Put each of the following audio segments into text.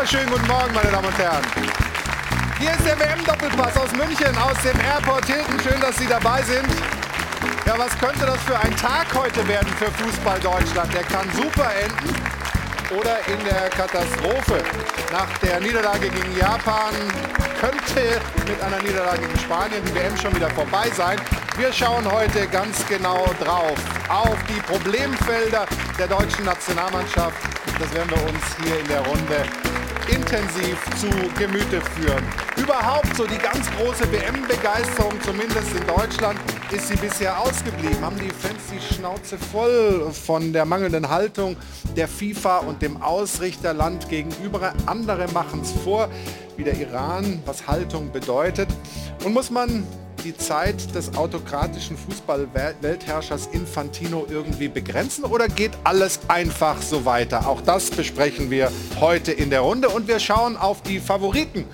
wunderschönen guten Morgen, meine Damen und Herren. Hier ist der WM-Doppelpass aus München, aus dem Airport Hilton. Schön, dass Sie dabei sind. Ja, was könnte das für ein Tag heute werden für Fußball Deutschland? Der kann super enden oder in der Katastrophe. Nach der Niederlage gegen Japan könnte mit einer Niederlage gegen Spanien die WM schon wieder vorbei sein. Wir schauen heute ganz genau drauf auf die Problemfelder der deutschen Nationalmannschaft. Das werden wir uns hier in der Runde intensiv zu Gemüte führen. Überhaupt so die ganz große WM-Begeisterung, zumindest in Deutschland, ist sie bisher ausgeblieben. Haben die Fans die Schnauze voll von der mangelnden Haltung der FIFA und dem Ausrichterland gegenüber. Andere machen es vor, wie der Iran, was Haltung bedeutet. Und muss man die Zeit des autokratischen Fußball-Weltherrschers Infantino irgendwie begrenzen oder geht alles einfach so weiter? Auch das besprechen wir heute in der Runde und wir schauen auf die Favoriten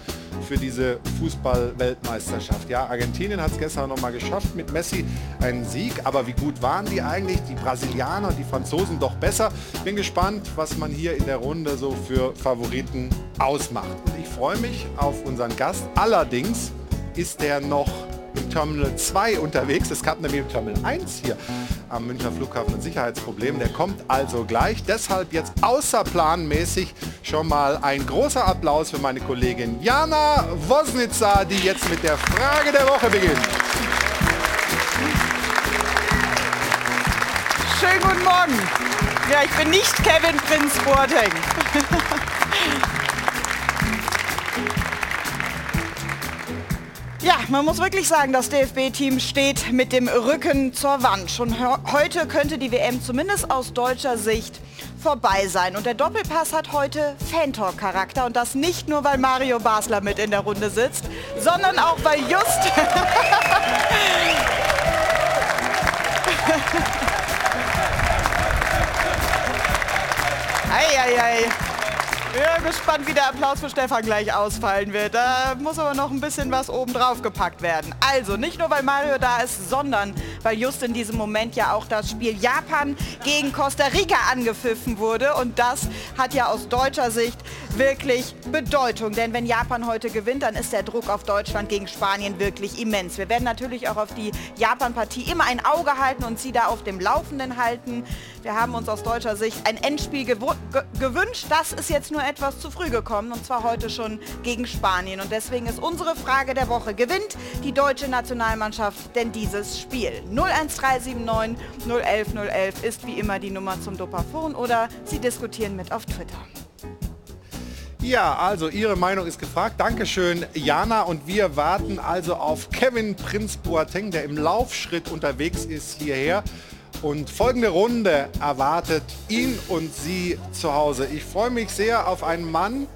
für diese Fußball-Weltmeisterschaft. Ja, Argentinien hat es gestern noch mal geschafft mit Messi einen Sieg, aber wie gut waren die eigentlich? Die Brasilianer, die Franzosen doch besser. Bin gespannt, was man hier in der Runde so für Favoriten ausmacht. Und ich freue mich auf unseren Gast. Allerdings ist der noch Terminal 2 unterwegs. Es gab nämlich Terminal 1 hier am Münchner Flughafen ein Sicherheitsproblem. Der kommt also gleich. Deshalb jetzt außerplanmäßig schon mal ein großer Applaus für meine Kollegin Jana Wosnitzer, die jetzt mit der Frage der Woche beginnt. Schönen guten Morgen. Ja, ich bin nicht Kevin Prinz Boateng. Ja, man muss wirklich sagen, das DFB-Team steht mit dem Rücken zur Wand. Schon heute könnte die WM zumindest aus deutscher Sicht vorbei sein. Und der Doppelpass hat heute Fan-Talk-Charakter. Und das nicht nur, weil Mario Basler mit in der Runde sitzt, sondern auch, weil just... Eieiei. Ei, ei. Ja, gespannt, wie der Applaus für Stefan gleich ausfallen wird. Da muss aber noch ein bisschen was oben drauf gepackt werden. Also, nicht nur weil Mario da ist, sondern weil just in diesem Moment ja auch das Spiel Japan gegen Costa Rica angepfiffen wurde. Und das hat ja aus deutscher Sicht wirklich Bedeutung. Denn wenn Japan heute gewinnt, dann ist der Druck auf Deutschland gegen Spanien wirklich immens. Wir werden natürlich auch auf die Japan-Partie immer ein Auge halten und sie da auf dem Laufenden halten. Wir haben uns aus deutscher Sicht ein Endspiel gewünscht. Das ist jetzt nur etwas zu früh gekommen und zwar heute schon gegen Spanien. Und deswegen ist unsere Frage der Woche, gewinnt die deutsche Nationalmannschaft denn dieses Spiel? 01379 011 011 ist wie immer die Nummer zum Dopafon oder Sie diskutieren mit auf Twitter. Ja, also Ihre Meinung ist gefragt. Dankeschön, Jana. Und wir warten also auf Kevin Prinz Boateng, der im Laufschritt unterwegs ist hierher. Und folgende Runde erwartet ihn und Sie zu Hause. Ich freue mich sehr auf einen Mann,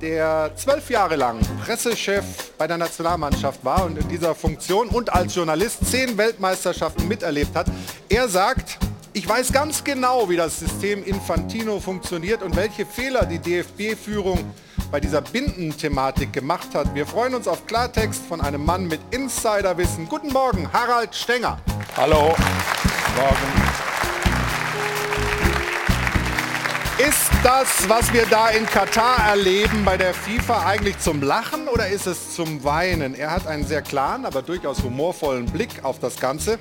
der zwölf Jahre lang Pressechef bei der Nationalmannschaft war und in dieser Funktion und als Journalist zehn Weltmeisterschaften miterlebt hat. Er sagt, ich weiß ganz genau, wie das System Infantino funktioniert und welche Fehler die DFB-Führung bei dieser Bindenthematik gemacht hat. Wir freuen uns auf Klartext von einem Mann mit Insiderwissen. Guten Morgen, Harald Stenger. Hallo. Morgen. Ist das, was wir da in Katar erleben bei der FIFA eigentlich zum Lachen oder ist es zum Weinen? Er hat einen sehr klaren, aber durchaus humorvollen Blick auf das Ganze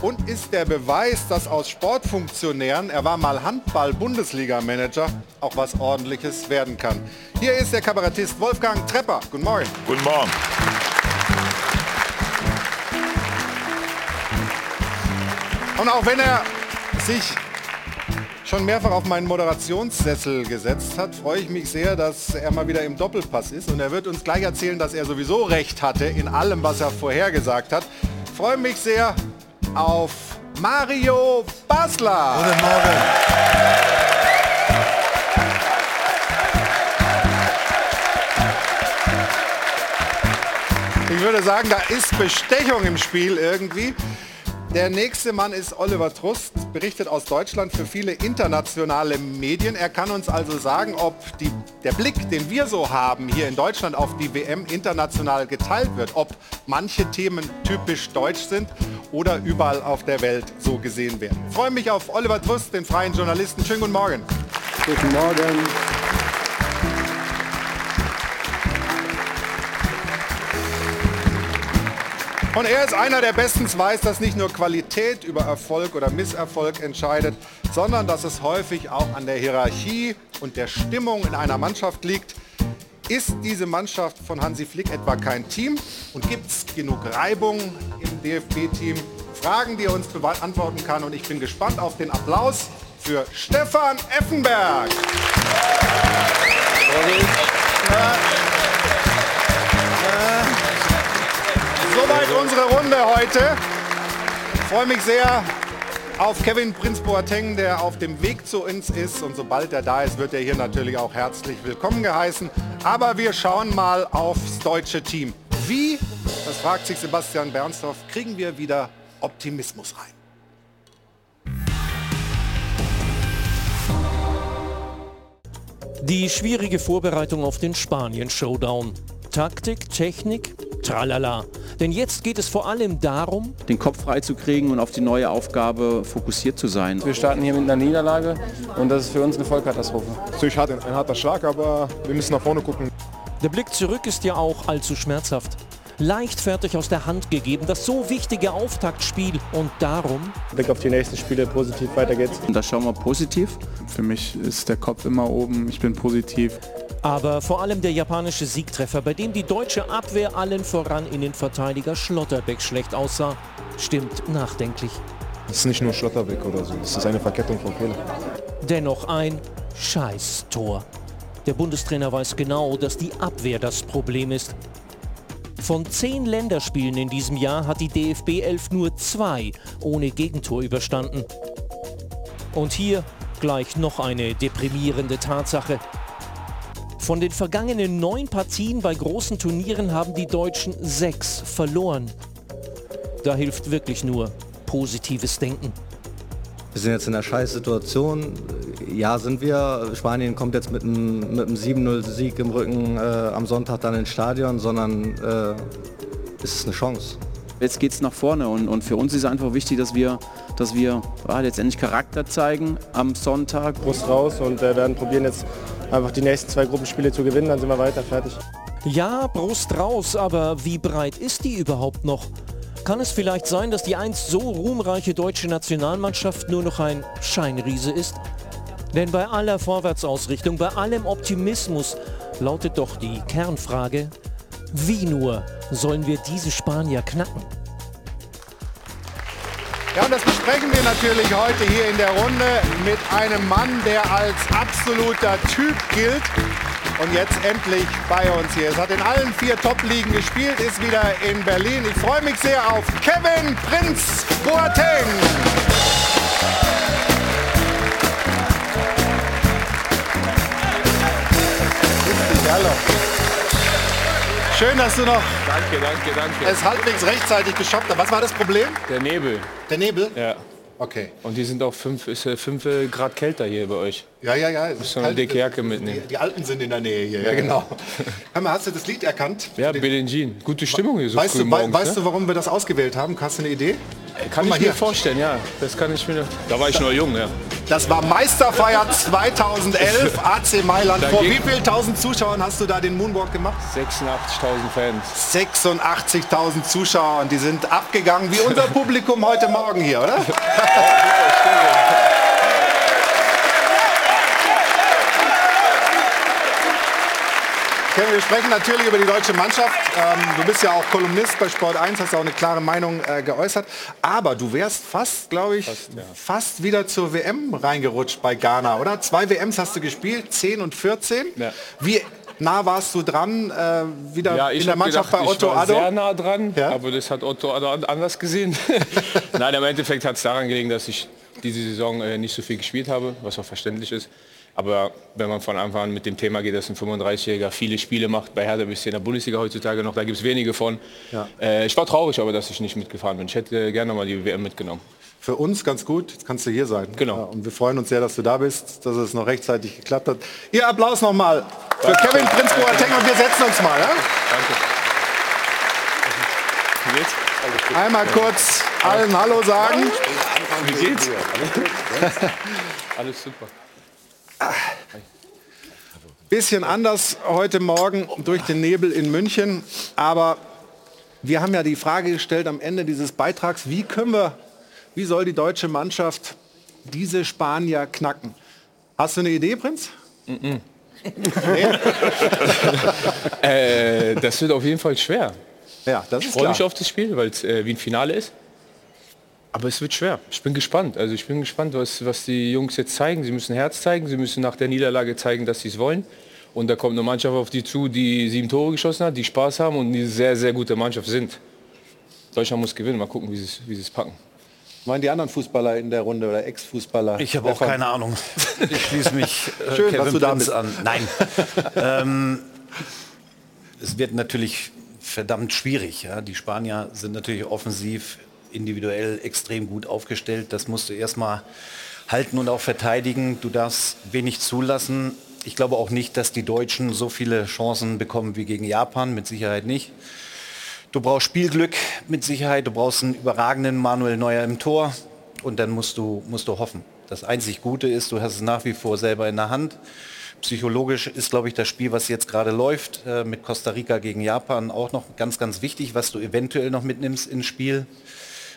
und ist der Beweis, dass aus Sportfunktionären, er war mal Handball-Bundesliga-Manager, auch was ordentliches werden kann. Hier ist der Kabarettist Wolfgang Trepper. Guten Morgen. Guten Morgen. Und auch wenn er sich schon mehrfach auf meinen Moderationssessel gesetzt hat, freue ich mich sehr, dass er mal wieder im Doppelpass ist. Und er wird uns gleich erzählen, dass er sowieso recht hatte in allem, was er vorhergesagt hat. Ich freue mich sehr auf Mario Basler. Guten Morgen. Ich würde sagen, da ist Bestechung im Spiel irgendwie. Der nächste Mann ist Oliver Trust, berichtet aus Deutschland für viele internationale Medien. Er kann uns also sagen, ob die, der Blick, den wir so haben hier in Deutschland auf die WM international geteilt wird, ob manche Themen typisch deutsch sind oder überall auf der Welt so gesehen werden. Ich freue mich auf Oliver Trust, den freien Journalisten. Schönen guten Morgen. Guten Morgen. Und er ist einer, der bestens weiß, dass nicht nur Qualität über Erfolg oder Misserfolg entscheidet, sondern dass es häufig auch an der Hierarchie und der Stimmung in einer Mannschaft liegt. Ist diese Mannschaft von Hansi Flick etwa kein Team? Und gibt es genug Reibung im DFB-Team? Fragen, die er uns beantworten kann. Und ich bin gespannt auf den Applaus für Stefan Effenberg. Soweit unsere Runde heute. Ich freue mich sehr auf Kevin Prinz Boateng, der auf dem Weg zu uns ist. Und sobald er da ist, wird er hier natürlich auch herzlich willkommen geheißen. Aber wir schauen mal aufs deutsche Team. Wie, das fragt sich Sebastian Bernstorff, kriegen wir wieder Optimismus rein? Die schwierige Vorbereitung auf den Spanien-Showdown. Taktik, Technik, tralala. Denn jetzt geht es vor allem darum, den Kopf frei zu kriegen und auf die neue Aufgabe fokussiert zu sein. Wir starten hier mit einer Niederlage und das ist für uns eine Vollkatastrophe. Natürlich hart, ein harter Schlag, aber wir müssen nach vorne gucken. der Blick zurück ist ja auch allzu schmerzhaft. Leichtfertig aus der Hand gegeben, das so wichtige Auftaktspiel. Und darum, Blick auf die nächsten Spiele, positiv, weiter geht's. Und da schauen wir positiv. Für mich ist der Kopf immer oben, ich bin positiv. Aber vor allem der japanische Siegtreffer, bei dem die deutsche Abwehr allen voran Innenverteidiger Schlotterbeck schlecht aussah, stimmt nachdenklich. Es ist nicht nur Schlotterbeck oder so, es ist eine Verkettung von Fehlern. Dennoch ein Scheißtor. Der Bundestrainer weiß genau, dass die Abwehr das Problem ist. Von zehn Länderspielen in diesem Jahr hat die DFB 11 nur zwei ohne Gegentor überstanden. Und hier gleich noch eine deprimierende Tatsache. Von den vergangenen neun Partien bei großen Turnieren haben die Deutschen sechs verloren. Da hilft wirklich nur positives Denken. Wir sind jetzt in einer Scheißsituation. Ja, sind wir. Spanien kommt jetzt mit einem, mit einem 7-0-Sieg im Rücken äh, am Sonntag dann ins Stadion, sondern äh, es ist eine Chance. Jetzt geht es nach vorne und, und für uns ist einfach wichtig, dass wir, dass wir ja, letztendlich Charakter zeigen am Sonntag. Brust raus und äh, werden probieren jetzt einfach die nächsten zwei Gruppenspiele zu gewinnen, dann sind wir weiter, fertig. Ja, Brust raus, aber wie breit ist die überhaupt noch? Kann es vielleicht sein, dass die einst so ruhmreiche deutsche Nationalmannschaft nur noch ein Scheinriese ist? Denn bei aller Vorwärtsausrichtung, bei allem Optimismus lautet doch die Kernfrage, wie nur sollen wir diese Spanier knacken? Ja, und das besprechen wir natürlich heute hier in der Runde mit einem Mann, der als absoluter Typ gilt und jetzt endlich bei uns hier ist. Hat in allen vier Top-Ligen gespielt, ist wieder in Berlin. Ich freue mich sehr auf Kevin Prinz Boateng. Hallo. Schön, dass du noch Danke, danke, danke. es halbwegs rechtzeitig geschafft. Was war das Problem? Der Nebel. Der Nebel? Ja. Okay. Und die sind auch fünf, ist, äh, fünf äh, Grad kälter hier bei euch. Ja, ja, ja. ist du eine kalt. dicke Jacke mitnehmen. Die, die Alten sind in der Nähe hier, ja, genau. Hör mal, hast du das Lied erkannt? Ja, Billie Jean. Gute Stimmung hier so Weißt, früh du, morgens. weißt ne? du, warum wir das ausgewählt haben? Hast du eine Idee? Kann Guck ich mir hier. vorstellen, ja. Das kann ich mir... Da war ich noch jung, ja. Das war Meisterfeier 2011, AC Mailand. Vor wie vielen tausend Zuschauern hast du da den Moonwalk gemacht? 86.000 Fans. 86.000 Zuschauer und die sind abgegangen wie unser Publikum heute Morgen hier, oder? wir sprechen natürlich über die deutsche Mannschaft. Ähm, du bist ja auch Kolumnist bei Sport 1, hast auch eine klare Meinung äh, geäußert. Aber du wärst fast, glaube ich, fast, wieder zur WM reingerutscht bei Ghana, oder? Zwei WMs hast du gespielt, 10 und 14. Ja. Wie nah warst du dran, äh, wieder Ja, in der Mannschaft gedacht, bei Otto ich war Addo? sehr nah dran, Ja? aber das hat Otto Addo an- anders gesehen. Nein, im Endeffekt hat es daran gelegen, dass ich diese Saison äh, nicht so viel gespielt habe, was auch verständlich ist. Aber wenn man von Anfang an mit dem Thema geht, dass ein 35-Jähriger viele Spiele macht, bei Hertha bist du in der Bundesliga heutzutage noch, da gibt es wenige von. Äh, ich war traurig, aber dass ich nicht mitgefahren bin. Ich hätte gerne mal die WM mitgenommen. Für uns ganz gut, jetzt kannst du hier sein. Genau. Ja, und wir freuen uns sehr, dass du da bist, dass es noch rechtzeitig geklappt hat. Ihr Applaus nochmal für Kevin Prinz Boateng und wir setzen uns mal. Ja? Geht's? Einmal kurz allen Hallo sagen. Wie geht's? Alles super. Bisschen anders heute Morgen durch den Nebel in München, aber wir haben ja die Frage gestellt am Ende dieses Beitrags, wie können wir, wie soll die deutsche Mannschaft diese Spanier knacken? Hast du eine Idee, Prinz? Mm äh, das wird auf jeden Fall schwer. Ja, das ist ich freue mich auf das Spiel, weil es äh, wie ein Finale ist. Aber es wird schwer. Ich bin gespannt. Also ich bin gespannt, was, was die Jungs jetzt zeigen. Sie müssen Herz zeigen. Sie müssen nach der Niederlage zeigen, dass sie es wollen. Und da kommt eine Mannschaft auf die zu, die sieben Tore geschossen hat, die Spaß haben und die sehr, sehr gute Mannschaft sind. Deutschland muss gewinnen. Mal gucken, wie sie wie es packen. Meinen die anderen Fußballer in der Runde oder Ex-Fußballer? Ich habe auch keine Ahnung. Ich schließe mich äh, Schön, Kevin dass du bist. an. Nein. ähm, es wird natürlich verdammt schwierig. Ja? Die Spanier sind natürlich offensiv, individuell extrem gut aufgestellt. Das musst du erstmal halten und auch verteidigen. Du darfst wenig zulassen. Ich glaube auch nicht, dass die Deutschen so viele Chancen bekommen wie gegen Japan. Mit Sicherheit nicht. Du brauchst Spielglück mit Sicherheit, du brauchst einen überragenden Manuel Neuer im Tor und dann musst du, musst du hoffen. Das einzig Gute ist, du hast es nach wie vor selber in der Hand. Psychologisch ist, glaube ich, das Spiel, was jetzt gerade läuft, äh, mit Costa Rica gegen Japan auch noch ganz, ganz wichtig, was du eventuell noch mitnimmst ins Spiel.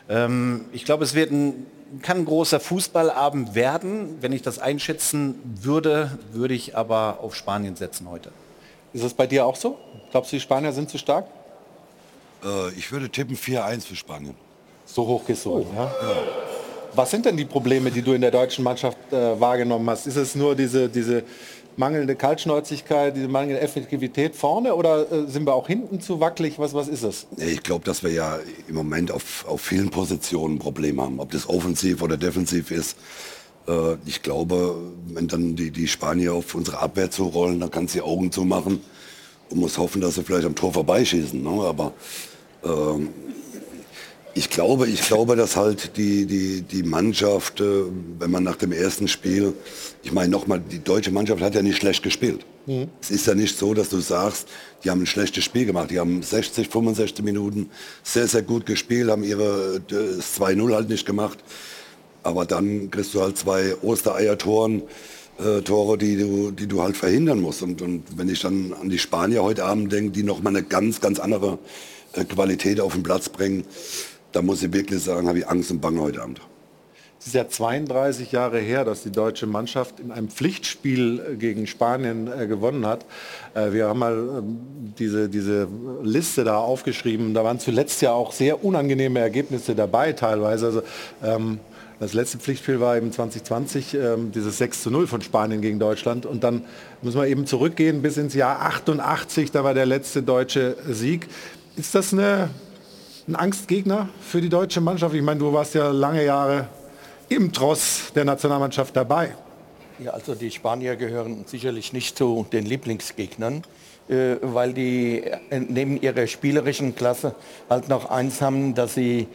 Ähm, ich glaube, es wird ein, kann ein großer Fußballabend werden. Wenn ich das einschätzen würde, würde ich aber auf Spanien setzen heute. Ist das bei dir auch so? Glaubst du, die Spanier sind zu stark? Äh, ich würde tippen 4-1 für Spanien. So hoch gehst du, ja? ja? Was sind denn die Probleme, die du in der deutschen Mannschaft äh, wahrgenommen hast? Ist es nur diese, diese mangelnde Kaltschnäuzigkeit, diese mangelnde Effektivität vorne oder äh, sind wir auch hinten zu wackelig? Was, was ist es? Ich glaube, dass wir ja im Moment auf, auf vielen Positionen Probleme haben. Ob das offensiv oder defensiv ist. Äh, ich glaube, wenn dann die, die Spanier auf unsere Abwehr zurollen, dann kannst du die Augen zumachen und muss hoffen, dass sie vielleicht am Tor vorbeischießen. Ne? Aber ähm, ich glaube, ich glaube, dass halt die, die, die Mannschaft, äh, wenn man nach dem ersten Spiel, ich meine nochmal, die deutsche Mannschaft hat ja nicht schlecht gespielt. Mhm. Es ist ja nicht so, dass du sagst, die haben ein schlechtes Spiel gemacht. Die haben 60, 65 Minuten sehr, sehr gut gespielt, haben ihre 2-0 halt nicht gemacht. Aber dann kriegst du halt zwei Ostereiertoren, äh, Tore, die du, die du halt verhindern musst. Und, und wenn ich dann an die Spanier heute Abend denke, die nochmal eine ganz, ganz andere äh, Qualität auf den Platz bringen, da muss ich wirklich sagen, habe ich Angst und Bange heute Abend. Es ist ja 32 Jahre her, dass die deutsche Mannschaft in einem Pflichtspiel äh, gegen Spanien äh, gewonnen hat. Äh, wir haben mal ähm, diese, diese Liste da aufgeschrieben. Da waren zuletzt ja auch sehr unangenehme Ergebnisse dabei teilweise. Also, ähm, das letzte Pflichtspiel war eben 2020, ähm, dieses 6 zu 0 von Spanien gegen Deutschland. Und dann müssen wir eben zurückgehen bis ins Jahr 88, da war der letzte deutsche Sieg. Ist das eine, ein Angstgegner für die deutsche Mannschaft? Ich meine, du warst ja lange Jahre im Tross der Nationalmannschaft dabei. Ja, also die Spanier gehören sicherlich nicht zu den Lieblingsgegnern, äh, weil die äh, neben ihrer spielerischen Klasse halt noch eins haben, dass sie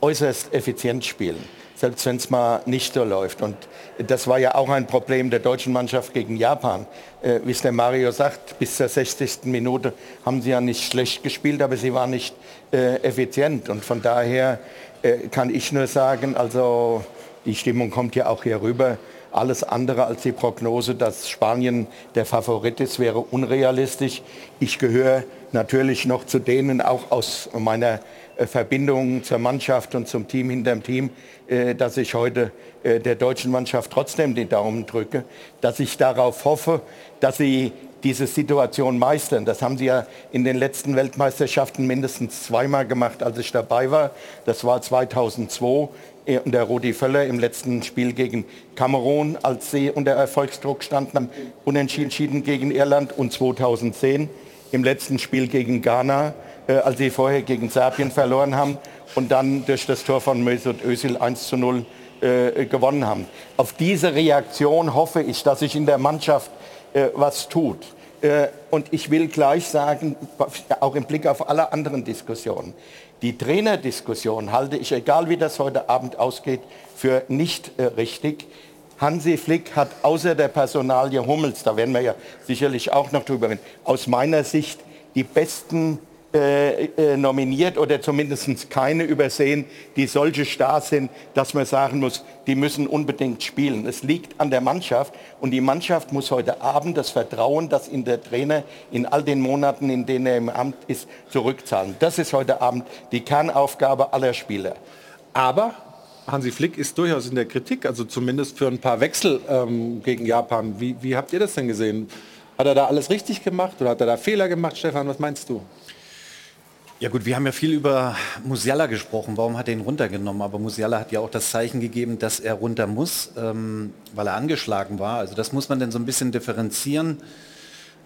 äußerst effizient spielen selbst wenn es mal nicht so läuft. Und das war ja auch ein Problem der deutschen Mannschaft gegen Japan. Äh, wie es der Mario sagt, bis zur 60. Minute haben sie ja nicht schlecht gespielt, aber sie waren nicht äh, effizient. Und von daher äh, kann ich nur sagen, also die Stimmung kommt ja auch hier rüber. Alles andere als die Prognose, dass Spanien der Favorit ist, wäre unrealistisch. Ich gehöre natürlich noch zu denen, auch aus meiner äh, Verbindung zur Mannschaft und zum Team hinterm Team, äh, dass ich heute äh, der deutschen Mannschaft trotzdem die Daumen drücke, dass ich darauf hoffe, dass sie diese Situation meistern. Das haben sie ja in den letzten Weltmeisterschaften mindestens zweimal gemacht, als ich dabei war. Das war 2002 und der Rudi Völler im letzten Spiel gegen Kamerun, als sie unter Erfolgsdruck standen, unentschieden gegen Irland und 2010 im letzten Spiel gegen Ghana äh, als sie vorher gegen Serbien verloren haben und dann durch das Tor von Mesut Özil 1 zu 0 äh, gewonnen haben. Auf diese Reaktion hoffe ich, dass sich in der Mannschaft äh, was tut. Äh, und ich will gleich sagen, auch im Blick auf alle anderen Diskussionen, die Trainerdiskussion halte ich, egal wie das heute Abend ausgeht, für nicht äh, richtig. Hansi Flick hat außer der Personalie Hummels, da werden wir ja sicherlich auch noch drüber reden, aus meiner Sicht die besten äh, äh, nominiert oder zumindest keine übersehen, die solche Stars sind, dass man sagen muss, die müssen unbedingt spielen. Es liegt an der Mannschaft und die Mannschaft muss heute Abend das Vertrauen, das in der Trainer in all den Monaten, in denen er im Amt ist, zurückzahlen. Das ist heute Abend die Kernaufgabe aller Spieler. Aber Hansi Flick ist durchaus in der Kritik, also zumindest für ein paar Wechsel ähm, gegen Japan. Wie, wie habt ihr das denn gesehen? Hat er da alles richtig gemacht oder hat er da Fehler gemacht, Stefan? Was meinst du? Ja gut, wir haben ja viel über Musiala gesprochen. Warum hat er ihn runtergenommen? Aber Musiala hat ja auch das Zeichen gegeben, dass er runter muss, ähm, weil er angeschlagen war. Also das muss man dann so ein bisschen differenzieren.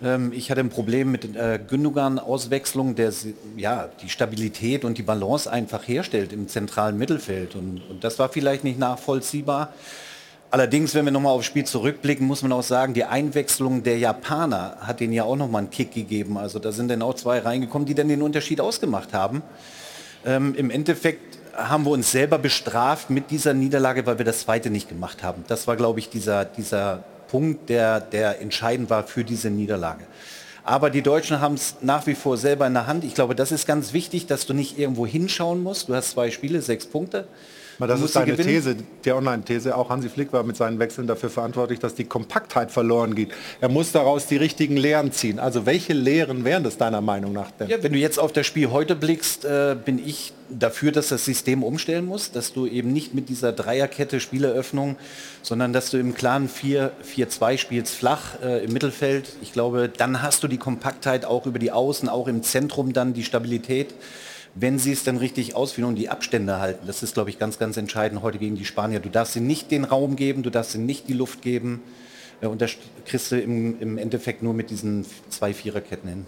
Ähm, ich hatte ein Problem mit äh, Gündogan-Auswechslung, der ja, die Stabilität und die Balance einfach herstellt im zentralen Mittelfeld. Und, und das war vielleicht nicht nachvollziehbar. Allerdings, wenn wir nochmal aufs Spiel zurückblicken, muss man auch sagen, die Einwechslung der Japaner hat denen ja auch nochmal einen Kick gegeben. Also da sind dann auch zwei reingekommen, die dann den Unterschied ausgemacht haben. Ähm, Im Endeffekt haben wir uns selber bestraft mit dieser Niederlage, weil wir das zweite nicht gemacht haben. Das war, glaube ich, dieser, dieser Punkt, der, der entscheidend war für diese Niederlage. Aber die Deutschen haben es nach wie vor selber in der Hand. Ich glaube, das ist ganz wichtig, dass du nicht irgendwo hinschauen musst. Du hast zwei Spiele, sechs Punkte. Mal, das ist deine These, der Online-These. Auch Hansi Flick war mit seinen Wechseln dafür verantwortlich, dass die Kompaktheit verloren geht. Er muss daraus die richtigen Lehren ziehen. Also welche Lehren wären das deiner Meinung nach denn? Ja, wenn du jetzt auf das Spiel heute blickst, äh, bin ich dafür, dass das System umstellen muss, dass du eben nicht mit dieser Dreierkette Spieleröffnung, sondern dass du im klaren 4-4-2 spielst, flach äh, im Mittelfeld. Ich glaube, dann hast du die Kompaktheit auch über die Außen, auch im Zentrum dann die Stabilität wenn sie es dann richtig ausführen und die Abstände halten. Das ist, glaube ich, ganz, ganz entscheidend heute gegen die Spanier. Du darfst ihnen nicht den Raum geben, du darfst ihnen nicht die Luft geben. Äh, und das kriegst du im, im Endeffekt nur mit diesen zwei Viererketten hin.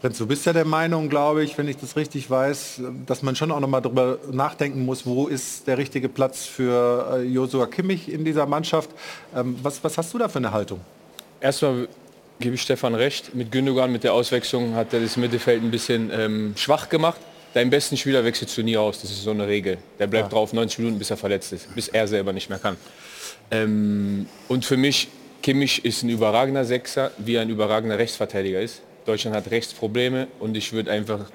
Prinz, du bist ja der Meinung, glaube ich, wenn ich das richtig weiß, dass man schon auch noch mal darüber nachdenken muss, wo ist der richtige Platz für äh, Josua Kimmich in dieser Mannschaft. Ähm, was, was hast du da für eine Haltung? Erstmal gebe ich Stefan recht. Mit Gündogan, mit der Auswechslung hat er das Mittelfeld ein bisschen ähm, schwach gemacht deinen besten Spieler wechselst du nie aus. Das ist so eine Regel. Der bleibt ja. drauf 90 Minuten, bis er verletzt ist, bis er selber nicht mehr kann. Ähm, und für mich, Kimmich ist ein überragender Sechser, wie ein überragender Rechtsverteidiger ist. Deutschland hat Rechtsprobleme und ich würde einfach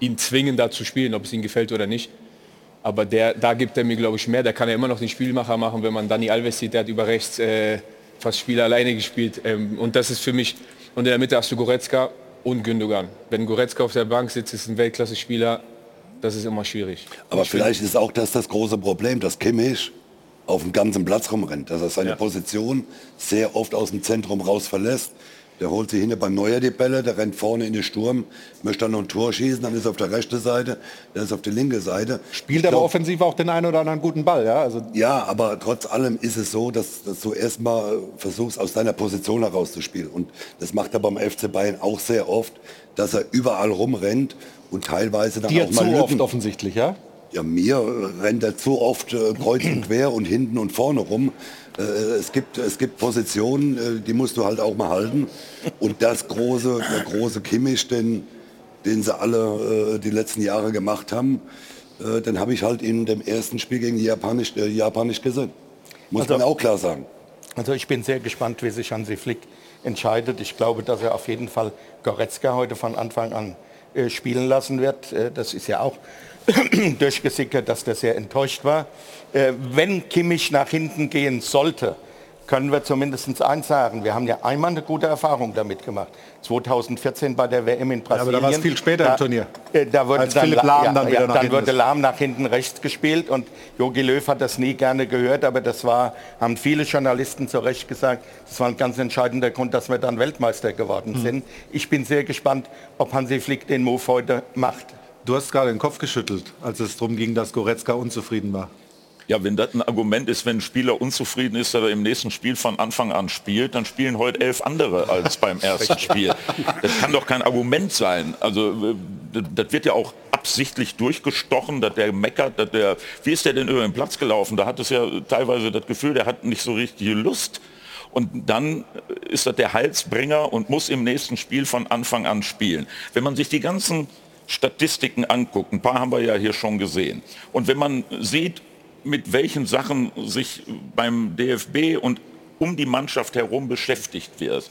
ihn zwingen, da zu spielen, ob es ihm gefällt oder nicht. Aber der, da gibt er mir, glaube ich, mehr. Der kann ja immer noch den Spielmacher machen, wenn man Dani Alves sieht, der hat über rechts äh, fast Spiel alleine gespielt. Ähm, und das ist für mich, und in der Mitte hast du Goretzka, und Gündogan. Wenn Goretzka auf der Bank sitzt, ist ein Weltklasse-Spieler, das ist immer schwierig. Aber ich vielleicht ist auch das das große Problem, dass Kimmich auf dem ganzen Platz rumrennt, dass er seine ja. Position sehr oft aus dem Zentrum raus verlässt. Der holt sich hinten beim Neuer die Bälle, der rennt vorne in den Sturm, möchte dann noch ein Tor schießen, dann ist er auf der rechten Seite, der ist auf der linken Seite. Spielt glaub, aber offensiv auch den einen oder anderen guten Ball, ja? Also ja, aber trotz allem ist es so, dass, dass du erstmal versuchst, aus deiner Position heraus zu spielen. Und das macht er beim FC Bayern auch sehr oft, dass er überall rumrennt und teilweise dann Dir auch mal zu oft offensichtlich, ja? Ja, mir rennt er zu oft äh, kreuz und quer und hinten und vorne rum. Äh, es, gibt, es gibt Positionen, äh, die musst du halt auch mal halten. Und das große, der große Kimmich, den, den sie alle äh, die letzten Jahre gemacht haben, äh, den habe ich halt in dem ersten Spiel gegen Japan nicht, Japan nicht gesehen. Muss also, man auch klar sagen. Also ich bin sehr gespannt, wie sich Hansi Flick entscheidet. Ich glaube, dass er auf jeden Fall Goretzka heute von Anfang an äh, spielen lassen wird. Das ist ja auch durchgesickert, dass der sehr enttäuscht war. Äh, wenn Kimmich nach hinten gehen sollte, können wir zumindest eins sagen. Wir haben ja einmal eine gute Erfahrung damit gemacht. 2014 bei der WM in Brasilien. Ja, aber da war es viel später da, im Turnier. Äh, da wurde Als dann, Philipp Lahm ja, dann, wieder ja, nach dann wurde Lahm nach hinten rechts gespielt und Jogi Löw hat das nie gerne gehört, aber das war, haben viele Journalisten zu Recht gesagt, das war ein ganz entscheidender Grund, dass wir dann Weltmeister geworden mhm. sind. Ich bin sehr gespannt, ob Hansi Flick den Move heute macht. Du hast gerade den Kopf geschüttelt, als es darum ging, dass Goretzka unzufrieden war. Ja, wenn das ein Argument ist, wenn ein Spieler unzufrieden ist, dass er im nächsten Spiel von Anfang an spielt, dann spielen heute elf andere als beim ersten Spiel. Das kann doch kein Argument sein. Also äh, das wird ja auch absichtlich durchgestochen, dass der meckert, dass der, wie ist der denn über den Platz gelaufen? Da hat es ja teilweise das Gefühl, der hat nicht so richtige Lust. Und dann ist das der Halsbringer und muss im nächsten Spiel von Anfang an spielen. Wenn man sich die ganzen Statistiken anguckt, ein paar haben wir ja hier schon gesehen, und wenn man sieht, mit welchen Sachen sich beim DFB und um die Mannschaft herum beschäftigt wird,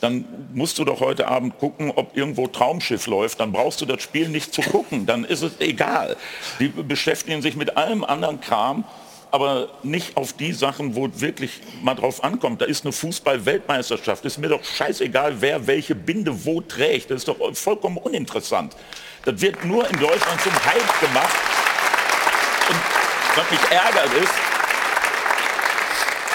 dann musst du doch heute Abend gucken, ob irgendwo Traumschiff läuft. Dann brauchst du das Spiel nicht zu gucken. Dann ist es egal. Die beschäftigen sich mit allem anderen Kram, aber nicht auf die Sachen, wo wirklich mal drauf ankommt. Da ist eine Fußball-Weltmeisterschaft. Ist mir doch scheißegal, wer welche Binde wo trägt. Das ist doch vollkommen uninteressant. Das wird nur in Deutschland zum Hype gemacht. Und was mich ärgert ist,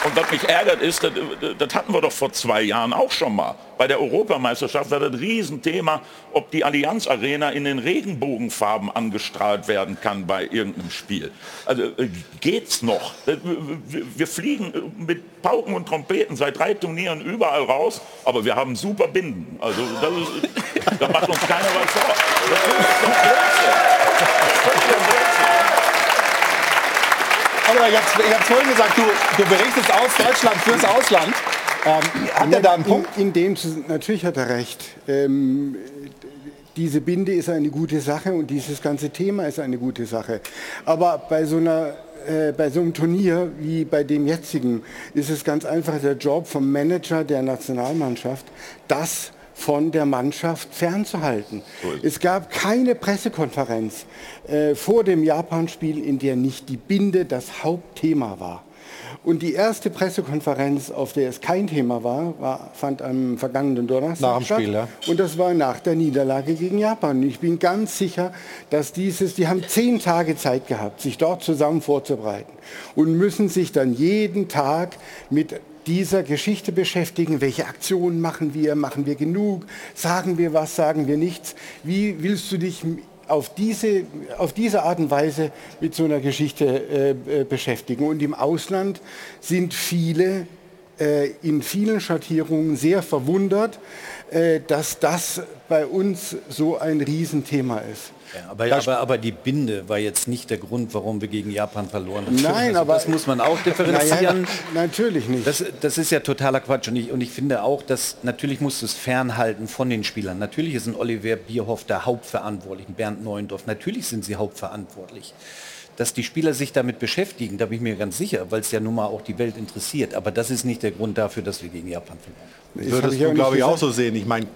und was mich ärgert ist, das, das, hatten wir doch vor zwei Jahren auch schon mal. Bei der Europameisterschaft war das Riesenthema, ob die Allianz Arena in den Regenbogenfarben angestrahlt werden kann bei irgendeinem Spiel. Also äh, geht's noch? Wir fliegen mit Pauken und Trompeten seit drei Turnieren überall raus, aber wir haben super Binden. Also das ist, da macht uns keiner was vor. Jetzt, ich habe vorhin gesagt, du, du berichtest aus Deutschland fürs Ausland. Ähm, hat er da einen Punkt? In, in dem, natürlich hat er recht. Ähm, diese Binde ist eine gute Sache und dieses ganze Thema ist eine gute Sache. Aber bei so einer äh, bei so einem Turnier wie bei dem jetzigen ist es ganz einfach der Job vom Manager der Nationalmannschaft, das von der Mannschaft fernzuhalten. Es gab keine Pressekonferenz äh, vor dem Japan-Spiel, in der nicht die Binde das Hauptthema war. Und die erste Pressekonferenz, auf der es kein Thema war, war fand am vergangenen Donnerstag nach dem statt. Spiel, ja. Und das war nach der Niederlage gegen Japan. Ich bin ganz sicher, dass dieses, die haben zehn Tage Zeit gehabt, sich dort zusammen vorzubereiten und müssen sich dann jeden Tag mit dieser Geschichte beschäftigen. Welche Aktionen machen wir? Machen wir genug? Sagen wir was? Sagen wir nichts? Wie willst du dich auf diese, auf diese Art und Weise mit so einer Geschichte äh, äh beschäftigen? Und im Ausland sind viele äh, in vielen Schattierungen sehr verwundert, äh, dass das bei uns so ein Riesenthema ist. Ja, aber, aber, aber, die Binde war jetzt nicht der Grund, warum wir gegen Japan verloren haben. Nein, also aber das muss man auch differenzieren. Ja, natürlich nicht. Das, das, ist ja totaler Quatsch. Und ich, und ich finde auch, dass natürlich muss es fernhalten von den Spielern. Natürlich ist ein Oliver Bierhoff der Hauptverantwortliche, Bernd Neuendorf. Natürlich sind sie hauptverantwortlich dass die Spieler sich damit beschäftigen, da bin ich mir ganz sicher, weil es ja nun mal auch die Welt interessiert. Aber das ist nicht der Grund dafür, dass wir gegen Japan verlieren. Das würdest du, glaube ich, auch so sehen. Ich meine,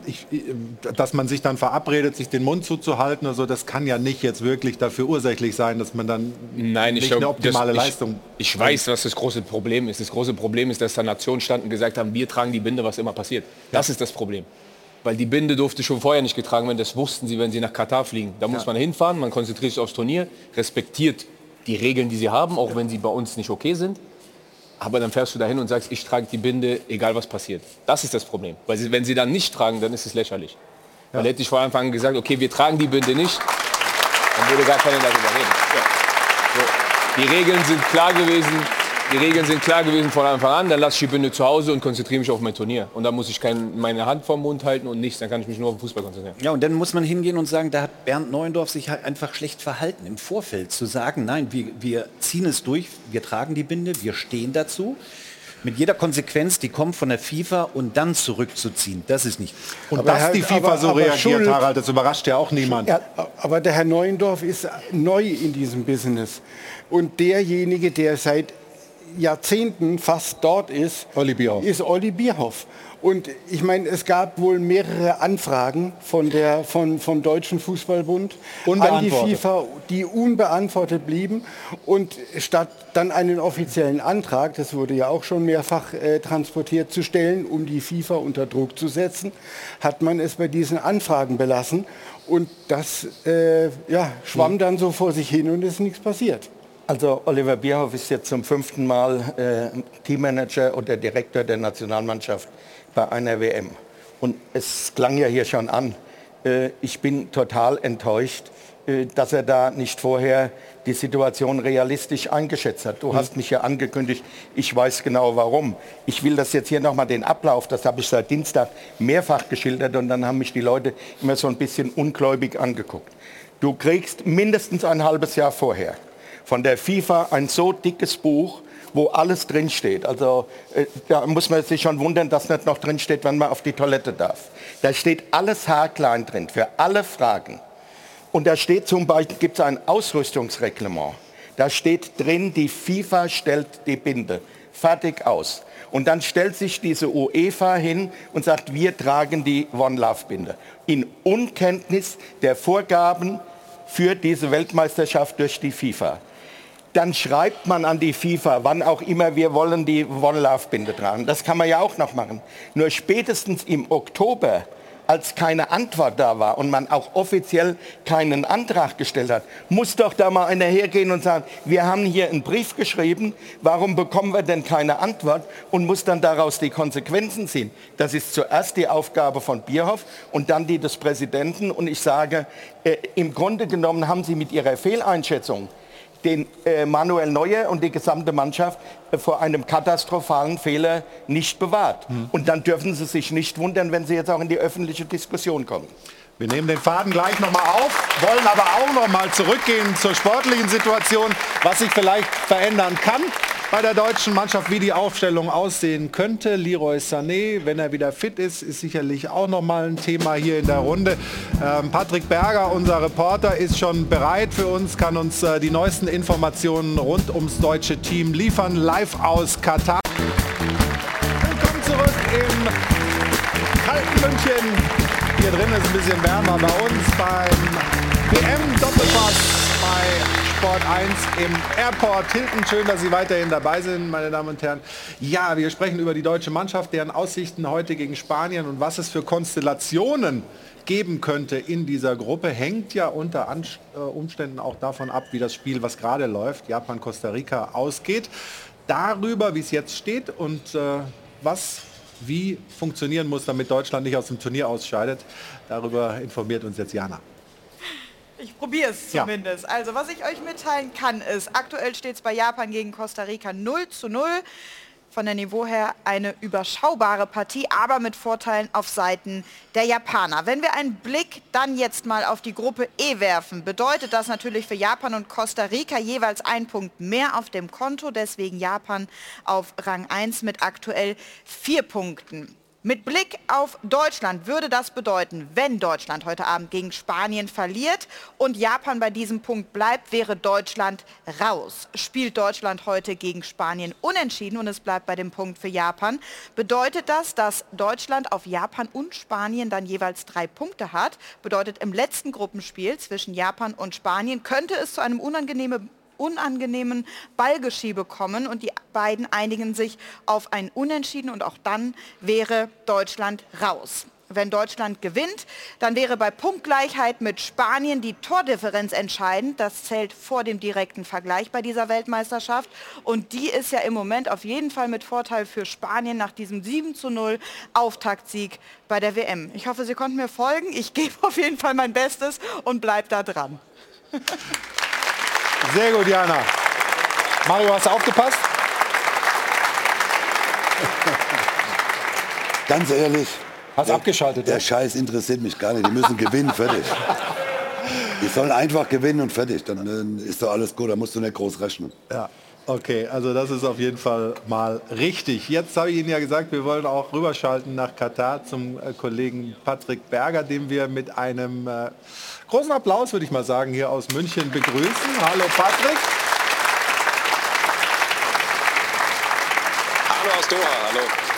dass man sich dann verabredet, sich den Mund zuzuhalten, also das kann ja nicht jetzt wirklich dafür ursächlich sein, dass man dann Nein, nicht ich glaub, eine optimale das, Leistung. Ich, ich weiß, was das große Problem ist. Das große Problem ist, dass da Nationen standen und gesagt haben, wir tragen die Binde, was immer passiert. Das ja. ist das Problem. Weil die Binde durfte schon vorher nicht getragen werden, das wussten sie, wenn sie nach Katar fliegen. Da muss ja. man hinfahren, man konzentriert sich aufs Turnier, respektiert die Regeln, die sie haben, auch wenn sie bei uns nicht okay sind. Aber dann fährst du dahin und sagst, ich trage die Binde, egal was passiert. Das ist das Problem. Weil sie, wenn sie dann nicht tragen, dann ist es lächerlich. Ja. Weil hätte ich vor Anfang an gesagt, okay, wir tragen die Binde nicht, dann würde gar keiner darüber reden. Ja. So. Die Regeln sind klar gewesen, die Regeln sind klar gewesen von Anfang an, dann lasse ich die Binde zu Hause und konzentriere mich auf mein Turnier. Und dann muss ich kein, meine Hand vom Mund halten und nichts, dann kann ich mich nur auf den Fußball konzentrieren. Ja, und dann muss man hingehen und sagen, da hat Bernd Neuendorf sich halt einfach schlecht verhalten im Vorfeld. Zu sagen, nein, wir, wir ziehen es durch, wir tragen die Binde, wir stehen dazu mit jeder Konsequenz, die kommt von der FIFA und dann zurückzuziehen. Das ist nicht. Und aber dass Herr, die FIFA aber, so aber reagiert, Schuld, Harald, das überrascht ja auch niemand. Ja, aber der Herr Neuendorf ist neu in diesem Business. Und derjenige, der seit Jahrzehnten fast dort ist, Olli Bierhoff. ist Olli Bierhoff. Und ich meine, es gab wohl mehrere Anfragen von der, von, vom Deutschen Fußballbund an die FIFA, die unbeantwortet blieben. Und statt dann einen offiziellen Antrag, das wurde ja auch schon mehrfach äh, transportiert, zu stellen, um die FIFA unter Druck zu setzen, hat man es bei diesen Anfragen belassen. Und das äh, ja, schwamm dann so vor sich hin und es ist nichts passiert. Also Oliver Bierhoff ist jetzt zum fünften Mal äh, Teammanager oder Direktor der Nationalmannschaft bei einer WM. Und es klang ja hier schon an. Äh, ich bin total enttäuscht, äh, dass er da nicht vorher die Situation realistisch eingeschätzt hat. Du mhm. hast mich ja angekündigt, ich weiß genau warum. Ich will das jetzt hier nochmal den Ablauf, das habe ich seit Dienstag mehrfach geschildert und dann haben mich die Leute immer so ein bisschen ungläubig angeguckt. Du kriegst mindestens ein halbes Jahr vorher von der FIFA ein so dickes Buch, wo alles drinsteht. Also äh, da muss man sich schon wundern, dass nicht noch drinsteht, wenn man auf die Toilette darf. Da steht alles haarklein drin, für alle Fragen. Und da steht zum Beispiel, gibt es ein Ausrüstungsreglement. Da steht drin, die FIFA stellt die Binde Fertig aus. Und dann stellt sich diese UEFA hin und sagt, wir tragen die One-Love-Binde. In Unkenntnis der Vorgaben für diese Weltmeisterschaft durch die FIFA. Dann schreibt man an die FIFA, wann auch immer wir wollen die One-Love-Binde tragen. Das kann man ja auch noch machen. Nur spätestens im Oktober als keine Antwort da war und man auch offiziell keinen Antrag gestellt hat, muss doch da mal einer hergehen und sagen, wir haben hier einen Brief geschrieben, warum bekommen wir denn keine Antwort und muss dann daraus die Konsequenzen ziehen. Das ist zuerst die Aufgabe von Bierhoff und dann die des Präsidenten. Und ich sage, äh, im Grunde genommen haben Sie mit Ihrer Fehleinschätzung den äh, Manuel Neuer und die gesamte Mannschaft äh, vor einem katastrophalen Fehler nicht bewahrt. Mhm. Und dann dürfen Sie sich nicht wundern, wenn Sie jetzt auch in die öffentliche Diskussion kommen. Wir nehmen den Faden gleich nochmal auf, wollen aber auch nochmal zurückgehen zur sportlichen Situation, was sich vielleicht verändern kann bei der deutschen Mannschaft, wie die Aufstellung aussehen könnte. Leroy Sané, wenn er wieder fit ist, ist sicherlich auch nochmal ein Thema hier in der Runde. Ähm, Patrick Berger, unser Reporter, ist schon bereit für uns, kann uns äh, die neuesten Informationen rund ums deutsche Team liefern, live aus Katar. Willkommen zurück im kalten München. Hier drin ist ein bisschen wärmer bei uns beim WM-Doppelpass bei Sport 1 im Airport Hilton. Schön, dass Sie weiterhin dabei sind, meine Damen und Herren. Ja, wir sprechen über die deutsche Mannschaft, deren Aussichten heute gegen Spanien und was es für Konstellationen geben könnte in dieser Gruppe, hängt ja unter äh, Umständen auch davon ab, wie das Spiel, was gerade läuft, Japan-Costa Rica, ausgeht. Darüber, wie es jetzt steht und äh, was wie funktionieren muss, damit Deutschland nicht aus dem Turnier ausscheidet. Darüber informiert uns jetzt Jana. Ich probiere es zumindest. Ja. Also was ich euch mitteilen kann, ist, aktuell steht es bei Japan gegen Costa Rica 0 zu 0 von der Niveau her eine überschaubare Partie, aber mit Vorteilen auf Seiten der Japaner. Wenn wir einen Blick dann jetzt mal auf die Gruppe E werfen, bedeutet das natürlich für Japan und Costa Rica jeweils ein Punkt mehr auf dem Konto, deswegen Japan auf Rang 1 mit aktuell vier Punkten. Mit Blick auf Deutschland würde das bedeuten, wenn Deutschland heute Abend gegen Spanien verliert und Japan bei diesem Punkt bleibt, wäre Deutschland raus. Spielt Deutschland heute gegen Spanien unentschieden und es bleibt bei dem Punkt für Japan, bedeutet das, dass Deutschland auf Japan und Spanien dann jeweils drei Punkte hat. Bedeutet im letzten Gruppenspiel zwischen Japan und Spanien könnte es zu einem unangenehmen unangenehmen Ballgeschiebe kommen und die beiden einigen sich auf ein Unentschieden und auch dann wäre Deutschland raus. Wenn Deutschland gewinnt, dann wäre bei Punktgleichheit mit Spanien die Tordifferenz entscheidend. Das zählt vor dem direkten Vergleich bei dieser Weltmeisterschaft. Und die ist ja im Moment auf jeden Fall mit Vorteil für Spanien nach diesem 7 zu 0 Auftaktsieg bei der WM. Ich hoffe, Sie konnten mir folgen. Ich gebe auf jeden Fall mein Bestes und bleibe da dran. Sehr gut, Jana. Mario, hast du aufgepasst? Ganz ehrlich. Hast der, abgeschaltet? Der ja? Scheiß interessiert mich gar nicht. Die müssen gewinnen, fertig. Die sollen einfach gewinnen und fertig. Dann, dann ist doch alles gut. Da musst du nicht groß rechnen. Ja. Okay, also das ist auf jeden Fall mal richtig. Jetzt habe ich Ihnen ja gesagt, wir wollen auch rüberschalten nach Katar zum äh, Kollegen Patrick Berger, den wir mit einem äh, großen Applaus, würde ich mal sagen, hier aus München begrüßen. Hallo Patrick. Hallo aus Doha, hallo.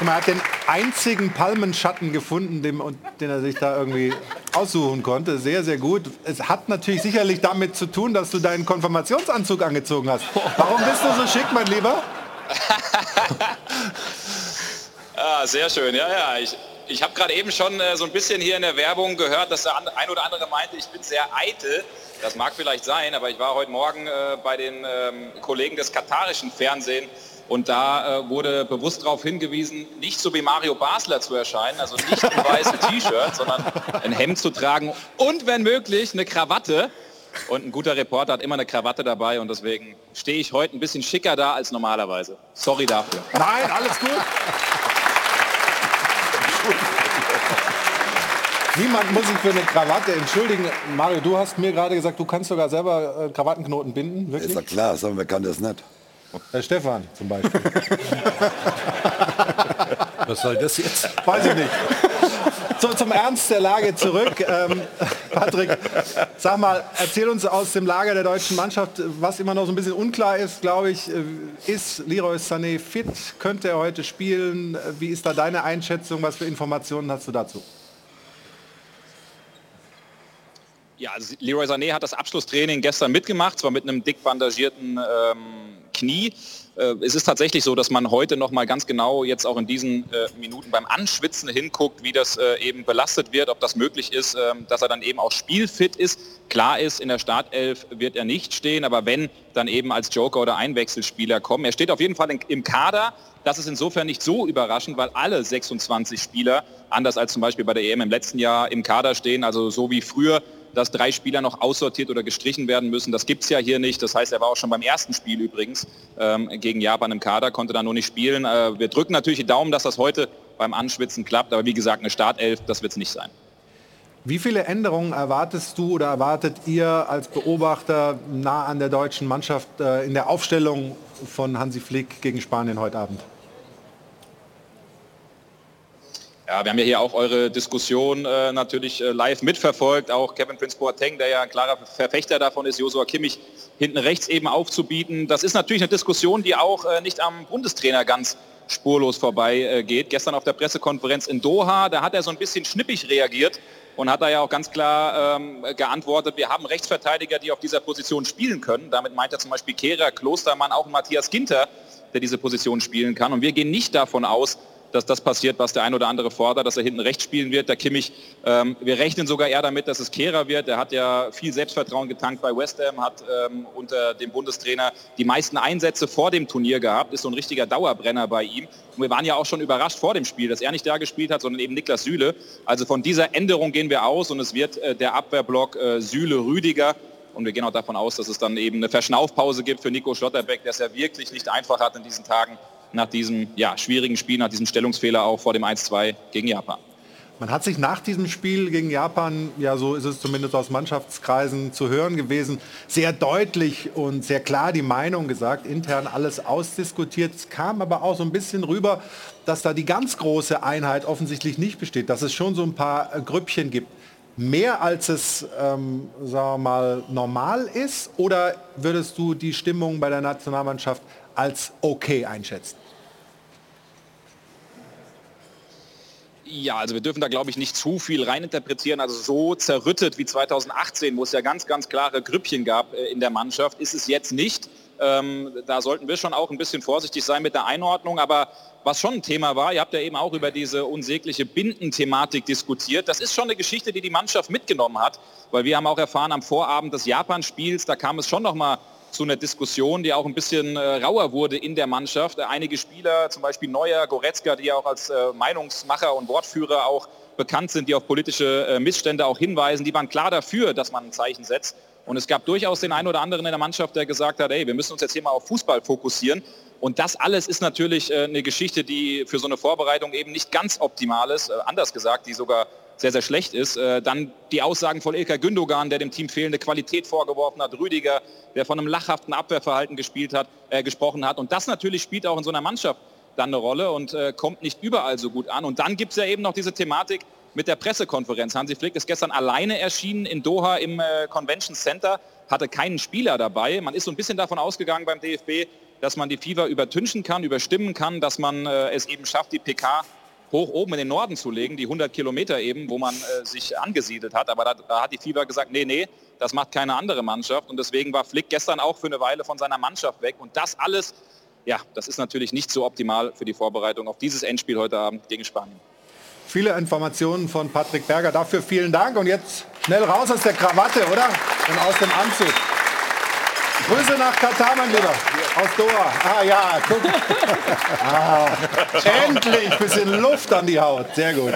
Man hat den einzigen Palmenschatten gefunden, den, den er sich da irgendwie aussuchen konnte. Sehr, sehr gut. Es hat natürlich sicherlich damit zu tun, dass du deinen Konfirmationsanzug angezogen hast. Warum bist du so schick, mein Lieber? ah, sehr schön. Ja, ja. Ich, ich habe gerade eben schon äh, so ein bisschen hier in der Werbung gehört, dass der ein oder andere meinte, ich bin sehr eitel. Das mag vielleicht sein, aber ich war heute Morgen äh, bei den ähm, Kollegen des katarischen Fernsehens und da äh, wurde bewusst darauf hingewiesen, nicht so wie Mario Basler zu erscheinen, also nicht im weißen T-Shirt, sondern ein Hemd zu tragen und wenn möglich eine Krawatte. Und ein guter Reporter hat immer eine Krawatte dabei und deswegen stehe ich heute ein bisschen schicker da als normalerweise. Sorry dafür. Nein, alles gut. Niemand muss sich für eine Krawatte entschuldigen. Mario, du hast mir gerade gesagt, du kannst sogar selber äh, Krawattenknoten binden. Wirklich? Ist ja klar, sagen wir kann das nicht. Herr Stefan zum Beispiel. Was soll das jetzt? Weiß ich nicht. so zum Ernst der Lage zurück. Ähm, Patrick, sag mal, erzähl uns aus dem Lager der deutschen Mannschaft, was immer noch so ein bisschen unklar ist, glaube ich, äh, ist Leroy Sané fit? Könnte er heute spielen? Wie ist da deine Einschätzung? Was für Informationen hast du dazu? Ja, also Leroy Sané hat das Abschlusstraining gestern mitgemacht, zwar mit einem dick bandagierten ähm, Knie. Äh, es ist tatsächlich so, dass man heute noch mal ganz genau jetzt auch in diesen äh, Minuten beim Anschwitzen hinguckt, wie das äh, eben belastet wird, ob das möglich ist, ähm, dass er dann eben auch spielfit ist. Klar ist, in der Startelf wird er nicht stehen, aber wenn, dann eben als Joker oder Einwechselspieler kommen. Er steht auf jeden Fall im Kader. Das ist insofern nicht so überraschend, weil alle 26 Spieler, anders als zum Beispiel bei der EM im letzten Jahr, im Kader stehen. Also so wie früher dass drei Spieler noch aussortiert oder gestrichen werden müssen. Das gibt es ja hier nicht. Das heißt, er war auch schon beim ersten Spiel übrigens ähm, gegen Japan im Kader, konnte da nur nicht spielen. Äh, wir drücken natürlich die Daumen, dass das heute beim Anschwitzen klappt. Aber wie gesagt, eine Startelf, das wird es nicht sein. Wie viele Änderungen erwartest du oder erwartet ihr als Beobachter nah an der deutschen Mannschaft äh, in der Aufstellung von Hansi Flick gegen Spanien heute Abend? Ja, wir haben ja hier auch eure Diskussion äh, natürlich äh, live mitverfolgt. Auch Kevin Prince Boateng, der ja ein klarer Verfechter davon ist, Josua Kimmich hinten rechts eben aufzubieten. Das ist natürlich eine Diskussion, die auch äh, nicht am Bundestrainer ganz spurlos vorbei äh. Gestern auf der Pressekonferenz in Doha, da hat er so ein bisschen schnippig reagiert und hat da ja auch ganz klar ähm, geantwortet, wir haben Rechtsverteidiger, die auf dieser Position spielen können. Damit meint er zum Beispiel Kehrer, Klostermann, auch Matthias Ginter, der diese Position spielen kann. Und wir gehen nicht davon aus, dass das passiert, was der ein oder andere fordert, dass er hinten rechts spielen wird. Der Kimmich, ähm, wir rechnen sogar eher damit, dass es Kehrer wird. Er hat ja viel Selbstvertrauen getankt bei West Ham, hat ähm, unter dem Bundestrainer die meisten Einsätze vor dem Turnier gehabt, ist so ein richtiger Dauerbrenner bei ihm. Und wir waren ja auch schon überrascht vor dem Spiel, dass er nicht da gespielt hat, sondern eben Niklas Süle. Also von dieser Änderung gehen wir aus und es wird äh, der Abwehrblock äh, Süle-Rüdiger. Und wir gehen auch davon aus, dass es dann eben eine Verschnaufpause gibt für Nico Schlotterbeck, es ja wirklich nicht einfach hat in diesen Tagen nach diesem ja, schwierigen Spiel, nach diesem Stellungsfehler auch vor dem 1-2 gegen Japan. Man hat sich nach diesem Spiel gegen Japan, ja so ist es zumindest aus Mannschaftskreisen zu hören gewesen, sehr deutlich und sehr klar die Meinung gesagt, intern alles ausdiskutiert. Es kam aber auch so ein bisschen rüber, dass da die ganz große Einheit offensichtlich nicht besteht, dass es schon so ein paar äh, Grüppchen gibt. Mehr als es, ähm, sagen wir mal, normal ist? Oder würdest du die Stimmung bei der Nationalmannschaft als okay einschätzen? Ja, also wir dürfen da, glaube ich, nicht zu viel reininterpretieren. Also so zerrüttet wie 2018, wo es ja ganz, ganz klare Grüppchen gab äh, in der Mannschaft, ist es jetzt nicht. Ähm, da sollten wir schon auch ein bisschen vorsichtig sein mit der Einordnung. Aber was schon ein Thema war, ihr habt ja eben auch über diese unsägliche Bindenthematik diskutiert. Das ist schon eine Geschichte, die die Mannschaft mitgenommen hat. Weil wir haben auch erfahren am Vorabend des Japan-Spiels, da kam es schon noch mal zu einer Diskussion, die auch ein bisschen äh, rauer wurde in der Mannschaft. Einige Spieler, zum Beispiel Neuer, Goretzka, die ja auch als äh, Meinungsmacher und Wortführer auch bekannt sind, die auf politische äh, Missstände auch hinweisen, die waren klar dafür, dass man ein Zeichen setzt. Und es gab durchaus den einen oder anderen in der Mannschaft, der gesagt hat, ey, wir müssen uns jetzt hier mal auf Fußball fokussieren. Und das alles ist natürlich äh, eine Geschichte, die für so eine Vorbereitung eben nicht ganz optimal ist. Äh, anders gesagt, die sogar sehr, sehr schlecht ist. Äh, dann die Aussagen von Ilka Gündogan, der dem Team fehlende Qualität vorgeworfen hat, Rüdiger, der von einem lachhaften Abwehrverhalten gespielt hat, äh, gesprochen hat. Und das natürlich spielt auch in so einer Mannschaft dann eine Rolle und äh, kommt nicht überall so gut an. Und dann gibt es ja eben noch diese Thematik mit der Pressekonferenz. Hansi Flick ist gestern alleine erschienen in Doha im äh, Convention Center, hatte keinen Spieler dabei. Man ist so ein bisschen davon ausgegangen beim DFB, dass man die FIFA übertünchen kann, überstimmen kann, dass man äh, es eben schafft, die PK hoch oben in den Norden zu legen, die 100 Kilometer eben, wo man äh, sich angesiedelt hat. Aber da, da, hat die FIBA gesagt, nee, nee, das macht keine andere Mannschaft. Und deswegen war Flick gestern auch für eine Weile von seiner Mannschaft weg. Und das alles, ja, das ist natürlich nicht so optimal für die Vorbereitung auf dieses Endspiel heute Abend gegen Spanien. Viele Informationen von Patrick Berger. Dafür vielen Dank. Und jetzt schnell raus aus der Krawatte, oder? Und aus dem Anzug. Grüße nach Katar, mein Lieber. Aus Doha. Ah ja, guck. Ah, endlich ein bisschen Luft an die Haut. Sehr gut.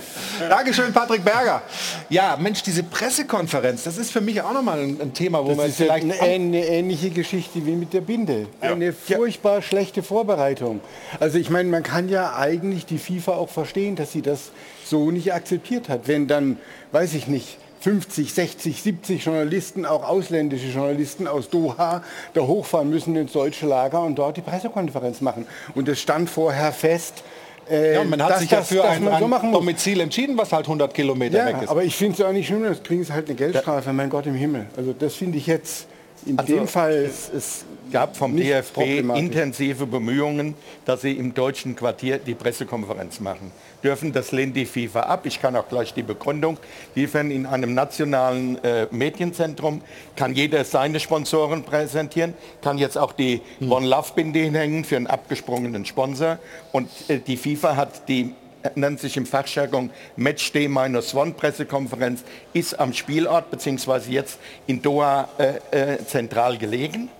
Dankeschön, Patrick Berger. Ja, Mensch, diese Pressekonferenz, das ist für mich auch nochmal ein, ein Thema, wo das man ist vielleicht... eine, eine ähnliche Geschichte wie mit der Binde. Ja. Eine furchtbar schlechte Vorbereitung. Also ich meine, man kann ja eigentlich die FIFA auch verstehen, dass sie das so nicht akzeptiert hat. Wenn dann, weiß ich nicht, 50, 60, 70 Journalisten, auch ausländische Journalisten aus Doha, da hochfahren müssen ins deutsche Lager und dort die Pressekonferenz machen. Und es stand vorher fest, äh, Ja, man hat dass sich ja für ein, so ein. Domizil entschieden, was halt 100 Kilometer Ja, weg ist. aber ich finde es auch nicht schlimm, das kriegen sie halt eine Geldstrafe, mein Gott im Himmel. Also das finde ich jetzt in Also, dem Fall es, es gab vom DFB intensive Bemühungen, dass sie im deutschen Quartier die Pressekonferenz machen. Dürfen das lehnt die FIFA ab. Ich kann auch gleich die Begründung liefern. In einem nationalen äh, Medienzentrum kann jeder seine Sponsoren präsentieren, kann jetzt auch die One Love Binde hinhängen für einen abgesprungenen Sponsor. Und äh, die FIFA hat die nennt sich im Fachjargon Matchday Minus One Pressekonferenz, ist am Spielort beziehungsweise jetzt in Doha äh, äh, zentral gelegen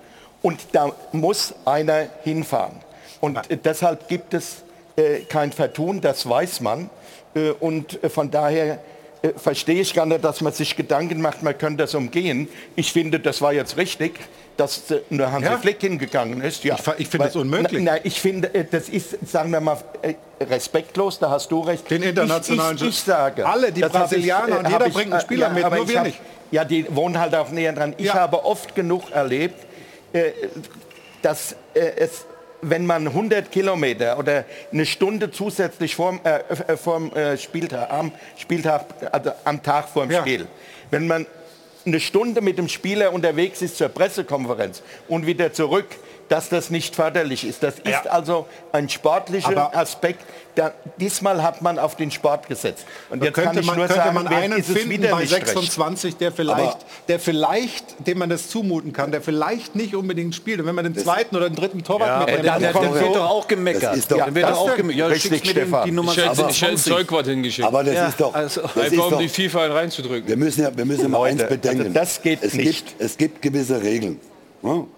und da muss einer hinfahren. Und äh, deshalb gibt es äh, kein Vertun, das weiß man. Äh, und äh, von daher äh, verstehe ich gar nicht, dass man sich Gedanken macht, man könnte das umgehen. Ich finde, das war jetzt richtig, dass äh, nur Hansi Ja. Flick hingegangen ist. Ja. Ich ich finde das unmöglich. Na, ich finde, das ist, sagen wir mal, respektlos, da hast du recht. Den internationalen ich, ich, ich sage. Alle, die Brasilianer und hab jeder bringt einen Spieler mit, aber nur ich wir hab- nicht. Ja, die wohnen halt auch näher dran. Ich habe oft genug erlebt, dass äh, es, wenn man 100 Kilometer oder eine Stunde zusätzlich vorm, äh, äh, vorm äh, Spieltag, am Spieltag, also am Tag vorm Spiel, wenn man eine Stunde mit dem Spieler unterwegs ist zur Pressekonferenz und wieder zurück, dass das nicht förderlich ist. Das ist also ein sportlicher Aber- Aspekt. Da, diesmal hat man auf den Sport gesetzt. Und jetzt kann könnte ich man, nur könnte sagen, man wer einen ist es finden wieder bei nicht recht. 26, der vielleicht, der vielleicht, dem man das zumuten kann, der vielleicht nicht unbedingt spielt. Und wenn man den zweiten oder den dritten Torwart Ja, mitnimmt, dann, dann, wird doch auch gemeckert. Das ist doch- dann wird doch auch gemeckert. Ja, Richtig, Stefan. die Nummer Ich hätte, 20. ich hätte hingeschickt. Aber das Ja, ist doch, also- das ist Einfach um doch die FIFA reinzudrücken. wir müssen ja, wir müssen mal eins bedenken. also das geht es nicht. Gibt, es gibt gewisse Regeln.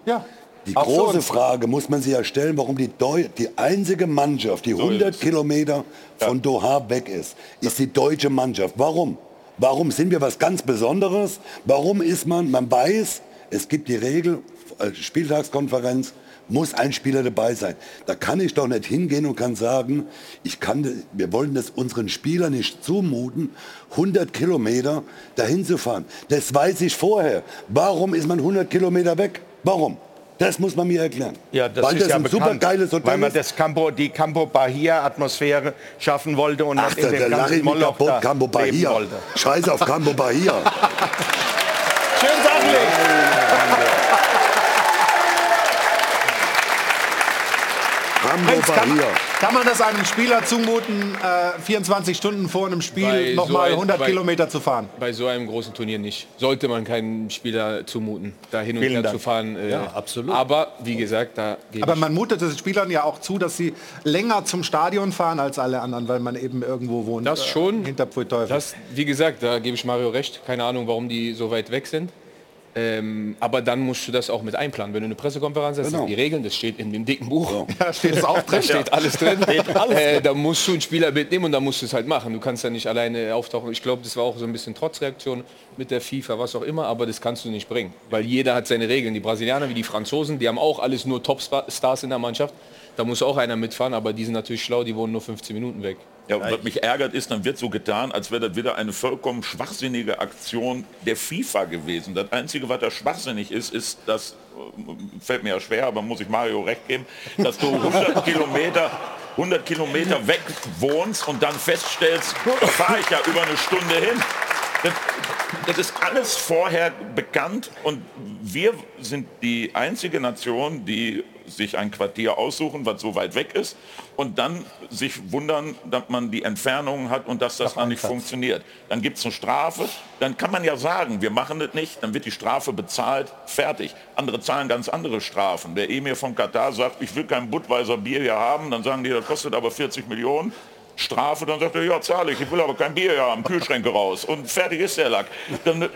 Ja. Die große uns. Frage muss man sich ja stellen, warum die, Deu die einzige Mannschaft, die 100 Kilometer von Doha weg ist, ist die deutsche Mannschaft. Warum? Warum sind wir was ganz Besonderes? Warum ist man, man weiß, es gibt die Regel, äh, Spieltagskonferenz, muss ein Spieler dabei sein. Da kann ich doch nicht hingehen und kann sagen, ich kann, wir wollen das unseren Spielern nicht zumuten, 100 Kilometer dahin zu fahren. Das weiß ich vorher. Warum ist man 100 Kilometer weg? Warum? Das muss man mir erklären. Ja, das Weil ist das ja ein bekannt, super geiles Hotel weil man das Campo, die Campo Bahia Atmosphäre schaffen wollte und Ach, nicht in dem ganzen Moloch kaputt. Campo Bahia. Scheiß auf Campo Bahia. Schön sachlich. Heinz, kann, kann man das einem Spieler zumuten, äh, 24 Stunden vor einem Spiel so nochmal ein- 100 bei- Kilometer zu fahren? Bei so einem großen Turnier nicht. Sollte man keinem Spieler zumuten, da hin und Vielen her Dank. zu fahren. Äh, Ja, absolut. Aber wie gesagt, da Aber ich man mutet den Spielern ja auch zu, dass sie länger zum Stadion fahren als alle anderen, weil man eben irgendwo wohnt. Das schon. Äh, hinter Pfui Teufel. Das, wie gesagt, da gebe ich Mario recht. Keine Ahnung, warum die so weit weg sind. Ähm, aber dann musst du das auch mit einplanen. Wenn du eine Pressekonferenz hast, Genau. sind die Regeln, das steht in dem dicken Buch. Ja, steht es auch Da drin. steht alles drin. äh, da musst du einen Spieler mitnehmen und da musst du es halt machen. Du kannst ja nicht alleine auftauchen. Ich glaube, das war auch so ein bisschen Trotzreaktion mit der FIFA, was auch immer, aber das kannst du nicht bringen. Weil jeder hat seine Regeln. Die Brasilianer wie die Franzosen, die haben auch alles nur Topstars in der Mannschaft. Da muss auch einer mitfahren, aber die sind natürlich schlau, die wohnen nur 15 Minuten weg. Ja, was mich ärgert ist, dann wird so getan, als wäre das wieder eine vollkommen schwachsinnige Aktion der FIFA gewesen. Das Einzige, was da schwachsinnig ist, ist, das äh, fällt mir ja schwer, aber muss ich Mario recht geben, dass du 100 Kilometer, 100 Kilometer weg wohnst und dann feststellst, da fahre ich ja über eine Stunde hin. Das, das ist alles vorher bekannt und wir sind die einzige Nation, die sich ein Quartier aussuchen, was so weit weg ist und dann sich wundern, dass man die Entfernungen hat und dass das dann nicht funktioniert. Dann gibt es eine Strafe, dann kann man ja sagen, wir machen das nicht, dann wird die Strafe bezahlt, fertig. Andere zahlen ganz andere Strafen. Der Emir von Katar sagt, ich will kein Budweiser Bier hier haben, dann sagen die, das kostet aber 40 Millionen. Strafe, dann sagt er, ja zahle ich, ich will aber kein Bier haben, Kühlschränke raus und fertig ist der Lack. Dann äh,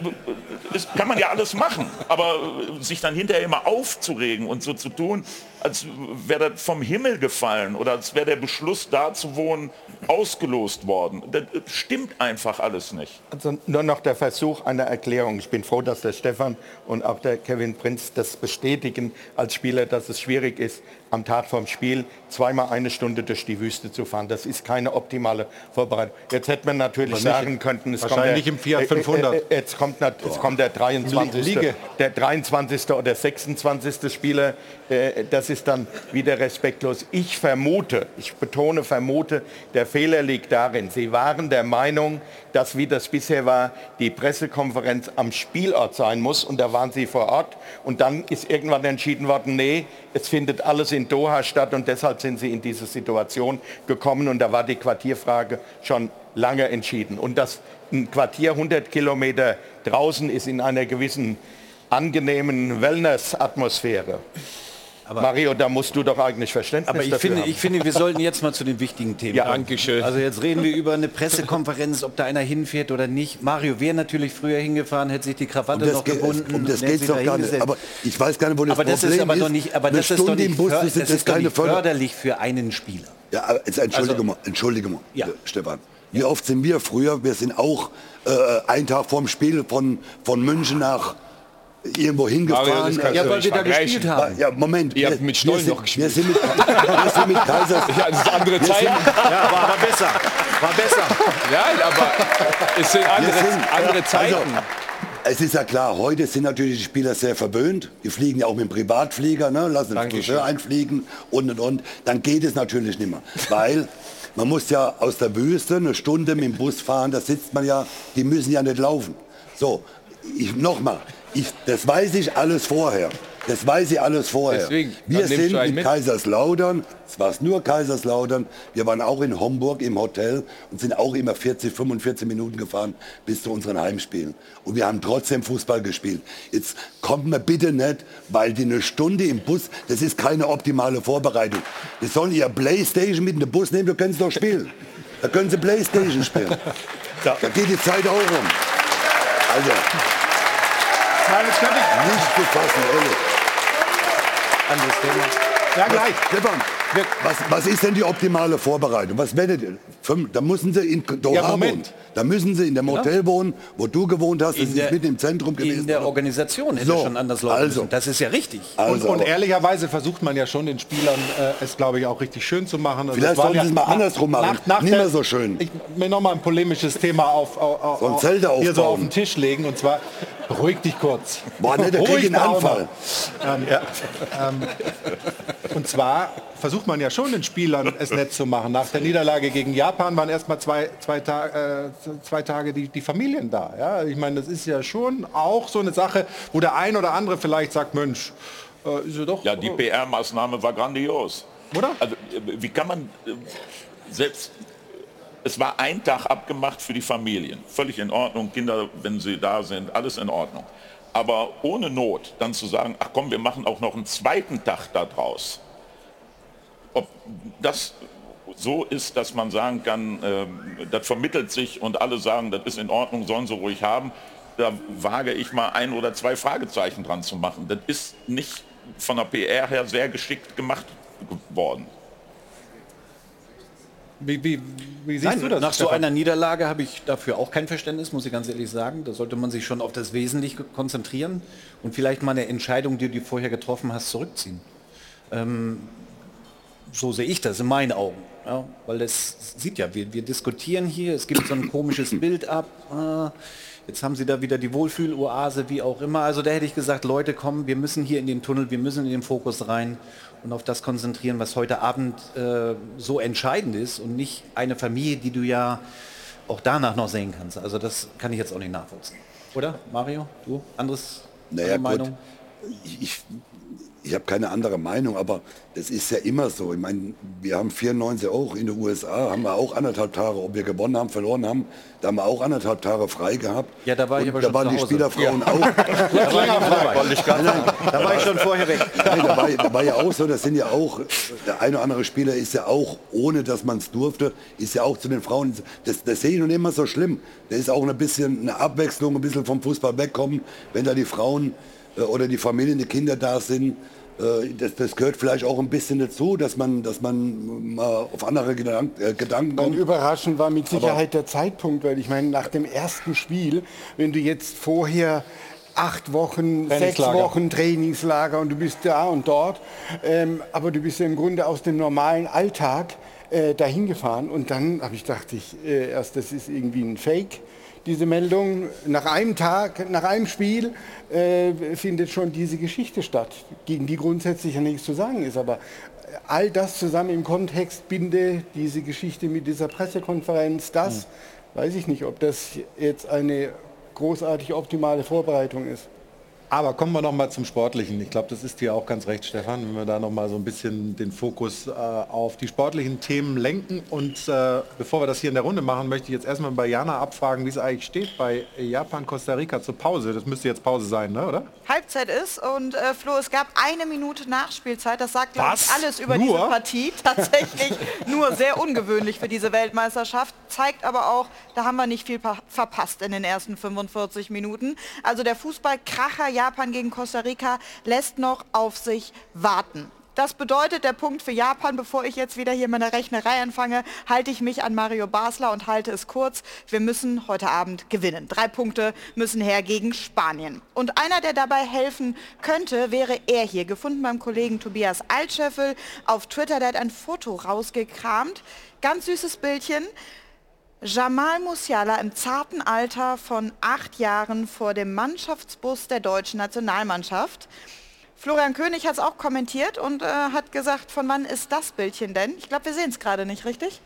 ist, kann man ja alles machen, aber äh, sich dann hinterher immer aufzuregen und so zu tun, als wäre das vom Himmel gefallen oder als wäre der Beschluss da zu wohnen ausgelost worden. Das äh, stimmt einfach alles nicht. Also nur noch der Versuch einer Erklärung. Ich bin froh, dass der Stefan und auch der Kevin Prinz das bestätigen als Spieler, dass es schwierig ist, am Tag vorm Spiel zweimal eine Stunde durch die Wüste zu fahren. Das ist keine optimale Vorbereitung. Jetzt hätte man natürlich nicht- sagen können, es wahrscheinlich kommt im Fiat 500. Äh, äh, äh, jetzt kommt, jetzt kommt der 23. Liege. der 23. oder 26. Spieler. Äh, das ist dann wieder respektlos. Ich vermute, ich betone vermute, der Fehler liegt darin. Sie waren der Meinung, dass wie das bisher war, die Pressekonferenz am Spielort sein muss und da waren sie vor Ort und dann ist irgendwann entschieden worden, nee, es findet alles in Doha statt und deshalb sind sie in diese Situation gekommen und da war die Quartierfrage schon lange entschieden. Und das ein Quartier 100 Kilometer draußen ist in einer gewissen angenehmen Wellness-Atmosphäre. Mario, da musst du doch eigentlich Verständnis Aber ich dafür finde, haben. ich finde, wir sollten jetzt mal zu den wichtigen Themen Ja, kommen. Dankeschön. Also jetzt reden wir über eine Pressekonferenz, ob da einer hinfährt oder nicht. Mario wäre natürlich früher hingefahren, hätte sich die Krawatte Um das noch geht- gebunden. um das sich doch gar nicht. Aber ich weiß gar nicht, wo das aber das ist Problem aber ist. doch nicht, aber das ist doch nicht, im Bus, das das ist doch keine nicht Förder- förderlich für einen Spieler. Ja, aber jetzt entschuldige Also- mal, entschuldige mal, Ja. äh, Stefan. Wie oft sind wir früher, wir sind auch äh, einen Tag vorm Spiel von, von München nach irgendwo hingefahren. Mario, Ja, weil wir da gespielt haben. Ja, Moment. Ihr wir, habt mit Stollen noch gespielt. Wir sind mit, wir sind mit Kaisers... Ja, das ist andere. Sind, Ja, war, war besser. War besser. Ja, aber es sind andere, sind- andere Zeiten. Also, es ist ja klar, heute sind natürlich die Spieler sehr verwöhnt. Die fliegen ja auch mit dem Privatflieger, ne? lassen den. Friseur einfliegen und und und. Dann geht es natürlich nicht mehr. Weil man muss ja aus der Wüste eine Stunde mit dem Bus fahren, da sitzt man ja, die müssen ja nicht laufen. So, ich, nochmal, ich, das weiß ich alles vorher. Das weiß ich alles vorher. Deswegen, wir sind einen mit mit. Kaiserslautern, es war nur Kaiserslautern, wir waren auch in Homburg im Hotel und sind auch immer 40, 45 Minuten gefahren bis zu unseren Heimspielen. Und wir haben trotzdem Fußball gespielt. Jetzt kommt mir bitte nicht, weil die eine Stunde im Bus, das ist keine optimale Vorbereitung. Die sollen ihr Playstation mit in den Bus nehmen, da können sie doch spielen. Da können sie Playstation spielen. Da geht die Zeit auch rum. Also, Nein, jetzt könnte ich. nicht zu fassen, ehrlich. Anderes Thema. Ja, gleich. Stefan, was, was ist denn die optimale Vorbereitung? Was werdet ihr? Fünf, da müssen sie in Doha Ja, wohnen. Da müssen sie in dem Hotel wohnen, wo du gewohnt hast. Das In ist der- mitten im Zentrum gewesen. In der oder? Organisation hätte So, schon anders laufen also. müssen. Das ist ja richtig. Und, Also, und aber ehrlicherweise versucht man ja schon den Spielern äh, es, glaube ich, auch richtig schön zu machen. Also Vielleicht sollten sie es mal nach- andersrum machen. Nach, nach Nicht der- mehr so schön. Ich will noch mal ein polemisches Thema auf, auf, auf, So ein Zelt hier so aufbauen. auf den Tisch legen. Und zwar, beruhig dich kurz. Boah, ne, der kriegt einen. Anfall. Ähm, ähm, und zwar versucht man ja schon den Spielern es nett zu machen. Nach der Niederlage gegen Japan waren erst mal zwei, zwei, Ta äh, zwei Tage die, die Familien da. Ja? Ich meine, das ist ja schon auch so eine Sache, wo der ein oder andere vielleicht sagt, Mensch, äh, ist ja doch... Ja, die PR-Maßnahme war grandios. Oder? Also, äh, wie kann man äh, selbst es war ein Tag abgemacht für die Familien. Völlig in Ordnung, Kinder, wenn sie da sind, alles in Ordnung. Aber ohne Not dann zu sagen, ach komm, wir machen auch noch einen zweiten Tag da draus. Ob das so ist, dass man sagen kann, ähm, das vermittelt sich und alle sagen, das ist in Ordnung, sollen sie ruhig haben, da wage ich mal ein oder zwei Fragezeichen dran zu machen. Das ist nicht von der PR her sehr geschickt gemacht worden. Wie, wie, wie siehst Nein, du das? nach so einer Niederlage habe ich dafür auch kein Verständnis, muss ich ganz ehrlich sagen. Da sollte man sich schon auf das Wesentliche konzentrieren und vielleicht mal eine Entscheidung, die du vorher getroffen hast, zurückziehen. Ähm, so sehe ich das in meinen Augen. Ja, weil das sieht ja, wir, wir diskutieren hier, es gibt so ein komisches Bild ab. Ah, jetzt haben sie da wieder die Wohlfühloase, wie auch immer. Also da hätte ich gesagt, Leute, kommen, wir müssen hier in den Tunnel, wir müssen in den Fokus rein und auf das konzentrieren, was heute Abend äh, so entscheidend ist und nicht eine Familie, die du ja auch danach noch sehen kannst. Also das kann ich jetzt auch nicht nachvollziehen. Oder, Mario? Du? Anderes Naja, andere gut. Ich, ich, habe keine andere Meinung, aber das ist ja immer so. Ich meine, wir haben 94 auch in den USA, haben wir auch anderthalb Tage, ob wir gewonnen haben, verloren haben, da haben wir auch anderthalb Tage frei gehabt. Ja, da war ich aber da schon waren zu die. Spielerfrauen Ja. auch. Da war ich dabei. Sagen. Da war ich schon vorher weg. Nein, da, war, da war ja auch so, das sind ja auch, der eine oder andere Spieler ist ja auch, ohne dass man es durfte, ist ja auch zu den Frauen, das, das sehe ich noch nicht immer so schlimm. Da ist auch ein bisschen eine Abwechslung, ein bisschen vom Fußball wegkommen, wenn da die Frauen oder die Familien, die Kinder da sind. Äh, das, das gehört vielleicht auch ein bisschen dazu, dass man, dass man mal auf andere Gedank, äh, Gedanken Und kommt. überraschend war mit Aber- Sicherheit der Zeitpunkt, weil ich meine, nach dem ersten Spiel, wenn du jetzt vorher acht Wochen, sechs. Wochen Trainingslager und du bist da und dort, ähm, aber du bist ja im Grunde aus dem normalen Alltag äh, dahin gefahren und dann habe ich dachte ich äh, erst, das ist irgendwie ein Fake. Diese Meldung, nach einem Tag, nach einem Spiel äh, findet schon diese Geschichte statt, gegen die grundsätzlich ja nichts zu sagen ist. Aber all das zusammen im Kontext binde, diese Geschichte mit dieser Pressekonferenz, das, hm. weiß ich nicht, ob das jetzt eine großartig optimale Vorbereitung ist. Aber kommen wir noch mal zum Sportlichen. Ich glaube, das ist dir auch ganz recht, Stefan, wenn wir da noch mal so ein bisschen den Fokus äh, auf die sportlichen Themen lenken. Und äh, bevor wir das hier in der Runde machen, möchte ich jetzt erstmal bei Jana abfragen, wie es eigentlich steht bei Japan, Costa Rica zur Pause. Das müsste jetzt Pause sein, ne, oder? Halbzeit ist und äh, Flo, es gab eine Minute Nachspielzeit. Das sagt ich alles über nur? diese Partie. Tatsächlich nur sehr ungewöhnlich für diese Weltmeisterschaft. Zeigt aber auch, da haben wir nicht viel verpasst in den ersten 45 Minuten. Also der Fußballkracher Japan gegen Costa Rica lässt noch auf sich warten. Das bedeutet, der Punkt für Japan, bevor ich jetzt wieder hier meine Rechnerei anfange, halte ich mich an Mario Basler und halte es kurz. Wir müssen heute Abend gewinnen. Drei Punkte müssen her gegen Spanien. Und einer, der dabei helfen könnte, wäre er hier, gefunden beim Kollegen Tobias Altscheffel auf Twitter. Der hat ein Foto rausgekramt. Ganz süßes Bildchen. Jamal Musiala im zarten Alter von acht Jahren vor dem Mannschaftsbus der deutschen Nationalmannschaft. Florian König hat es auch kommentiert und äh, hat gesagt, von wann ist das Bildchen denn? Ich glaube, wir sehen es gerade nicht, richtig?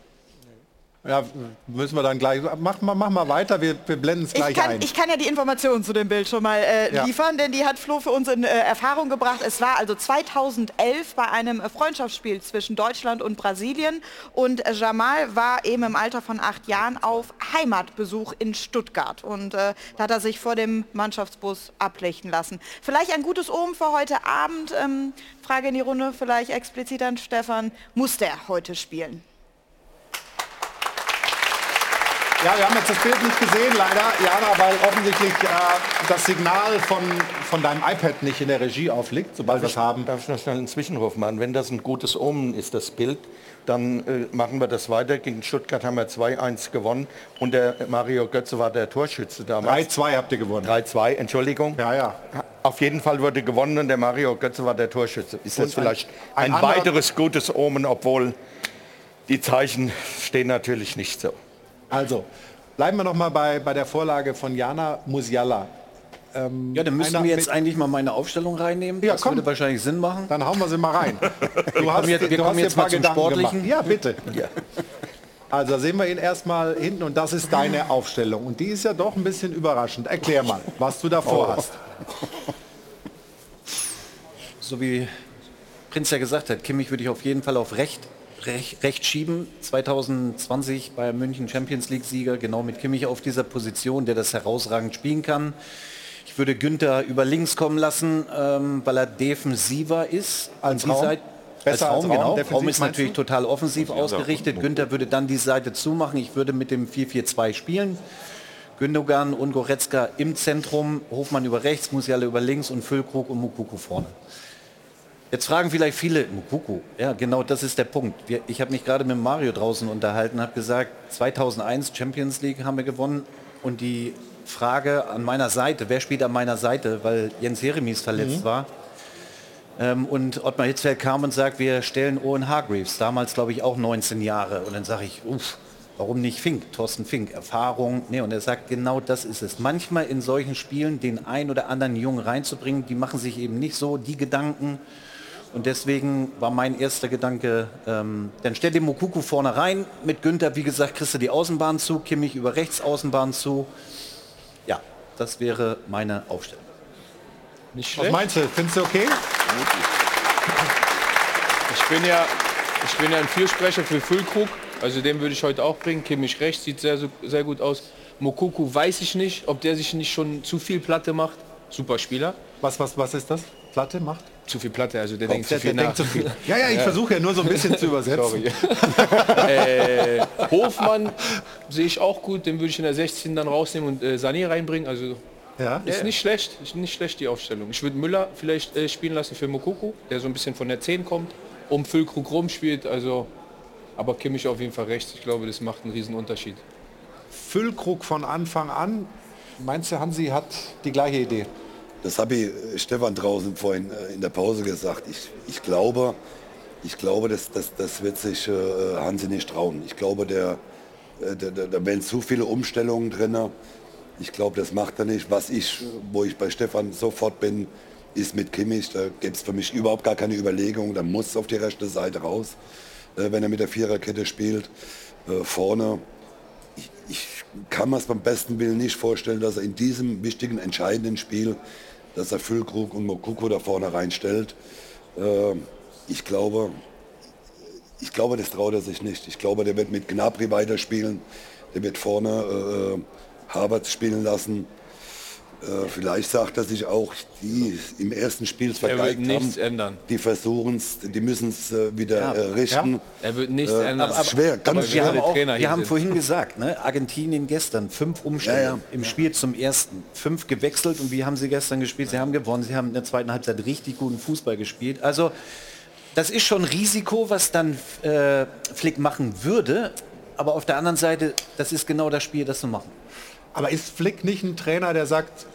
Ja, müssen wir dann gleich. Mach mal, mach mal weiter, wir, wir blenden es gleich ich kann, ein. Ich kann ja die Informationen zu dem Bild schon mal äh, ja. liefern, denn die hat Flo für uns in äh, Erfahrung gebracht. Es war also 2011 bei einem äh, Freundschaftsspiel zwischen Deutschland und Brasilien und äh, Jamal war eben im Alter von acht Jahren auf Heimatbesuch in Stuttgart und äh, da hat er sich vor dem Mannschaftsbus ablichten lassen. Vielleicht ein gutes Omen für heute Abend. Ähm, Frage in die Runde, vielleicht explizit an Stefan. Muss der heute spielen? Ja, wir haben jetzt das Bild nicht gesehen, leider, Jana, weil offensichtlich äh, das Signal von, von deinem iPad nicht in der Regie aufliegt, sobald wir es haben. Darf ich noch schnell einen Zwischenruf machen? Wenn das ein gutes Omen ist, das Bild, dann äh, machen wir das weiter. Gegen Stuttgart haben wir 2-1 gewonnen und der Mario Götze war der Torschütze damals. 3-2 habt ihr gewonnen. 3-2, Entschuldigung. Ja, ja. Auf jeden Fall wurde gewonnen und der Mario Götze war der Torschütze. Ist das vielleicht ein, ein, ein weiteres gutes Omen, obwohl die Zeichen stehen natürlich nicht so. Also, bleiben wir noch mal bei, bei der Vorlage von Jana Musiala. Ähm, ja, dann müssen wir jetzt eigentlich mal meine Aufstellung reinnehmen. Ja, das komm. würde wahrscheinlich Sinn machen. Dann hauen wir sie mal rein. Du hast, wir, wir kommen jetzt mal zum Gedanken Sportlichen. Gemacht. Ja, bitte. Ja. Also sehen wir ihn erstmal hinten und das ist deine Aufstellung. Und die ist ja doch ein bisschen überraschend. Erklär mal, was du davor oh. hast. So wie Prinz ja gesagt hat, Kimmich würde ich auf jeden Fall auf Recht recht, recht schieben. 2020 bei München Champions League Sieger, genau mit Kimmich auf dieser Position, der das herausragend spielen kann. Ich würde Günther über links kommen lassen, ähm, weil er defensiver ist. Als Raum? Seite, Besser als Raum, als Raum, genau. Raum ist natürlich du? total offensiv ausgerichtet. Günther würde dann die Seite zumachen. Ich würde mit dem 4-4-2 spielen. Gündogan und Goretzka im Zentrum, Hofmann über rechts, Musiala über links und Füllkrug und Mukuku vorne. Jetzt fragen vielleicht viele, Mukuku, ja genau das ist der Punkt. Wir, ich habe mich gerade mit Mario draußen unterhalten, habe gesagt, 2001 Champions League haben wir gewonnen und die Frage an meiner Seite, wer spielt an meiner Seite, weil Jens Jeremies verletzt mhm. war. Ähm, und Ottmar Hitzfeld kam und sagt, wir stellen Owen Hargreaves, damals glaube ich auch 19 Jahre. Und dann sage ich, uff, warum nicht Fink, Thorsten Fink, Erfahrung. Nee, und er sagt, genau das ist es. Manchmal in solchen Spielen den ein oder anderen Jungen reinzubringen, die machen sich eben nicht so die Gedanken und deswegen war mein erster Gedanke, ähm, dann stell den Mokuku vorne rein. Mit Günther, wie gesagt, kriegst du die Außenbahn zu, Kimmich über rechts Außenbahn zu. Ja, das wäre meine Aufstellung. Nicht schlecht. Was meinst du? Findest du okay? Ich bin ja, ich bin ja ein Fürsprecher für Füllkrug. Also den würde ich heute auch bringen. Kimmich rechts sieht sehr, sehr gut aus. Mokuku weiß ich nicht, ob der sich nicht schon zu viel Platte macht. Super Spieler. Was, was, was ist das? Platte macht? Zu viel Platte, also der, denkt, zu viel der denkt zu viel. Ja, ja, ich ja. versuche ja nur so ein bisschen zu übersetzen. äh, Hofmann sehe ich auch gut, den würde ich in der 16 dann rausnehmen und äh, Sané reinbringen. Also ja. ist ja. nicht schlecht, ist nicht schlecht die Aufstellung. Ich würde Müller vielleicht äh, spielen lassen für Mokuku, der so ein bisschen von der 10 kommt, um Füllkrug rumspielt. Also, aber Kimmich auf jeden Fall rechts. Ich glaube, das macht einen riesen Unterschied. Füllkrug von Anfang an. Meinst du, Hansi hat die gleiche Idee? Das habe ich äh, Stefan draußen vorhin äh, in der Pause gesagt. Ich, ich glaube, ich glaube das, das, das wird sich äh, Hansi nicht trauen. Ich glaube, der, der, der, da werden zu viele Umstellungen drin. Ich glaube, das macht er nicht. Was ich, wo ich bei Stefan sofort bin, ist mit Kimmich. Da gibt es für mich überhaupt gar keine Überlegung. Da muss auf die rechte Seite raus, wenn er mit der Viererkette spielt. Vorne, ich, ich kann mir es beim besten Willen nicht vorstellen, dass er in diesem wichtigen, entscheidenden Spiel, dass er Füllkrug und Mokoko da vorne reinstellt. Äh, ich glaube, ich glaube, das traut er sich nicht. Ich glaube, der wird mit Gnabry weiterspielen. Der wird vorne äh, Havertz spielen lassen. Äh, vielleicht sagt er sich auch, die im ersten Spiel Er vergeigt nichts haben. ändern. Die versuchen es, die müssen es äh, wieder Ja. äh, richten. Ja. Er wird nichts Äh, ändern. aber- schwer, ganz Aber schwer. Wir haben, auch, wir haben vorhin gesagt, ne? Argentinien gestern, fünf Umstellungen Ja, ja. im Spiel zum ersten. Fünf gewechselt und wie haben sie gestern gespielt? Sie haben gewonnen, sie haben in der zweiten Halbzeit richtig guten Fußball gespielt. Also das ist schon Risiko, was dann äh, Flick machen würde. Aber auf der anderen Seite, das ist genau das Spiel, das zu machen. Aber ist Flick nicht ein Trainer, der sagt,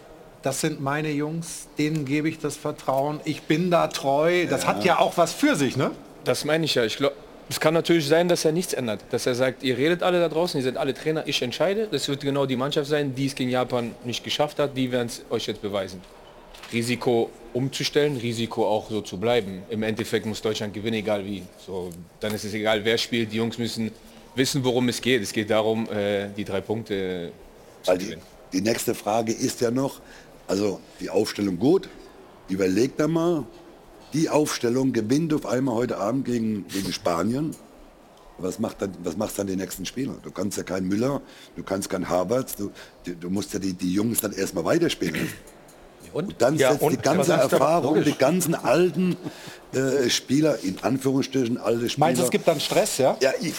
das sind meine Jungs, denen gebe ich das Vertrauen, ich bin da treu. Das hat ja auch was für sich, ne? Das meine ich ja. Ich glaube, es kann natürlich sein, dass er nichts ändert. Dass er sagt, ihr redet alle da draußen, ihr seid alle Trainer, ich entscheide. Das wird genau die Mannschaft sein, die es gegen Japan nicht geschafft hat. Die werden es euch jetzt beweisen. Risiko umzustellen, Risiko auch so zu bleiben. Im Endeffekt muss Deutschland gewinnen, egal wie. So, dann ist es egal, wer spielt. Die Jungs müssen wissen, worum es geht. Es geht darum, äh, die drei Punkte Weil die, die nächste Frage ist ja noch, also die Aufstellung gut, überlegt mal, die Aufstellung gewinnt auf einmal heute Abend gegen, gegen Spanien. Was macht dann, was macht dann die nächsten Spieler? Du kannst ja keinen Müller, du kannst keinen Havertz, du, du, du musst ja die, die Jungs dann erstmal weiterspielen. Lassen. Und? dann Ja, setzt und- die ganze Erfahrung, die ganzen alten äh, Spieler, in Anführungsstrichen alte Spieler. Meinst du, es gibt dann Stress, ja? ja, ich,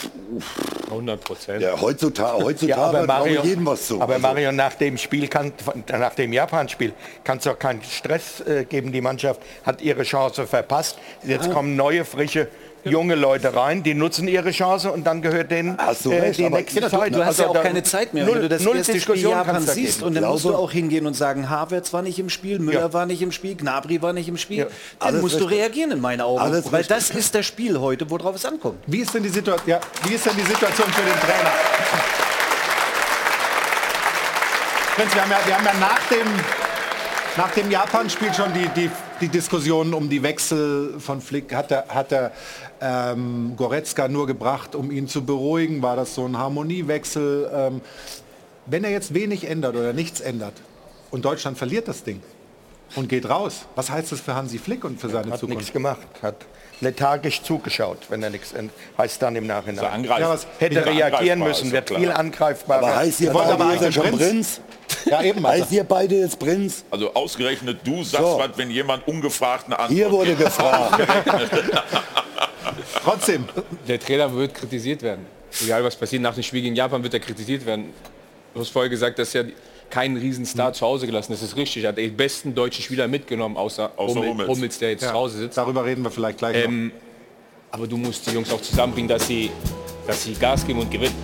100 Prozent. ja, heutzutage, heutzutage Ja, aber Mario, jedem was zu. aber Also- Mario, nach dem Spiel, kann, nach dem Japan-Spiel, kann es doch keinen Stress äh, geben. Die Mannschaft hat ihre Chance verpasst. Jetzt kommen neue, frische, junge Leute rein, die nutzen ihre Chance und dann gehört denen Hast du äh, recht, die aber- nächste Ja, du, Zeit. du hast ja Also auch da- keine Zeit mehr, null- wenn du das null erste Spiel Japan siehst. Und dann musst du auch hingehen und sagen, Havertz war nicht im Spiel, Müller Ja. war nicht im Spiel, Gnabry war nicht im Spiel. Ja. Dann Alles musst du richtig. reagieren in meinen Augen. Alles weil richtig. das ist das Spiel heute, worauf es ankommt. Wie ist denn die Situation, ja, wie ist denn die Situation für den Trainer? Prinz, wir haben ja, wir haben ja nach dem, nach dem Japan-Spiel schon die, die, die Diskussion um die Wechsel von Flick. Hat er, hat er ähm, Goretzka nur gebracht, um ihn zu beruhigen? War das so ein Harmoniewechsel? Ähm, wenn er jetzt wenig ändert oder nichts ändert und Deutschland verliert das Ding und geht raus, was heißt das für Hansi Flick und für seine Hat nichts Zukunft? gemacht, hat lethargisch zugeschaut, wenn er nichts ändert. Heißt dann im Nachhinein. So angreifen. Ja, was- Hätte reagieren müssen, wird viel angreifbarer. aber heißt ihr wollt aber eigentlich Prinz? Prinz? Ja, eben. Also. Heißt ihr beide jetzt Prinz? Also ausgerechnet du sagst So. was, wenn jemand ungefragt eine Antwort Hier wurde gibt. gefragt. Trotzdem, Der Trainer wird kritisiert werden. Egal was passiert, nach dem Spiel gegen Japan wird er kritisiert werden. Du hast vorher gesagt, dass er keinen Riesenstar zu Hause gelassen. Das ist richtig. Er hat den besten deutschen Spieler mitgenommen, außer, Außer Hummel- Hummels. Hummels, der jetzt Ja, zu Hause sitzt. darüber reden wir vielleicht gleich noch. Ähm, aber du musst die Jungs auch zusammenbringen, dass sie, dass sie Gas geben und gewinnen.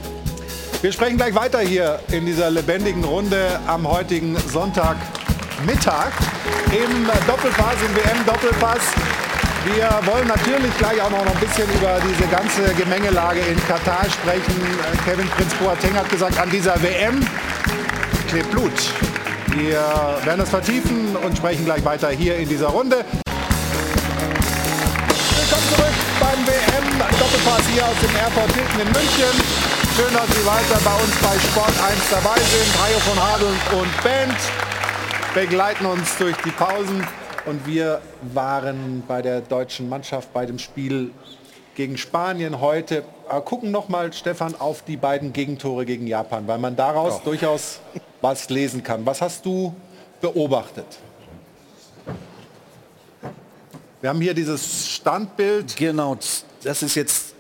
Wir sprechen gleich weiter hier in dieser lebendigen Runde am heutigen Sonntagmittag im Doppelpass, im WM-Doppelpass. Wir wollen natürlich gleich auch noch ein bisschen über diese ganze Gemengelage in Katar sprechen. Kevin Prinz Boateng hat gesagt, an dieser WM klebt Blut. Wir werden das vertiefen und sprechen gleich weiter hier in dieser Runde. Willkommen zurück beim WM-Doppelpass hier aus dem Airport Hilton in München. Schön, dass Sie weiter bei uns bei Sport 1 dabei sind. Hajo von Hadel und Band begleiten uns durch die Pausen. Und wir waren bei der deutschen Mannschaft bei dem Spiel gegen Spanien heute. Aber gucken noch mal, Stefan, auf die beiden Gegentore gegen Japan, weil man daraus durchaus was lesen kann. Was hast du beobachtet? Wir haben hier dieses Standbild. Genau, das ist jetzt,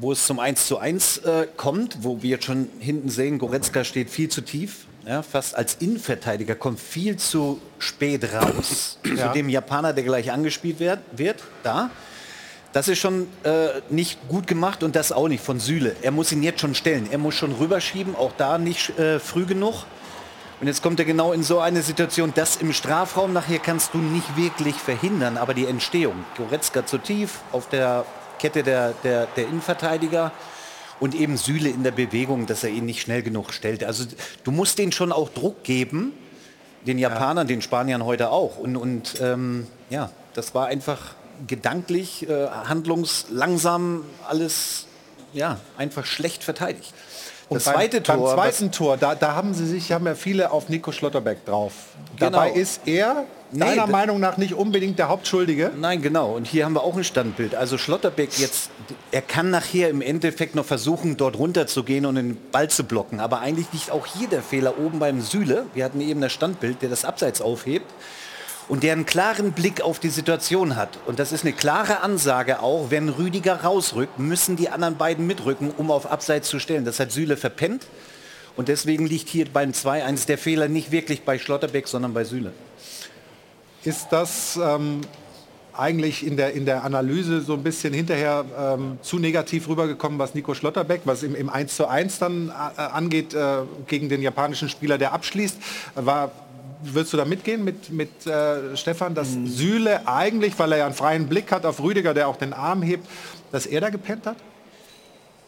wo es zum 1 zu 1 äh, kommt, wo wir jetzt schon hinten sehen, Goretzka steht viel zu tief. Ja, fast als Innenverteidiger kommt viel zu spät raus Ja. zu dem Japaner, der gleich angespielt wird, wird da. Das ist schon äh, nicht gut gemacht und das auch nicht von Süle. Er muss ihn jetzt schon stellen. Er muss schon rüberschieben, auch da nicht äh, früh genug. Und jetzt kommt er genau in so eine Situation, das im Strafraum nachher kannst du nicht wirklich verhindern, aber die Entstehung. Goretzka zu tief auf der Kette der, der, der Innenverteidiger Und eben Süle in der Bewegung, dass er ihn nicht schnell genug stellt. Also du musst denen schon auch Druck geben, den Japanern, den Spaniern heute auch. Und, und ähm, ja, das war einfach gedanklich, äh, handlungslangsam, alles ja, einfach schlecht verteidigt. Und das beim, zweite beim Tor, zweiten Tor, da, da haben sie sich, haben ja viele auf Nico Schlotterbeck drauf. Genau. Dabei ist er deiner Meinung nach nicht unbedingt der Hauptschuldige. Nein, genau. Und hier haben wir auch ein Standbild. Also Schlotterbeck jetzt, er kann nachher im Endeffekt noch versuchen, dort runter zu gehen und den Ball zu blocken. Aber eigentlich liegt auch hier der Fehler oben beim Süle. Wir hatten eben das Standbild, der das Abseits aufhebt. Und der einen klaren Blick auf die Situation hat. Und das ist eine klare Ansage auch, wenn Rüdiger rausrückt, müssen die anderen beiden mitrücken, um auf Abseits zu stellen. Das hat Süle verpennt. Und deswegen liegt hier beim 2-1 der Fehler nicht wirklich bei Schlotterbeck, sondern bei Süle. Ist das ähm, eigentlich in der, in der Analyse so ein bisschen hinterher ähm, zu negativ rübergekommen, was Nico Schlotterbeck, was im, im 1 zu 1 dann äh, angeht, äh, gegen den japanischen Spieler, der abschließt? War, würdest du da mitgehen mit, mit äh, Stefan, dass Mhm. Süle eigentlich, weil er ja einen freien Blick hat auf Rüdiger, der auch den Arm hebt, dass er da gepennt hat?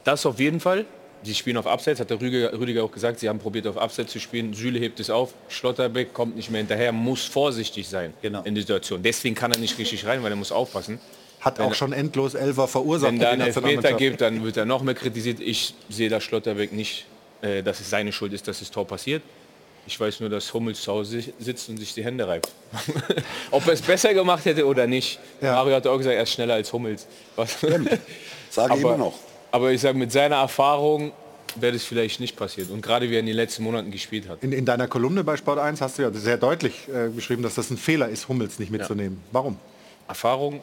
Das auf jeden Fall. Sie spielen auf Abseits, hat der Rüdiger, Rüdiger auch gesagt, sie haben probiert auf Abseits zu spielen. Süle hebt es auf, Schlotterbeck kommt nicht mehr hinterher, muss vorsichtig sein in der Situation. Deswegen kann er nicht richtig rein, weil er muss aufpassen. Hat Wenn auch schon endlos Elfer verursacht. Wenn da die einen Elfmeter gibt, dann wird er noch mehr kritisiert. Ich sehe das Schlotterbeck nicht, äh, dass es seine Schuld ist, dass das Tor passiert. Ich weiß nur, dass Hummels zu Hause si- sitzt und sich die Hände reibt. Ob er es besser gemacht hätte oder nicht. Mario hat auch gesagt, er ist schneller als Hummels. Was? Sage ich aber, immer noch. Aber ich sage, mit seiner Erfahrung wäre das vielleicht nicht passiert. Und gerade wie er in den letzten Monaten gespielt hat. In, in deiner Kolumne bei Sport 1 hast du ja sehr deutlich äh, geschrieben, dass das ein Fehler ist, Hummels nicht mitzunehmen. Warum? Erfahrung.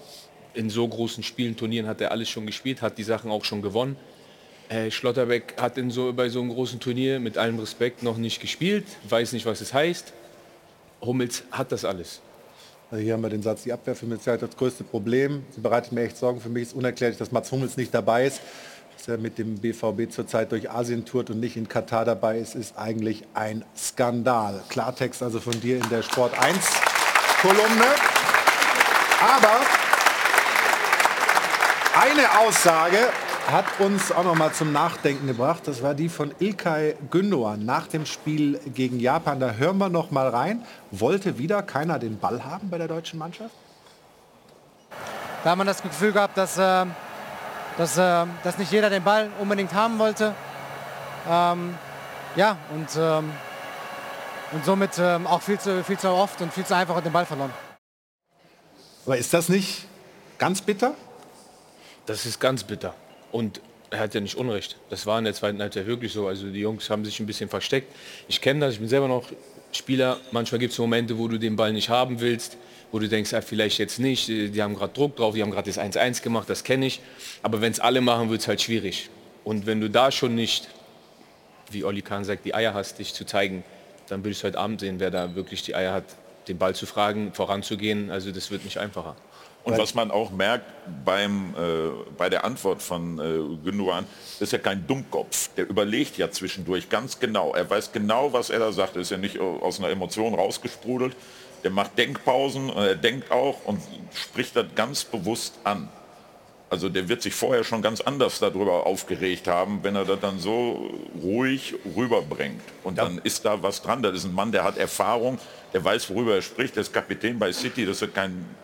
In so großen Spielen, Turnieren hat er alles schon gespielt, hat die Sachen auch schon gewonnen. Äh, Schlotterbeck hat in so, bei so einem großen Turnier mit allem Respekt noch nicht gespielt, weiß nicht, was es heißt. Hummels hat das alles. Also hier haben wir den Satz, die Abwehr für mich ist das größte Problem. Sie bereitet mir echt Sorgen. Für mich ist unerklärlich, dass Mats Hummels nicht dabei ist. Dass er mit dem BVB zurzeit durch Asien tourt und nicht in Katar dabei ist, ist eigentlich ein Skandal. Klartext also von dir in der Sport 1 Kolumne. Aber eine Aussage hat uns auch noch mal zum Nachdenken gebracht. Das war die von Ilkay Gündoğan nach dem Spiel gegen Japan. Da hören wir noch mal rein. Wollte wieder keiner den Ball haben bei der deutschen Mannschaft? Da hat man das Gefühl gehabt, dass, äh, dass, äh, dass nicht jeder den Ball unbedingt haben wollte. Ähm, ja, und, ähm, und somit ähm, auch viel zu, viel zu oft und viel zu einfach den Ball verloren. Aber ist das nicht ganz bitter? Das ist ganz bitter. Und er hat ja nicht Unrecht. Das war in der zweiten Halbzeit wirklich so. Also die Jungs haben sich ein bisschen versteckt. Ich kenne das, ich bin selber noch Spieler. Manchmal gibt es Momente, wo du den Ball nicht haben willst, wo du denkst, ah, vielleicht jetzt nicht. Die haben gerade Druck drauf, die haben gerade das 1-1 gemacht, das kenne ich. Aber wenn es alle machen, wird es halt schwierig. Und wenn du da schon nicht, wie Olli Kahn sagt, die Eier hast, dich zu zeigen, dann will ich heute Abend sehen, wer da wirklich die Eier hat, den Ball zu fragen, voranzugehen. Also das wird nicht einfacher. Und was man auch merkt beim, äh, bei der Antwort von äh, Gündogan, das ist ja kein Dummkopf. Der überlegt ja zwischendurch ganz genau. Er weiß genau, was er da sagt. Er ist ja nicht aus einer Emotion rausgesprudelt. Der macht Denkpausen, und er denkt auch und spricht das ganz bewusst an. Also der wird sich vorher schon ganz anders darüber aufgeregt haben, wenn er das dann so ruhig rüberbringt. Und dann ist da was dran. Das ist ein Mann, der hat Erfahrung, der weiß, worüber er spricht. Der ist Kapitän bei City, das ist kein äh,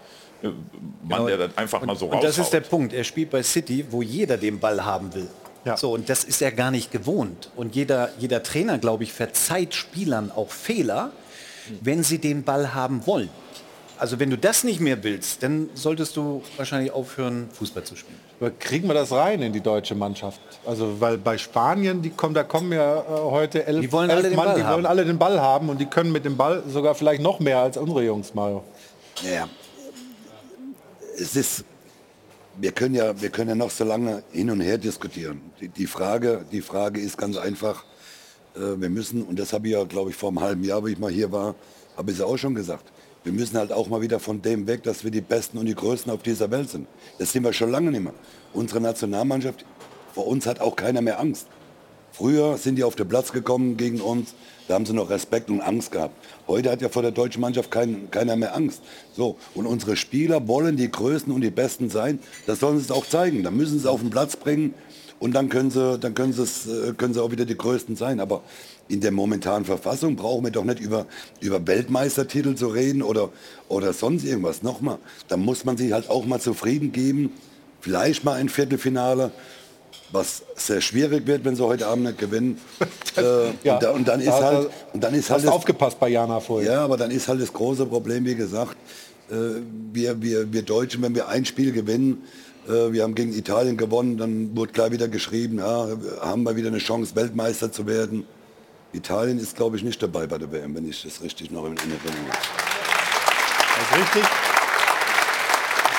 Mann, der das einfach mal so Und das ist raushaut. der Punkt. Er spielt bei City, wo jeder den Ball haben will. So, und das ist er gar nicht gewohnt. Und jeder, jeder Trainer, glaube ich, verzeiht Spielern auch Fehler, wenn sie den Ball haben wollen. Also wenn du das nicht mehr willst, dann solltest du wahrscheinlich aufhören, Fußball zu spielen. Aber kriegen wir das rein in die deutsche Mannschaft? Also weil bei Spanien, die kommen, da kommen ja äh, heute elf, Die wollen elf alle den Mann, Ball die haben. wollen alle den Ball haben und die können mit dem Ball sogar vielleicht noch mehr als unsere Jungs, Mario. Ja, es ist, wir können ja, wir können ja noch so lange hin und her diskutieren. Die, die Frage, die Frage ist ganz einfach. Äh, wir müssen, und das habe ich ja, glaube ich, vor einem halben Jahr, wo ich mal hier war, habe ich es auch schon gesagt. Wir müssen halt auch mal wieder von dem weg, dass wir die Besten und die Größten auf dieser Welt sind. Das sind wir schon lange nicht mehr. Unsere Nationalmannschaft, vor uns hat auch keiner mehr Angst. Früher sind die auf den Platz gekommen gegen uns, da haben sie noch Respekt und Angst gehabt. Heute hat ja vor der deutschen Mannschaft kein, keiner mehr Angst. So, und unsere Spieler wollen die Größten und die Besten sein. Das sollen sie es auch zeigen. Da müssen sie es auf den Platz bringen. und dann können sie, dann können sie, äh, können sie auch wieder die Größten sein. Aber in der momentanen Verfassung brauchen wir doch nicht über, über Weltmeistertitel zu reden oder, oder sonst irgendwas. Nochmal, da muss man sich halt auch mal zufrieden geben. Vielleicht mal ein Viertelfinale, was sehr schwierig wird, wenn sie heute Abend nicht gewinnen. äh, Ja, und, da, und dann ist da- halt, und dann ist halt das, aufgepasst bei Jana vorher. ja, aber dann ist halt das große Problem, wie gesagt, äh, wir, wir, wir Deutschen, wenn wir ein Spiel gewinnen, äh, wir haben gegen Italien gewonnen, dann wurde klar wieder geschrieben, ja, haben wir wieder eine Chance, Weltmeister zu werden. Italien ist, glaube ich, nicht dabei bei der WM, wenn ich das richtig noch in Erinnerung habe. Das ist richtig.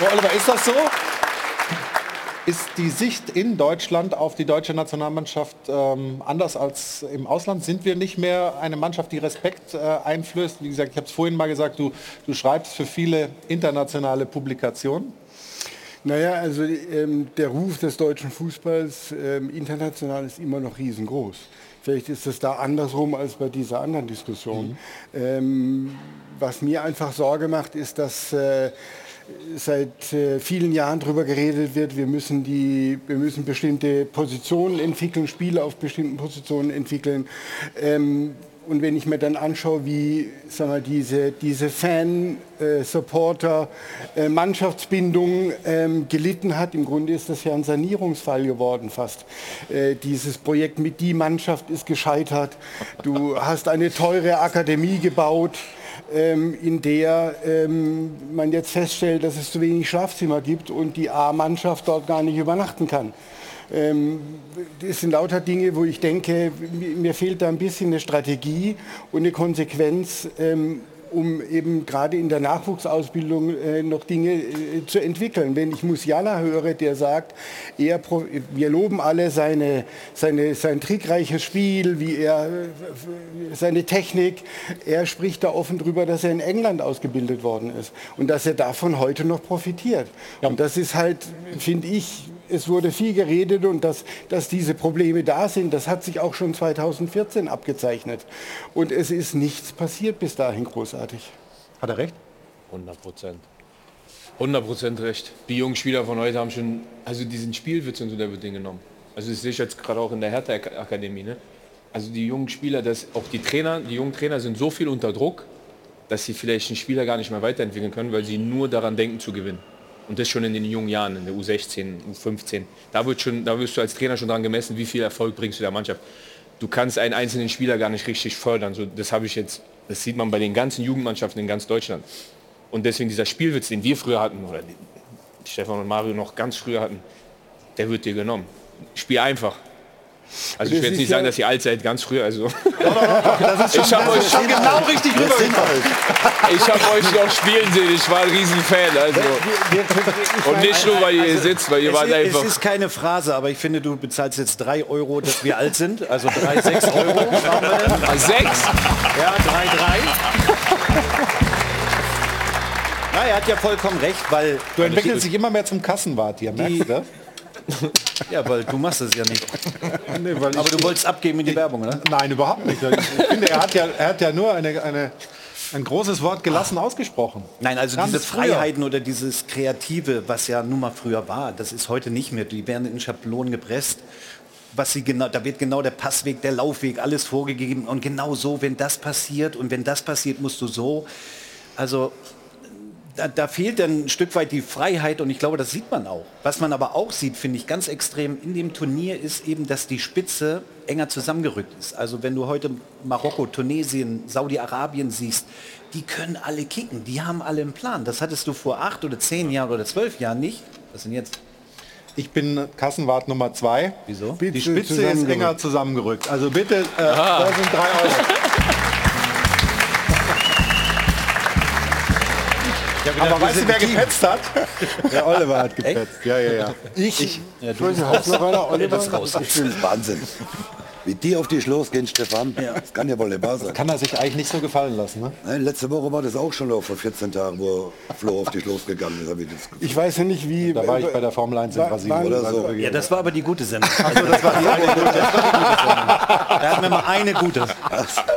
So, Oliver, ist das so? Ist die Sicht in Deutschland auf die deutsche Nationalmannschaft ähm, anders als im Ausland? Sind wir nicht mehr eine Mannschaft, die Respekt äh, einflößt? Wie gesagt, ich habe es vorhin mal gesagt, du, du schreibst für viele internationale Publikationen. Naja, also ähm, der Ruf des deutschen Fußballs ähm, international ist immer noch riesengroß. Vielleicht ist es da andersrum als bei dieser anderen Diskussion. Ähm, was mir einfach Sorge macht, ist, dass äh, seit äh, vielen Jahren darüber geredet wird, wir müssen, die, wir müssen bestimmte Positionen entwickeln, Spiele auf bestimmten Positionen entwickeln. Ähm, und wenn ich mir dann anschaue, wie sagen wir, diese, diese Fan, äh, äh, ähm, gelitten hat, im Grunde ist das ja ein Sanierungsfall geworden fast. Äh, dieses Projekt mit die Mannschaft ist gescheitert. Du hast eine teure Akademie gebaut ähm, in der ähm, man jetzt feststellt, dass es zu wenig Schlafzimmer gibt und die A-Mannschaft dort gar nicht übernachten kann. Ähm, das sind lauter Dinge, wo ich denke, mir, fehlt da ein bisschen eine Strategie und eine Konsequenz, ähm, um eben gerade in der Nachwuchsausbildung äh, noch Dinge äh, zu entwickeln. Wenn ich Musiala höre, der sagt, er, wir loben alle seine, seine, sein trickreiches Spiel, wie er, äh, seine Technik. Er spricht da offen drüber, dass er in England ausgebildet worden ist und dass er davon heute noch profitiert. Und das ist halt, finde ich, es wurde viel geredet und dass, dass diese Probleme da sind, das hat sich auch schon 2014 abgezeichnet. Und es ist nichts passiert bis dahin großartig. Hat er recht? 100 Prozent. 100 Prozent recht. Die jungen Spieler von heute haben schon, also diesen Spielwitz und so, der wird den genommen. Also das sehe ich jetzt gerade auch in der Hertha-Akademie. Ne? Also die jungen Spieler, das, auch die Trainer, die jungen Trainer sind so viel unter Druck, dass sie vielleicht einen Spieler gar nicht mehr weiterentwickeln können, weil sie nur daran denken zu gewinnen. Und das schon in den jungen Jahren, in der U16, U15. Da, wird schon, da wirst du als Trainer schon daran gemessen, wie viel Erfolg bringst du der Mannschaft. Du kannst einen einzelnen Spieler gar nicht richtig fördern. So, das habe ich jetzt, das sieht man bei den ganzen Jugendmannschaften in ganz Deutschland. Und deswegen dieser Spielwitz, den wir früher hatten, oder Stefan und Mario noch ganz früher hatten, der wird dir genommen. Spiel einfach. Also ich will jetzt nicht sagen, dass ihr alt seid, ganz früher. Also Das ist schon, Ich hab das euch schon genau richtig rübergekommen. ich habe euch noch spielen sehen. Ich war ein Riesenfan. Also. Und nicht nur, weil ihr hier sitzt, weil ihr Also, es, wart ist, einfach. es ist keine Phrase, aber ich finde, du bezahlst jetzt 3 Euro, dass wir alt sind. Also 3, 6 Euro. Machen wir denn? Ah, Sechs? Ja, 3, 3. Na, er hat ja vollkommen recht, weil... Du entwickelst dich immer mehr zum Kassenwart hier, merkst du? Ja, weil du machst es ja nicht. Nee, weil Aber ich- du wolltest abgeben in die Werbung, oder? Nein, überhaupt nicht. Ich finde, er hat ja, er hat ja nur eine, eine, ein großes Wort gelassen ausgesprochen. Nein, also Ganz diese früher. Freiheiten oder dieses Kreative, was ja nun mal früher war, das ist heute nicht mehr. Die werden in Schablonen gepresst. Was sie genau, da wird genau der Passweg, der Laufweg, alles vorgegeben. Und genau so, wenn das passiert und wenn das passiert, musst du so. Also da, da fehlt dann ein Stück weit die Freiheit und ich glaube, das sieht man auch. Was man aber auch sieht, finde ich ganz extrem in dem Turnier, ist eben, dass die Spitze enger zusammengerückt ist. Also wenn du heute Marokko, Tunesien, Saudi-Arabien siehst, die können alle kicken, die haben alle einen Plan. Das hattest du vor acht oder zehn Jahren oder zwölf Jahren nicht. Was denn jetzt? Ich bin Kassenwart Nummer zwei. Wieso? Die Spitze ist enger zusammengerückt. Also bitte, äh, da sind drei Euro. Aber weißt du, wer gepetzt hat? Der Oliver hat gepetzt. Ja, ja, ja. Ich, Ja, ich weiß nicht, hat noch einer, Oliver? Das raus. Das ist Wahnsinn. Wie die auf dich losgehen, Stefan, das kann ja wohl nicht wahr sein. Kann er sich eigentlich nicht so gefallen lassen, ne? Nein, letzte Woche war das auch schon vor 14 Tagen, wo Flo auf dich losgegangen ist. ich das Ich weiß ja nicht, wie... Da war ich bei der Formel 1 in Brasilien. oder so. Ja, das war aber die gute Sendung. Also das war die eine gute, das. Da hatten wir mal eine gute.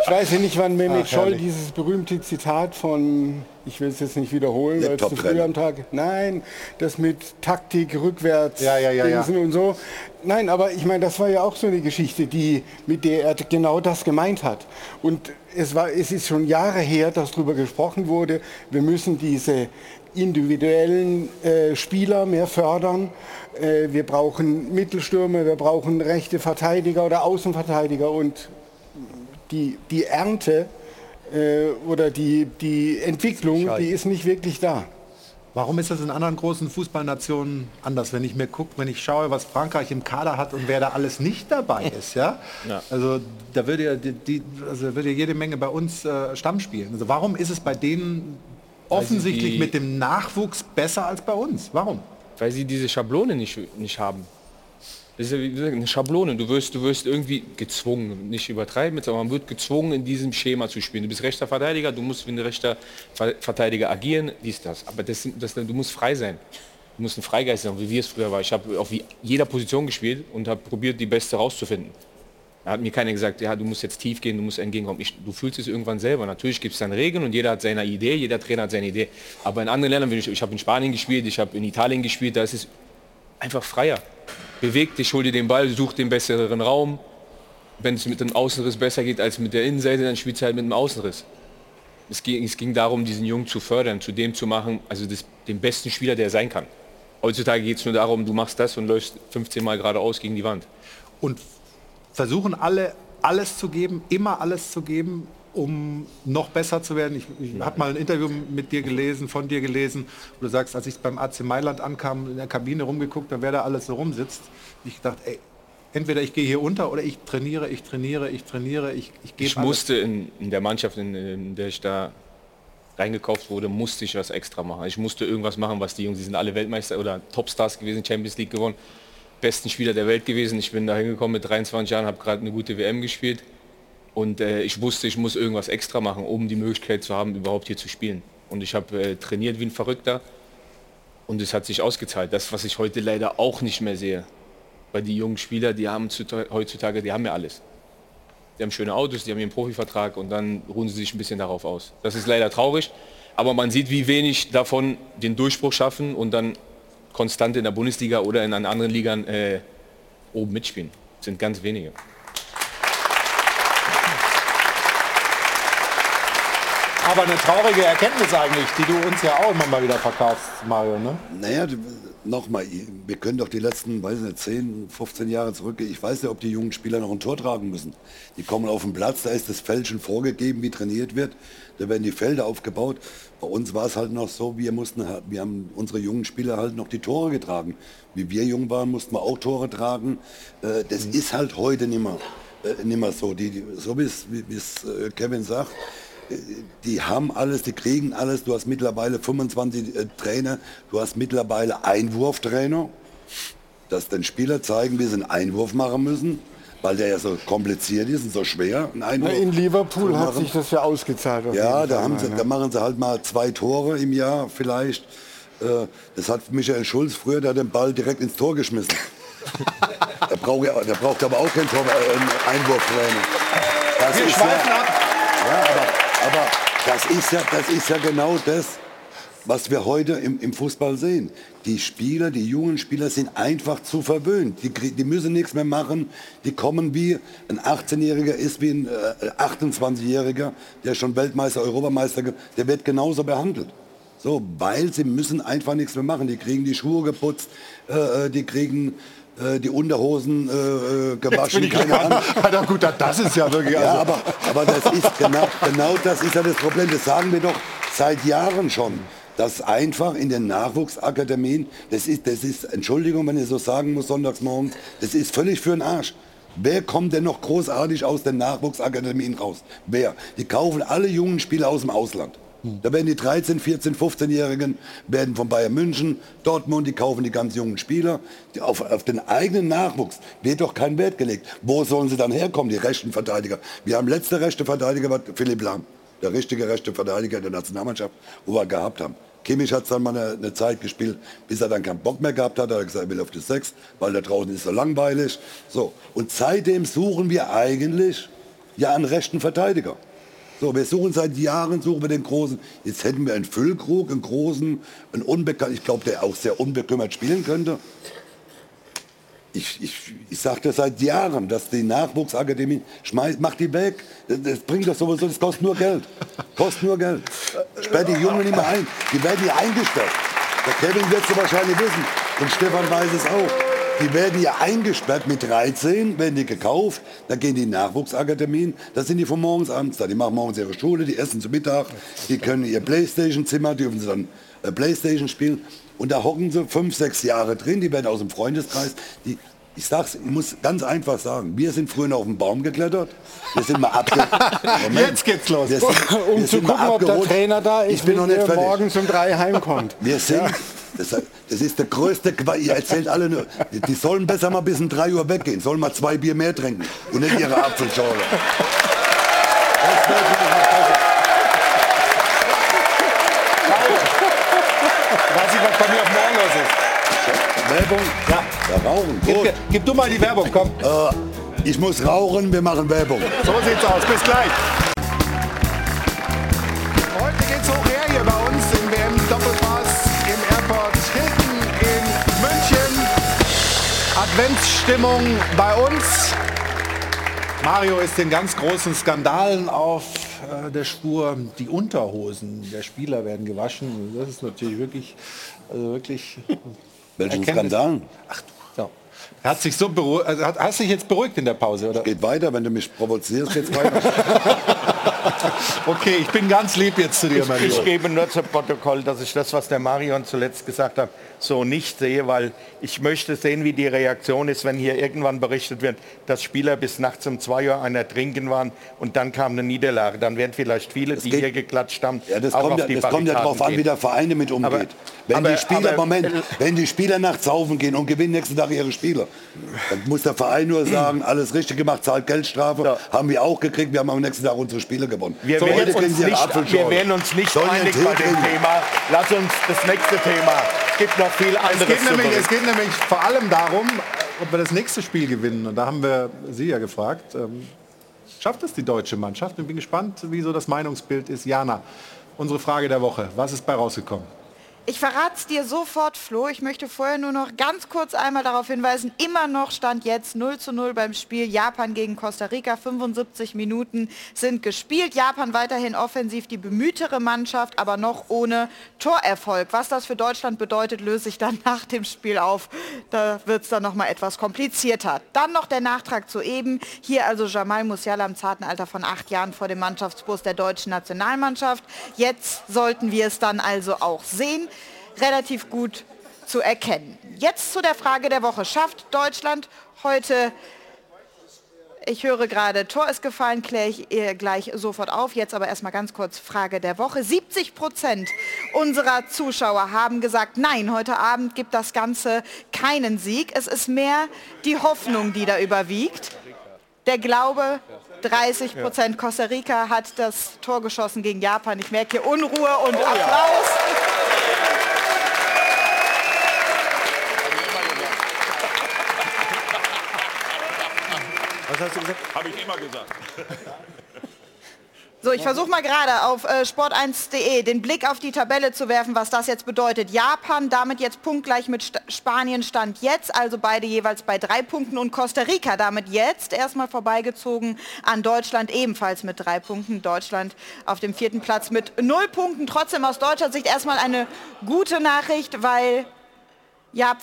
Ich weiß ja nicht, wann Mehmet Ach, Scholl dieses berühmte Zitat von ich will es jetzt nicht wiederholen, weil es zu früh am Tag. Nein, das mit Taktik, rückwärts, Ja, ja, ja, ja. Und so. Nein, aber ich meine, das war ja auch so eine Geschichte, die, mit der er genau das gemeint hat. Und es, war, es ist schon Jahre her, dass darüber gesprochen wurde, wir müssen diese individuellen äh, Spieler mehr fördern. Äh, wir brauchen Mittelstürmer, wir brauchen rechte Verteidiger oder Außenverteidiger und die, die Ernte äh, oder die, die Entwicklung, die ist nicht wirklich da. Warum ist das in anderen großen Fußballnationen anders? Wenn ich mir gucke, wenn ich schaue, was Frankreich im Kader hat und wer da alles nicht dabei ist, ja? Ja. Also da würde ja die, die, also würde jede Menge bei uns äh, Stamm spielen. Also warum ist es bei denen offensichtlich die- mit dem Nachwuchs besser als bei uns? Warum? Weil sie diese Schablone nicht, nicht haben. Das ist ja wie gesagt eine Schablone. Du wirst, du wirst irgendwie gezwungen, nicht übertreiben, aber man wird gezwungen, in diesem Schema zu spielen. Du bist rechter Verteidiger, du musst wie ein rechter Ver- Verteidiger agieren, dies, das. Aber das, das, du musst frei sein. Du musst ein Freigeist sein, wie wir es früher waren. Ich habe auf jeder Position gespielt und habe probiert, die beste rauszufinden. Da hat mir keiner gesagt, ja, du musst jetzt tief gehen, du musst entgegenkommen. Ich, du fühlst es irgendwann selber. Natürlich gibt es dann Regeln und jeder hat seine Idee, jeder Trainer hat seine Idee. Aber in anderen Ländern, ich, ich habe in Spanien gespielt, ich habe in Italien gespielt, da ist es einfach freier. Beweg dich, hol dir den Ball, such den besseren Raum. Wenn es mit dem Außenriss besser geht als mit der Innenseite, dann spielst du halt mit dem Außenriss. Es ging, es ging darum, diesen Jungen zu fördern, zu dem zu machen, also das, den besten Spieler, der er sein kann. Heutzutage geht es nur darum, du machst das und läufst 15 Mal geradeaus gegen die Wand. Und versuchen alle alles zu geben, immer alles zu geben, um noch besser zu werden. Ich, ich habe mal ein Interview mit dir gelesen, von dir gelesen, wo du sagst, als ich beim AC Mailand ankam, in der Kabine rumgeguckt, da wer da alles so rumsitzt. Ich dachte, ey, entweder ich gehe hier unter oder ich trainiere, ich trainiere, ich trainiere, ich, ich gebe Ich alles. musste in, in der Mannschaft, in, in der ich da reingekauft wurde, musste ich was extra machen. Ich musste irgendwas machen, was die Jungs, die sind alle Weltmeister oder Topstars gewesen, Champions League gewonnen, besten Spieler der Welt gewesen. Ich bin da hingekommen mit 23 Jahren, habe gerade eine gute WM gespielt und äh, ich wusste, ich muss irgendwas extra machen, um die Möglichkeit zu haben, überhaupt hier zu spielen. Und ich habe äh, trainiert wie ein Verrückter und es hat sich ausgezahlt. Das, was ich heute leider auch nicht mehr sehe. Weil die jungen Spieler, die haben zuta- heutzutage, die haben ja alles. Die haben schöne Autos, die haben ihren Profivertrag und dann ruhen sie sich ein bisschen darauf aus. Das ist leider traurig, aber man sieht, wie wenig davon den Durchbruch schaffen und dann konstant in der Bundesliga oder in anderen Ligern äh, oben mitspielen. Das sind ganz wenige. Aber eine traurige Erkenntnis eigentlich, die du uns ja auch immer mal wieder verkaufst, Mario, ne? Naja, nochmal, wir können doch die letzten, weiß nicht, 10, 15 Jahre zurückgehen. Ich weiß nicht, ob die jungen Spieler noch ein Tor tragen müssen. Die kommen auf den Platz, da ist das Feld schon vorgegeben, wie trainiert wird. Da werden die Felder aufgebaut. Bei uns war es halt noch so, wir mussten, wir haben unsere jungen Spieler halt noch die Tore getragen. Wie wir jung waren, mussten wir auch Tore tragen. Äh, Das ist halt heute nicht mehr, äh, nicht mehr so. Die, so wie es wie es, äh, Kevin sagt, die haben alles, die kriegen alles. Du hast mittlerweile 25 äh, Trainer, du hast mittlerweile Einwurftrainer, dass den Spieler zeigen, wie sie einen Einwurf machen müssen, weil der ja so kompliziert ist und so schwer. Ein Na, in Liverpool hat sich das ja ausgezahlt. Ja, da, haben sie, da machen sie halt mal zwei Tore im Jahr vielleicht. Äh, Das hat Michael Schulz früher, der hat den Ball direkt ins Tor geschmissen. der, braucht der braucht aber auch kein Tor, äh, einen Einwurftrainer. Das Wir ist schweifen ja, ab. ja, aber, das, ist ja, das ist ja genau das, was wir heute im, im Fußball sehen. Die Spieler, die jungen Spieler sind einfach zu verwöhnt. Die, die müssen nichts mehr machen. Die kommen wie ein 18-Jähriger ist wie ein äh, 28-Jähriger, der schon Weltmeister, Europameister, der wird genauso behandelt. So, weil sie müssen einfach nichts mehr machen. Die kriegen die Schuhe geputzt, äh, äh, die kriegen die Unterhosen äh, äh, gewaschen, keine. Ahnung. Na gut, das ist ja wirklich... Ja, also- aber, aber das ist genau, genau das ist ja das Problem. Das sagen wir doch seit Jahren schon. Dass einfach in den Nachwuchsakademien, das ist, das ist, Entschuldigung, wenn ich so sagen muss, sonntags morgens, das ist völlig für den Arsch. Wer kommt denn noch großartig aus den Nachwuchsakademien raus? Wer? Die kaufen alle jungen Spieler aus dem Ausland. Da werden die 13, 14, 15-Jährigen werden von Bayern München, Dortmund, die kaufen die ganz jungen Spieler. Auf, auf den eigenen Nachwuchs wird doch kein Wert gelegt. Wo sollen sie dann herkommen, die rechten Verteidiger? Wir haben letzte rechte Verteidiger, war Philipp Lahm, der richtige rechte Verteidiger der Nationalmannschaft, wo wir gehabt haben. Kimmich hat dann mal eine, eine Zeit gespielt, bis er dann keinen Bock mehr gehabt hat. Da hat er gesagt, er will auf die Sechs, weil da draußen ist so langweilig. So. Und seitdem suchen wir eigentlich ja einen rechten Verteidiger. So, wir suchen seit Jahren, suchen wir den Großen. Jetzt hätten wir einen Füllkrug, einen Großen, einen Unbekannten, ich glaube, der auch sehr unbekümmert spielen könnte. Ich, ich, ich sagte seit Jahren, dass die Nachwuchsakademie, schmeißt, macht die weg. Das, bringt doch sowieso, das kostet nur Geld. Kostet nur Geld. Sperrt die Jungen nicht mehr ein. Die werden hier eingesperrt. Der Kevin wird es wahrscheinlich wissen. Und Stefan weiß es auch. Die werden hier eingesperrt mit 13, werden die gekauft, dann gehen die in Nachwuchsakademien, da sind die von morgens abends da. Die machen morgens ihre Schule, die essen zu Mittag, die können ihr Playstation-Zimmer, dürfen sie dann äh, Playstation spielen. Und da hocken sie fünf, sechs Jahre drin, die werden aus dem Freundeskreis. Die, ich sag's, ich muss ganz einfach sagen, wir sind früher noch auf den Baum geklettert. Wir sind mal abge Jetzt geht's los. Wir sind, Um wir zu sind gucken, ob der abgerutscht. Trainer da ist, Ich bin noch nicht fertig. morgens um drei heimkommt. Wir sind, das, das ist der größte Quatsch. Ihr erzählt alle nur, die, sollen besser mal bis um 3 Uhr weggehen, sollen mal zwei Bier mehr trinken und nicht ihre Apfelschorle. Weiß ich, was bei mir auf morgen los ist. Werbung? Rauchen. Gut. Gib, gib du mal die Werbung, komm. Äh, ich muss rauchen, wir machen Werbung. So sieht's aus. Bis gleich. Heute geht's hoch her hier bei uns im WM Doppelpass im Airport Hilton in München. Adventsstimmung bei uns. Mario ist den ganz großen Skandalen auf äh, der Spur. Die Unterhosen der Spieler werden gewaschen. Das ist natürlich wirklich, also wirklich. Welchen. Skandal? Ach du, hat sich so beruhigt, also hat, hast dich jetzt beruhigt in der Pause, oder? Geht weiter, wenn du mich provozierst, geht's weiter. Okay, ich bin ganz lieb jetzt zu dir, Ich, Mario. ich gebe nur zu Protokoll, dass ich das, was der Marion zuletzt gesagt hat, so nicht sehe, weil ich möchte sehen, wie die Reaktion ist, wenn hier irgendwann berichtet wird, dass Spieler bis nachts um zwei Uhr einer trinken waren und dann kam eine Niederlage. Dann werden vielleicht viele, die geht- hier geklatscht haben, Ja, das auch kommt, auf ja, das kommt ja darauf an, wie der Verein damit umgeht. Aber- wenn aber- die Spieler, aber- Moment, wenn die Spieler nachts saufen gehen und gewinnen nächsten Tag ihre Spiele, dann muss der Verein nur sagen, alles richtig gemacht, zahlt Geldstrafe, haben wir auch gekriegt, wir haben am nächsten Tag unsere Spiele gewonnen. Wir, So, werden uns nicht, wir werden uns nicht Sollen einig bei dem. Thema. Lass uns das nächste Thema. Es gibt noch viel Es anderes geht, zu nämlich, es geht nämlich vor allem darum, ob wir das nächste Spiel gewinnen. Und da haben wir Sie ja gefragt. Ähm, schafft es die deutsche Mannschaft? Ich bin gespannt, wie so das Meinungsbild ist. Jana, unsere Frage der Woche. Was ist bei rausgekommen? Ich verrate es dir sofort, Flo. Ich möchte vorher nur noch ganz kurz einmal darauf hinweisen, immer noch stand jetzt 0 zu 0 beim Spiel Japan gegen Costa Rica. 75 Minuten sind gespielt. Japan weiterhin offensiv die bemühtere Mannschaft, aber noch ohne Torerfolg. Was das für Deutschland bedeutet, löse ich dann nach dem Spiel auf. Da wird es dann noch mal etwas komplizierter. Dann noch der Nachtrag zu eben. Hier also Jamal Musiala im zarten Alter von acht Jahren vor dem Mannschaftsbus der deutschen Nationalmannschaft. Jetzt sollten wir es dann also auch sehen. Relativ gut zu erkennen. Jetzt zu der Frage der Woche. Schafft Deutschland heute ich höre gerade, Tor ist gefallen, kläre ich äh, gleich sofort auf. Jetzt aber erstmal ganz kurz Frage der Woche. 70 Prozent unserer Zuschauer haben gesagt, nein, heute Abend gibt das Ganze keinen Sieg. Es ist mehr die Hoffnung, die da überwiegt. Der Glaube, 30 Prozent. Costa Rica hat das Tor geschossen gegen Japan. Ich merke hier Unruhe und Applaus. Was hast du gesagt? Habe ich immer gesagt. So, ich versuche mal gerade auf äh, sport1.de den Blick auf die Tabelle zu werfen, was das jetzt bedeutet. Japan damit jetzt punktgleich mit St Spanien stand jetzt, also beide jeweils bei drei Punkten und Costa Rica damit jetzt erstmal vorbeigezogen an Deutschland ebenfalls mit drei Punkten. Deutschland auf dem vierten Platz mit null Punkten. Trotzdem aus deutscher Sicht erstmal eine gute Nachricht, weil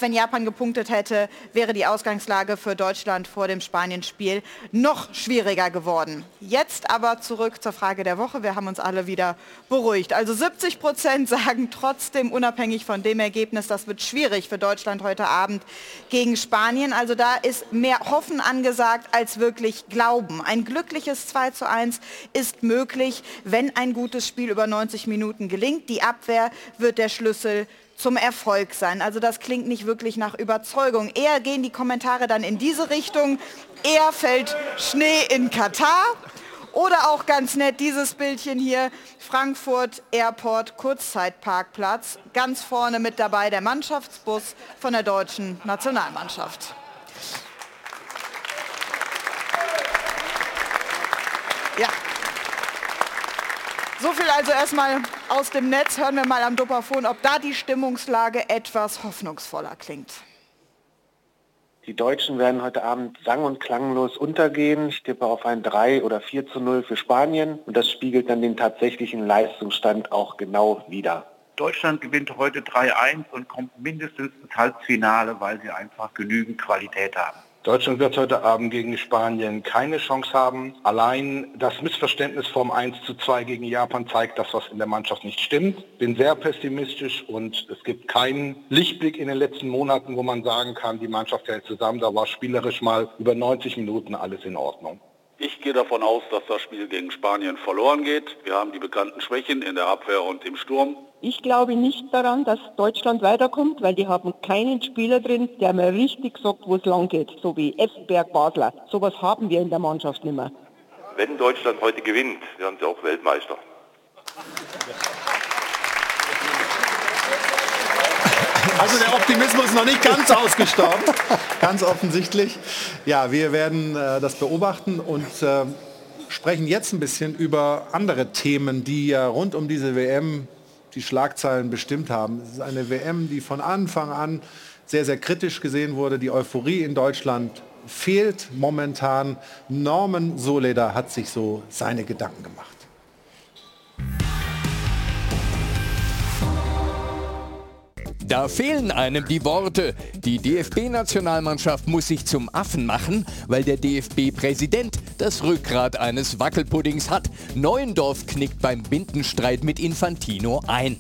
wenn Japan gepunktet hätte, wäre die Ausgangslage für Deutschland vor dem Spanien-Spiel noch schwieriger geworden. Jetzt aber zurück zur Frage der Woche. Wir haben uns alle wieder beruhigt. Also 70 Prozent sagen trotzdem unabhängig von dem Ergebnis, das wird schwierig für Deutschland heute Abend gegen Spanien. Also da ist mehr Hoffen angesagt als wirklich Glauben. Ein glückliches 2 zu 1 ist möglich, wenn ein gutes Spiel über 90 Minuten gelingt. Die Abwehr wird der Schlüssel zum Erfolg sein. Also das klingt nicht wirklich nach Überzeugung. Eher gehen die Kommentare dann in diese Richtung. Eher fällt Schnee in Katar. Oder auch ganz nett dieses Bildchen hier, Frankfurt Airport Kurzzeitparkplatz. Ganz vorne mit dabei der Mannschaftsbus von der deutschen Nationalmannschaft. Ja. So viel also erstmal aus dem Netz. Hören wir mal am Dopafon, ob da die Stimmungslage etwas hoffnungsvoller klingt. Die Deutschen werden heute Abend sang- und klanglos untergehen. Ich tippe auf ein 3 oder 4 zu 0 für Spanien und das spiegelt dann den tatsächlichen Leistungsstand auch genau wider. Deutschland gewinnt heute 3-1 und kommt mindestens ins Halbfinale, weil sie einfach genügend Qualität haben. Deutschland wird heute Abend gegen Spanien keine Chance haben. Allein das Missverständnis vom 1 zu 2 gegen Japan zeigt, dass was in der Mannschaft nicht stimmt. Bin sehr pessimistisch und es gibt keinen Lichtblick in den letzten Monaten, wo man sagen kann, die Mannschaft hält zusammen. Da war spielerisch mal über 90 Minuten alles in Ordnung. Ich gehe davon aus, dass das Spiel gegen Spanien verloren geht. Wir haben die bekannten Schwächen in der Abwehr und im Sturm. Ich glaube nicht daran, dass Deutschland weiterkommt, weil die haben keinen Spieler drin, der mir richtig sagt, wo es lang geht, so wie Effenberg, Basler. Sowas haben wir in der Mannschaft nicht mehr. Wenn Deutschland heute gewinnt, werden sie auch Weltmeister. Also der Optimismus ist noch nicht ganz ausgestorben, ganz offensichtlich. Ja, wir werden äh, das beobachten und äh, sprechen jetzt ein bisschen über andere Themen, die ja rund um diese WM die Schlagzeilen bestimmt haben. Es ist eine WM, die von Anfang an sehr, sehr kritisch gesehen wurde. Die Euphorie in Deutschland fehlt momentan. Norman Soleder hat sich so seine Gedanken gemacht. Da fehlen einem die Worte. Die DFB-Nationalmannschaft muss sich zum Affen machen, weil der DFB-Präsident das Rückgrat eines Wackelpuddings hat. Neuendorf knickt beim Bindenstreit mit Infantino ein.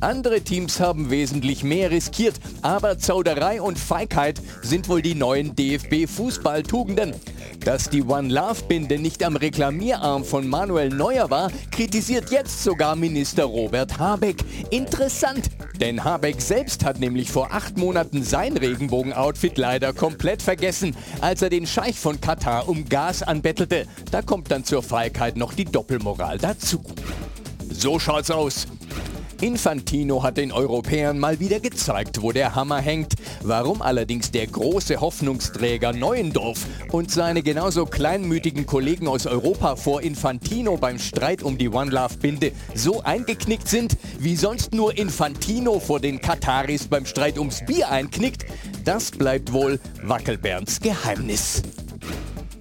Andere Teams haben wesentlich mehr riskiert, aber Zauderei und Feigheit sind wohl die neuen DFB-Fußballtugenden. Dass die One Love Binde nicht am Reklamierarm von Manuel Neuer war, kritisiert jetzt sogar Minister Robert Habeck. Interessant, denn Habeck selbst hat nämlich vor acht Monaten sein Regenbogen-Outfit leider komplett vergessen, als er den Scheich von Katar um Gas anbettelte. Da kommt dann zur Feigheit noch die Doppelmoral dazu. So schaut's aus. Infantino hat den Europäern mal wieder gezeigt, wo der Hammer hängt. Warum allerdings der große Hoffnungsträger Neuendorf und seine genauso kleinmütigen Kollegen aus Europa vor Infantino beim Streit um die One Love Binde so eingeknickt sind, wie sonst nur Infantino vor den Kataris beim Streit ums Bier einknickt, das bleibt wohl Wackelberns Geheimnis.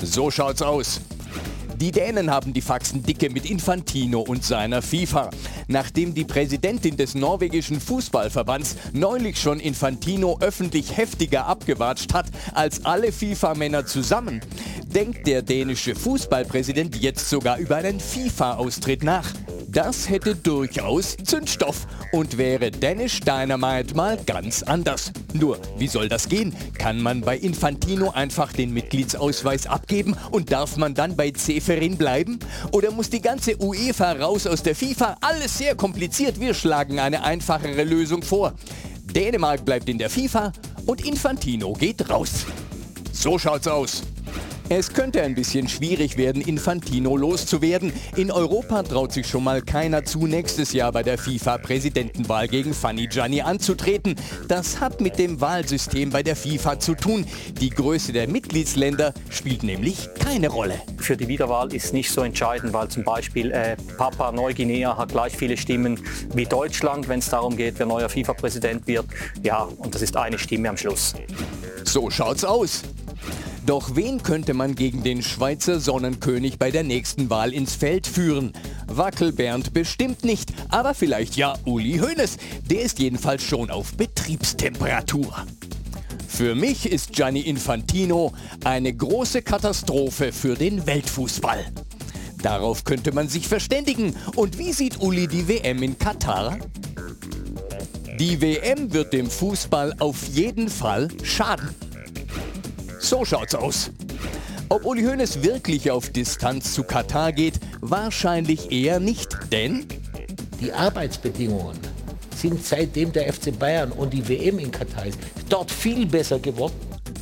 So schaut's aus. Die Dänen haben die Faxen dicke mit Infantino und seiner FIFA. Nachdem die Präsidentin des norwegischen Fußballverbands neulich schon Infantino öffentlich heftiger abgewatscht hat als alle FIFA-Männer zusammen, denkt der dänische Fußballpräsident jetzt sogar über einen FIFA-Austritt nach. Das hätte durchaus Zündstoff und wäre Danish Dynamite mal ganz anders. Nur, wie soll das gehen? Kann man bei Infantino einfach den Mitgliedsausweis abgeben und darf man dann bei Zeferin bleiben? Oder muss die ganze UEFA raus aus der FIFA? Alles sehr kompliziert, wir schlagen eine einfachere Lösung vor. Dänemark bleibt in der FIFA und Infantino geht raus. So schaut's aus. Es könnte ein bisschen schwierig werden, Infantino loszuwerden. In Europa traut sich schon mal keiner zu, nächstes Jahr bei der FIFA-Präsidentenwahl gegen Fanny Gianni anzutreten. Das hat mit dem Wahlsystem bei der FIFA zu tun. Die Größe der Mitgliedsländer spielt nämlich keine Rolle. Für die Wiederwahl ist nicht so entscheidend, weil zum Beispiel äh, Papua Neuguinea hat gleich viele Stimmen wie Deutschland, wenn es darum geht, wer neuer FIFA-Präsident wird. Ja, und das ist eine Stimme am Schluss. So schaut's aus. Doch wen könnte man gegen den Schweizer Sonnenkönig bei der nächsten Wahl ins Feld führen? Wackelbernd bestimmt nicht, aber vielleicht ja Uli Hoeneß. Der ist jedenfalls schon auf Betriebstemperatur. Für mich ist Gianni Infantino eine große Katastrophe für den Weltfußball. Darauf könnte man sich verständigen. Und wie sieht Uli die WM in Katar? Die WM wird dem Fußball auf jeden Fall schaden. So schaut's aus. Ob Uli Hoeneß wirklich auf Distanz zu Katar geht, wahrscheinlich eher nicht, denn die Arbeitsbedingungen sind seitdem der FC Bayern und die WM in Katar ist, dort viel besser geworden.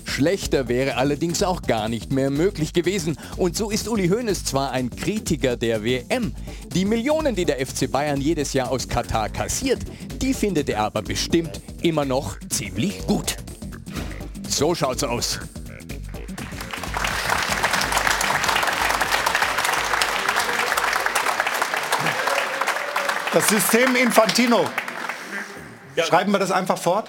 Schlechter wäre allerdings auch gar nicht mehr möglich gewesen. Und so ist Uli Hoeneß zwar ein Kritiker der WM. Die Millionen, die der FC Bayern jedes Jahr aus Katar kassiert, die findet er aber bestimmt immer noch ziemlich gut. So schaut's aus. Das System Infantino. Schreiben wir das einfach fort?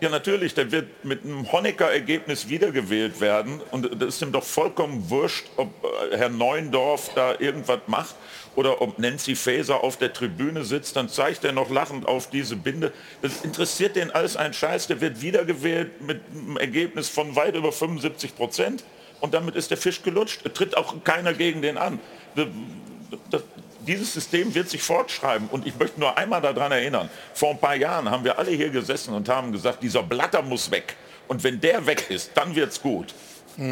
Ja, natürlich. Der wird mit einem Honecker-Ergebnis wiedergewählt werden. Und das ist ihm doch vollkommen wurscht, ob äh, Herr Neuendorf da irgendwas macht oder ob Nancy Faeser auf der Tribüne sitzt. Dann zeigt er noch lachend auf diese Binde. Das interessiert den alles ein Scheiß. Der wird wiedergewählt mit einem Ergebnis von weit über 75 Prozent. Und damit ist der Fisch gelutscht. Es tritt auch keiner gegen den an. Das, das, dieses System wird sich fortschreiben. Und ich möchte nur einmal daran erinnern, vor ein paar Jahren haben wir alle hier gesessen und haben gesagt, dieser Blatter muss weg. Und wenn der weg ist, dann wird es gut.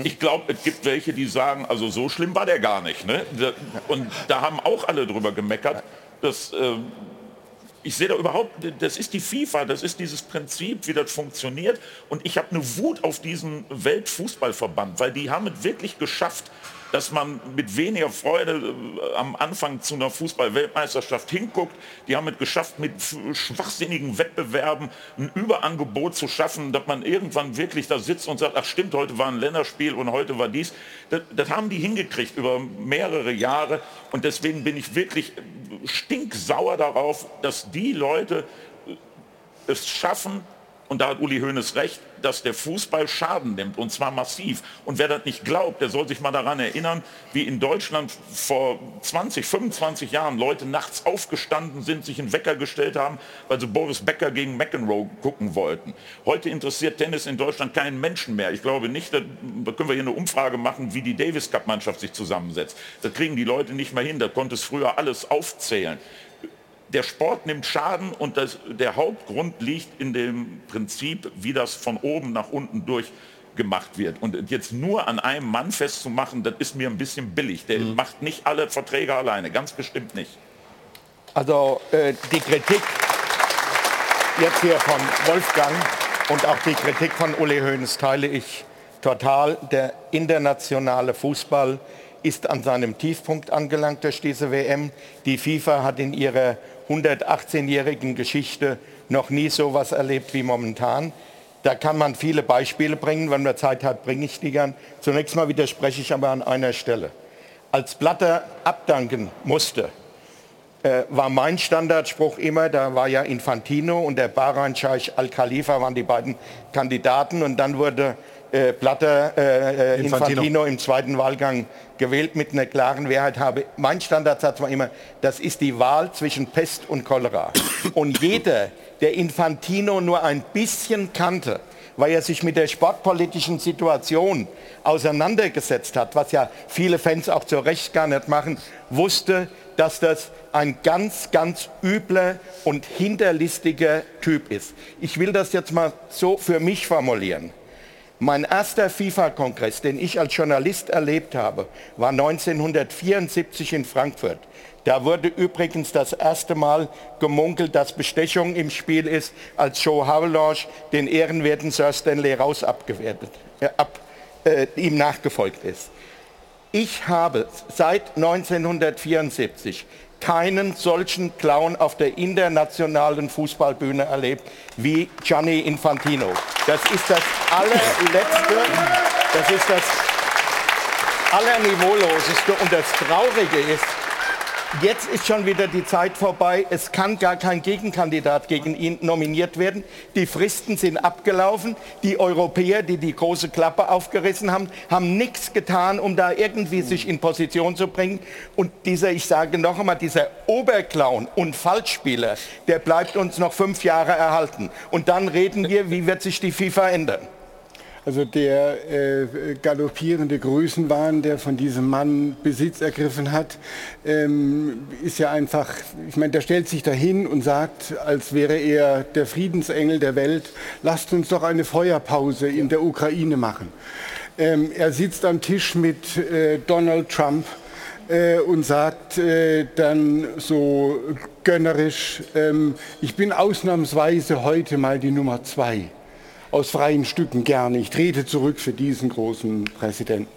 Ich glaube, es gibt welche, die sagen, also so schlimm war der gar nicht. Ne? Und da haben auch alle drüber gemeckert. Dass, äh, ich sehe da überhaupt, das ist die FIFA, das ist dieses Prinzip, wie das funktioniert. Und ich habe eine Wut auf diesen Weltfußballverband, weil die haben es wirklich geschafft, dass man mit weniger Freude äh, am Anfang zu einer Fußball-Weltmeisterschaft hinguckt. Die haben es geschafft, mit schwachsinnigen Wettbewerben ein Überangebot zu schaffen, dass man irgendwann wirklich da sitzt und sagt, ach stimmt, heute war ein Länderspiel und heute war dies. Das, das haben die hingekriegt über mehrere Jahre und deswegen bin ich wirklich stinksauer darauf, dass die Leute es schaffen, und da hat Uli Hoeneß recht, dass der Fußball Schaden nimmt und zwar massiv. Und wer das nicht glaubt, der soll sich mal daran erinnern, wie in Deutschland vor 20, 25 Jahren Leute nachts aufgestanden sind, sich einen Wecker gestellt haben, weil sie Boris Becker gegen McEnroe gucken wollten. Heute interessiert Tennis in Deutschland keinen Menschen mehr. Ich glaube nicht, da können wir hier eine Umfrage machen, wie die Davis Cup Mannschaft sich zusammensetzt. Da kriegen die Leute nicht mehr hin, da konnte es früher alles aufzählen der Sport nimmt Schaden und das, der Hauptgrund liegt in dem Prinzip, wie das von oben nach unten durch gemacht wird. Und jetzt nur an einem Mann festzumachen, das ist mir ein bisschen billig. Der mhm. macht nicht alle Verträge alleine, ganz bestimmt nicht. Also äh, die Kritik jetzt hier von Wolfgang und auch die Kritik von Uli Hoeneß teile ich total. Der internationale Fußball ist an seinem Tiefpunkt angelangt durch diese WM. Die FIFA hat in ihrer 118-jährigen Geschichte noch nie so etwas erlebt wie momentan. Da kann man viele Beispiele bringen. Wenn man Zeit hat, bringe ich die gern. Zunächst mal widerspreche ich aber an einer Stelle. Als Blatter abdanken musste, äh, war mein Standardspruch immer, da war ja Infantino und der Bahrain-Scheich Al-Khalifa waren die beiden Kandidaten und dann wurde äh, Blatter äh, äh, Infantino. Infantino. im zweiten Wahlgang gewählt mit einer klaren Mehrheit habe. Mein Standardsatz war immer, das ist die Wahl zwischen Pest und Cholera. Und jeder, der Infantino nur ein bisschen kannte, weil er sich mit der sportpolitischen Situation auseinandergesetzt hat, was ja viele Fans auch zu Recht gar nicht machen, wusste, dass das ein ganz, ganz übler und hinterlistiger Typ ist. Ich will das jetzt mal so für mich formulieren. Mein erster FIFA-Kongress, den ich als Journalist erlebt habe, war 1974 in Frankfurt. Da wurde übrigens das erste Mal gemunkelt, dass Bestechung im Spiel ist, als Joe Havelange den ehrenwerten Sir Stanley Raus abgewertet, äh, ab, äh, ihm nachgefolgt ist. Ich habe seit 1974 keinen solchen Clown auf der internationalen Fußballbühne erlebt wie Gianni Infantino. Das ist das allerletzte, das ist das allerniveauloseste und das Traurige ist, Jetzt ist schon wieder die Zeit vorbei. Es kann gar kein Gegenkandidat gegen ihn nominiert werden. Die Fristen sind abgelaufen. Die Europäer, die die große Klappe aufgerissen haben, haben nichts getan, um da irgendwie sich in Position zu bringen. Und dieser, ich sage noch einmal, dieser Oberclown und Falschspieler, der bleibt uns noch fünf Jahre erhalten. Und dann reden wir, wie wird sich die FIFA ändern. Also der äh, galoppierende Größenwahn, der von diesem Mann Besitz ergriffen hat, ähm, ist ja einfach, ich meine, der stellt sich dahin und sagt, als wäre er der Friedensengel der Welt, lasst uns doch eine Feuerpause in der Ukraine machen. Ähm, er sitzt am Tisch mit äh, Donald Trump äh, und sagt äh, dann so gönnerisch, ähm, ich bin ausnahmsweise heute mal die Nummer zwei aus freien Stücken gerne. Ich trete zurück für diesen großen Präsidenten.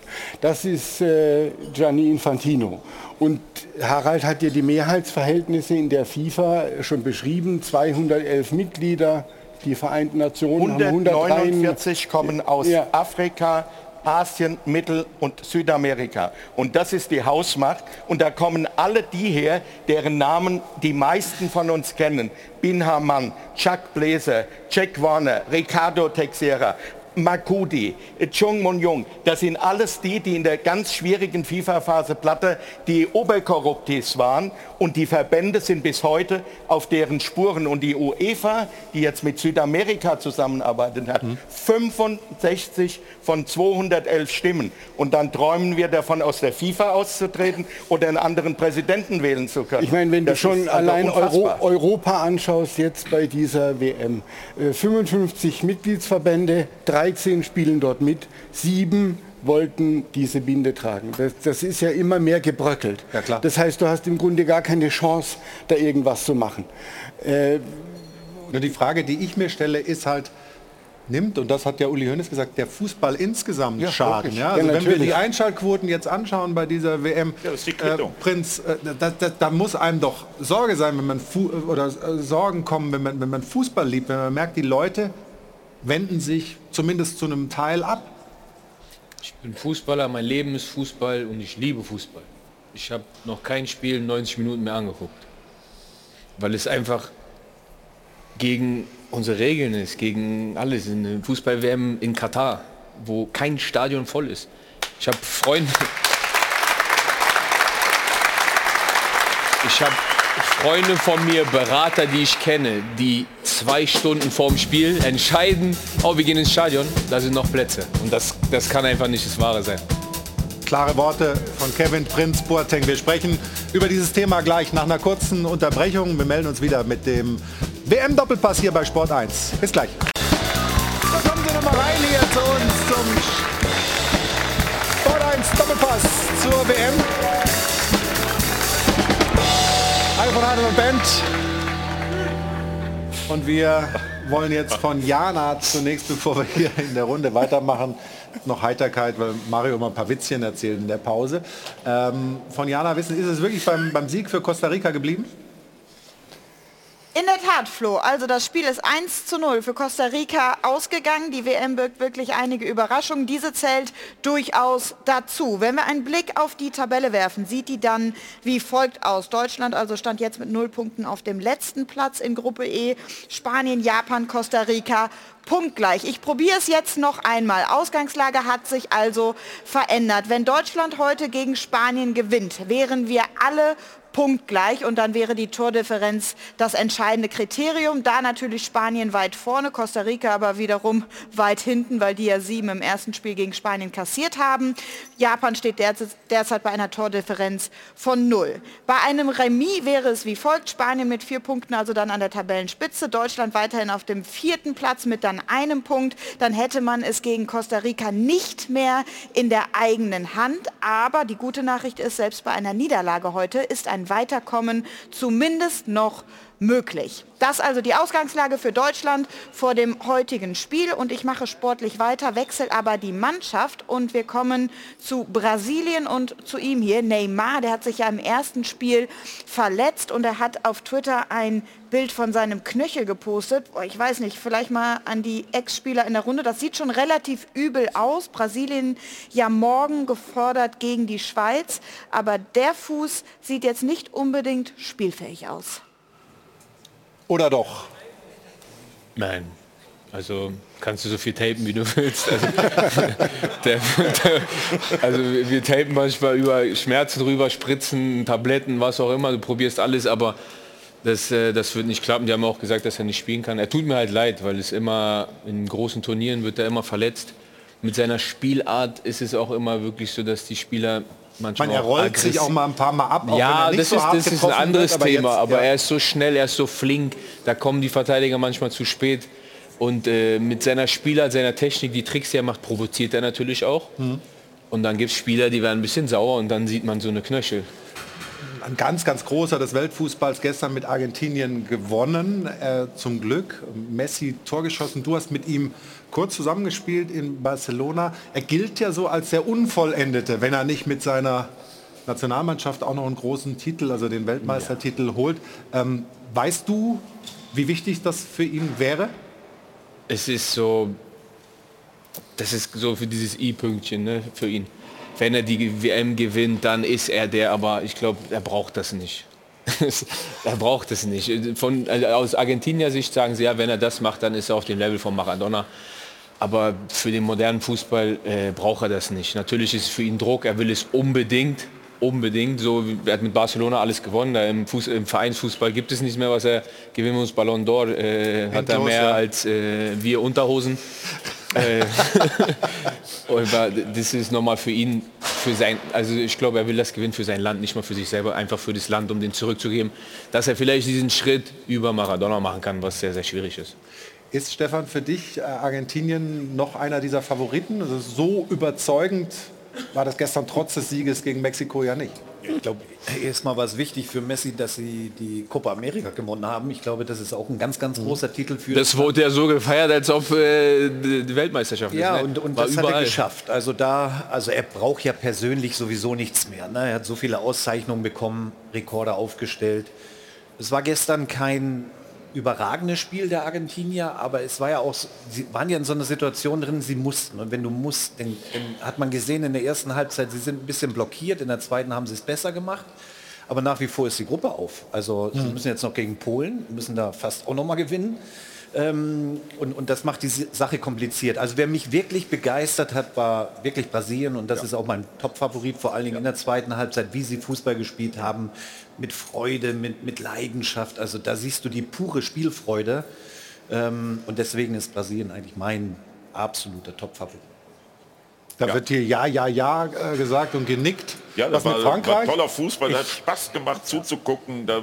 Das ist äh, Gianni Infantino. Und Harald hat ja die Mehrheitsverhältnisse in der FIFA schon beschrieben. 211 Mitglieder, die Vereinten Nationen 149 kommen aus ja. Afrika, Asien, Mittel- und Südamerika. Und das ist die Hausmacht. Und da kommen alle die her, deren Namen die meisten von uns kennen. Bin Hamann, Chuck Blazer, Jack Warner, Ricardo Texera, Makudi, Chung Mon Jung, das sind alles die, die in der ganz schwierigen FIFA-Phase Platte die Oberkorruptis waren und die Verbände sind bis heute auf deren Spuren und die UEFA, die jetzt mit Südamerika zusammenarbeitet hat, 65 von 211 Stimmen und dann träumen wir davon, aus der FIFA auszutreten oder einen anderen Präsidenten wählen zu können. Ich meine, wenn du Das schon ist also allein Euro. Europa anschaust, jetzt bei dieser WM, äh, 55 Mitgliedsverbände, 13 spielen dort mit, sieben wollten diese Binde tragen. Das, das ist ja immer mehr gebröckelt. Das heißt, du hast im Grunde gar keine Chance, da irgendwas zu machen. Äh, Nur die Frage, die ich mir stelle, ist halt, nimmt, und das hat ja Uli Hoeneß gesagt, der Fußball insgesamt Ja, Schaden. Ja? Ja, Also wenn wir die Einschaltquoten jetzt anschauen bei dieser WM, Ja, die äh. Prinz, äh, da, da, da muss einem doch Sorge sein, wenn man Fu oder äh, Sorgen kommen, wenn man, wenn man Fußball liebt, wenn man merkt, die Leute wenden sich zumindest zu einem Teil ab. Ich bin Fußballer, mein Leben ist Fußball und ich liebe Fußball. Ich habe noch kein Spiel 90 Minuten mehr angeguckt. Weil es einfach gegen unsere Regeln ist, gegen alles. Eine Fußball-WM in Katar, wo kein Stadion voll ist. Ich habe Freunde. Ich habe Freunde von mir, Berater, die ich kenne, die zwei Stunden vorm Spiel entscheiden, oh, wir gehen ins Stadion, da sind noch Plätze. Und das, das kann einfach nicht das Wahre sein. Klare Worte von Kevin Prinz Boateng. Wir sprechen über dieses Thema gleich nach einer kurzen Unterbrechung. Wir melden uns wieder mit dem WM-Doppelpass hier bei Sport 1. Bis gleich. So, kommen Sie noch mal rein hier zu uns zum Sport 1 Doppelpass zur WM. Hi von Adel und Band. Und wir wollen jetzt von Jana zunächst, bevor wir hier in der Runde weitermachen, noch Heiterkeit, weil Mario mal ein paar Witzchen erzählt in der Pause. Ähm, von Jana wissen, ist es wirklich beim, beim Sieg für Costa Rica geblieben? In der Tat, Flo. Also das Spiel ist 1 zu 0 für Costa Rica ausgegangen. Die WM birgt wirklich einige Überraschungen. Diese zählt durchaus dazu. Wenn wir einen Blick auf die Tabelle werfen, sieht die dann wie folgt aus. Deutschland also stand jetzt mit 0 Punkten auf dem letzten Platz in Gruppe E. Spanien, Japan, Costa Rica punktgleich. Ich probiere es jetzt noch einmal. Ausgangslage hat sich also verändert. Wenn Deutschland heute gegen Spanien gewinnt, wären wir alle punktgleich und dann wäre die Tordifferenz das entscheidende Kriterium. Da natürlich Spanien weit vorne, Costa Rica aber wiederum weit hinten, weil die ja sieben im ersten Spiel gegen Spanien kassiert haben. Japan steht derzeit, bei einer Tordifferenz von null. Bei einem Remis wäre es wie folgt, Spanien mit vier Punkten, also dann an der Tabellenspitze, Deutschland weiterhin auf dem vierten Platz mit dann einem Punkt. Dann hätte man es gegen Costa Rica nicht mehr in der eigenen Hand. Aber die gute Nachricht ist, selbst bei einer Niederlage heute ist ein Weiterkommen zumindest noch möglich. Das also die Ausgangslage für Deutschland vor dem heutigen Spiel und ich mache sportlich weiter, wechsle aber die Mannschaft und wir kommen zu Brasilien und zu ihm hier, Neymar, der hat sich ja im ersten Spiel verletzt und er hat auf Twitter ein Bild von seinem Knöchel gepostet. Boah, ich weiß nicht, vielleicht mal an die Ex-Spieler in der Runde. Das sieht schon relativ übel aus. Brasilien ja morgen gefordert gegen die Schweiz, aber der Fuß sieht jetzt nicht unbedingt spielfähig aus. Oder doch? Nein. Also kannst du so viel tapen, wie du willst. Also, der, der, also wir tapen manchmal über Schmerzen drüber, Spritzen, Tabletten, was auch immer. Du probierst alles, aber das, äh, das wird nicht klappen. Die haben auch gesagt, dass er nicht spielen kann. Er tut mir halt leid, weil es immer in großen Turnieren wird er immer verletzt. Mit seiner Spielart ist es auch immer wirklich so, dass die Spieler manchmal Man, er rollt sich aggressiv- auch mal ein paar Mal ab. auch wenn ja, er nicht das, so ist, das ist ein anderes wird, aber Thema, jetzt, aber ja. er ist so schnell, er ist so flink, da kommen die Verteidiger manchmal zu spät. Und äh, mit seiner Spielart, seiner Technik, die Tricks, die er macht, provoziert er natürlich auch. Mhm. Und dann gibt es Spieler, die werden ein bisschen sauer und dann sieht man so eine Knöchel. ein ganz, ganz großer des Weltfußballs gestern mit Argentinien gewonnen, äh, zum Glück. Messi Tor geschossen. Du hast mit ihm kurz zusammengespielt in Barcelona. Er gilt ja so als der Unvollendete, wenn er nicht mit seiner Nationalmannschaft auch noch einen großen Titel, also den Weltmeistertitel holt. Ähm, weißt du, wie wichtig das für ihn wäre? Es ist so, das ist so für dieses I-Pünktchen ne, für ihn. Wenn er die WM gewinnt, dann ist er der, aber ich glaube, er braucht das nicht. er braucht es nicht. Von, also aus Argentinier Sicht sagen sie ja, wenn er das macht, dann ist er auf dem Level von Maradona. Aber für den modernen Fußball äh, braucht er das nicht. Natürlich ist es für ihn Druck, er will es unbedingt, unbedingt. So, er hat mit Barcelona alles gewonnen. Im, Fuß, Im Vereinsfußball gibt es nicht mehr, was er gewinnen muss. Ballon d'Or äh, hat er mehr als äh, wir Unterhosen. Äh, das ist nochmal für ihn, für sein, also ich glaube, er will das gewinnen für sein Land, nicht mal für sich selber, einfach für das Land, um den zurückzugeben, dass er vielleicht diesen Schritt über Maradona machen kann, was sehr, sehr schwierig ist. Ist Stefan für dich äh, Argentinien noch einer dieser Favoriten? Also so überzeugend war das gestern trotz des Sieges gegen Mexiko ja nicht. Ich glaube, erstmal war es wichtig für Messi, dass sie die Copa America gewonnen haben. Ich glaube, das ist auch ein ganz, ganz großer Titel für Das wurde ja so gefeiert, als ob äh, die Weltmeisterschaft ja, ist. Ja, und, und das hat er geschafft. Also da, also er braucht ja persönlich sowieso nichts mehr. Ne? Er hat so viele Auszeichnungen bekommen, Rekorde aufgestellt. Es war gestern kein überragendes Spiel der Argentinier, aber es war ja auch, sie waren ja in so einer Situation drin, sie mussten. Und wenn du musst, dann, dann hat man gesehen in der ersten Halbzeit, sie sind ein bisschen blockiert, in der zweiten haben sie es besser gemacht. Aber nach wie vor ist die Gruppe auf. Also sie müssen jetzt noch gegen Polen, müssen da fast auch noch mal gewinnen. Ähm, und, und das macht die Sache kompliziert. Also wer mich wirklich begeistert hat, war wirklich Brasilien und das ja. ist auch mein Top-Favorit, vor allen Dingen ja. in der zweiten Halbzeit, wie sie Fußball gespielt haben, mit Freude, mit, mit Leidenschaft. Also da siehst du die pure Spielfreude ähm, und deswegen ist Brasilien eigentlich mein absoluter Top-Favorit. Da ja. wird hier ja, ja, ja äh, gesagt und genickt. Ja, das war, war, toller Fußball, da hat Spaß gemacht zuzugucken. Da,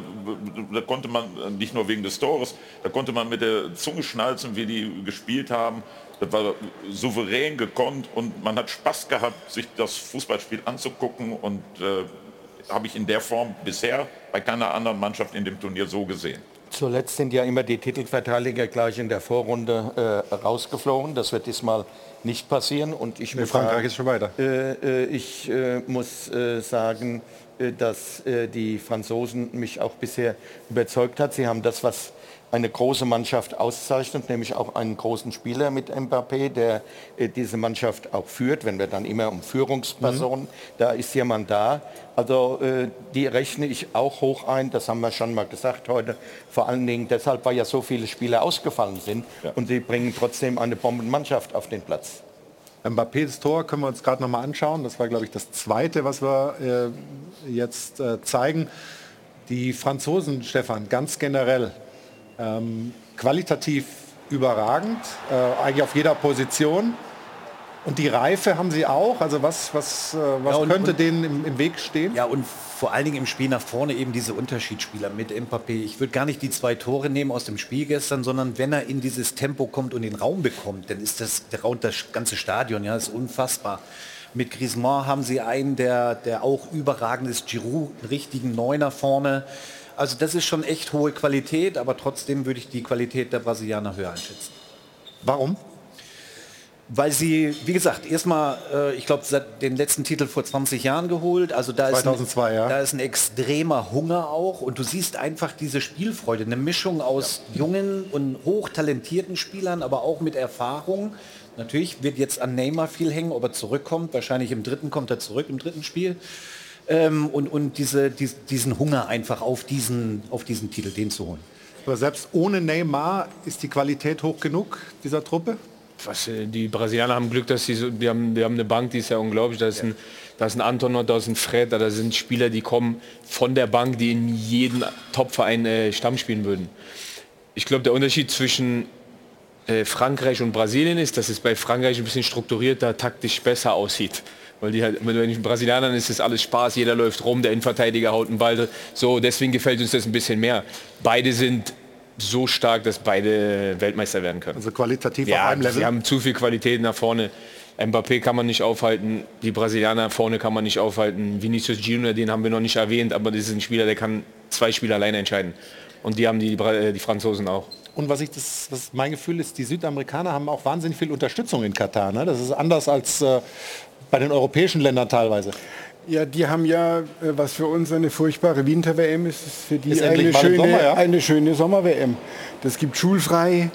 da, konnte man, nicht nur wegen des Tores, da konnte man mit der Zunge schnalzen, wie die gespielt haben. Das war souverän gekonnt und man hat Spaß gehabt, sich das Fußballspiel anzugucken und äh, habe ich in der Form bisher bei keiner anderen Mannschaft in dem Turnier so gesehen. Zuletzt sind ja immer die Titelverteidiger gleich in der Vorrunde äh, rausgeflogen. Das wird diesmal nicht passieren. Und ich muss Frankreich sagen, ist schon weiter. Äh, äh ich äh, muss äh, sagen, äh, dass äh, die Franzosen mich auch bisher überzeugt hat. Sie haben das, was eine große Mannschaft auszeichnet, nämlich auch einen großen Spieler mit Mbappé, der äh, diese Mannschaft auch führt, wenn wir dann immer um Führungspersonen, mhm. da ist jemand da. Also äh, die rechne ich auch hoch ein, das haben wir schon mal gesagt heute, vor allen Dingen deshalb, weil ja so viele Spieler ausgefallen sind ja. und sie bringen trotzdem eine Bombenmannschaft auf den Platz. Mbappés Tor können wir uns gerade noch mal anschauen. Das war, glaube ich, das zweite, was wir äh, jetzt äh, zeigen. Die Franzosen, Stefan, ganz generell, ähm, qualitativ überragend, äh, eigentlich auf jeder Position. Und die Reife haben sie auch. Also was, was, äh, was ja, und, könnte und, denen im, im, Weg stehen? Ja, und vor allen Dingen im Spiel nach vorne eben diese Unterschiedsspieler mit Mbappé. Ich würde gar nicht die zwei Tore nehmen aus dem Spiel gestern, sondern wenn er in dieses Tempo kommt und den Raum bekommt, dann ist das, der Raum, das ganze Stadion, ja, ist unfassbar. Mit Griezmann haben sie einen, der, der auch überragend ist, Giroud, einen richtigen Neuner vorne. Also das ist schon echt hohe Qualität, aber trotzdem würde ich die Qualität der Brasilianer höher einschätzen. Warum? Weil sie, wie gesagt, erstmal, äh, ich glaube, den letzten Titel vor 20 Jahren geholt. Also da 2002, ist, ein, ja. da ist ein extremer Hunger auch. Und du siehst einfach diese Spielfreude, eine Mischung aus ja. jungen und hochtalentierten Spielern, aber auch mit Erfahrung. Natürlich wird jetzt an Neymar viel hängen, ob er zurückkommt. Wahrscheinlich im dritten kommt er zurück, im dritten Spiel ähm, und, und diese, die, diesen Hunger einfach auf diesen, auf diesen Titel, den zu holen. Aber selbst ohne Neymar ist die Qualität hoch genug dieser Truppe? Was, äh, die Brasilianer haben Glück, dass sie so, die haben, die haben eine Bank, die ist ja unglaublich. Da ist, ja. ein, da ist ein Anton, da ist ein Fred, da sind Spieler, die kommen von der Bank, die in jedem Topverein äh, Stamm spielen würden. Ich glaube, der Unterschied zwischen äh, Frankreich und Brasilien ist, dass es bei Frankreich ein bisschen strukturierter, taktisch besser aussieht. Weil die halt, wenn ich Brasilianern ist das alles Spaß, jeder läuft rum, der Innenverteidiger haut einen Ball. So, deswegen gefällt uns das ein bisschen mehr. Beide sind so stark, dass beide Weltmeister werden können. Also qualitativ ja, auf einem Level. Sie haben zu viel Qualität nach vorne. Mbappé kann man nicht aufhalten, die Brasilianer vorne kann man nicht aufhalten. Vinicius Junior, den haben wir noch nicht erwähnt, aber das ist ein Spieler, der kann zwei Spiele alleine entscheiden. Und die haben die, die, die Franzosen auch. Und was ich das, was mein Gefühl ist, die Südamerikaner haben auch wahnsinnig viel Unterstützung in Katar. Ne? Das ist anders als äh, bei den europäischen Ländern teilweise. Ja, die haben ja, äh, was für uns eine furchtbare Winter-WM ist, ist für die ist eine, schöne, Sommer, ja? eine schöne Sommer-WM. Das gibt schulfrei,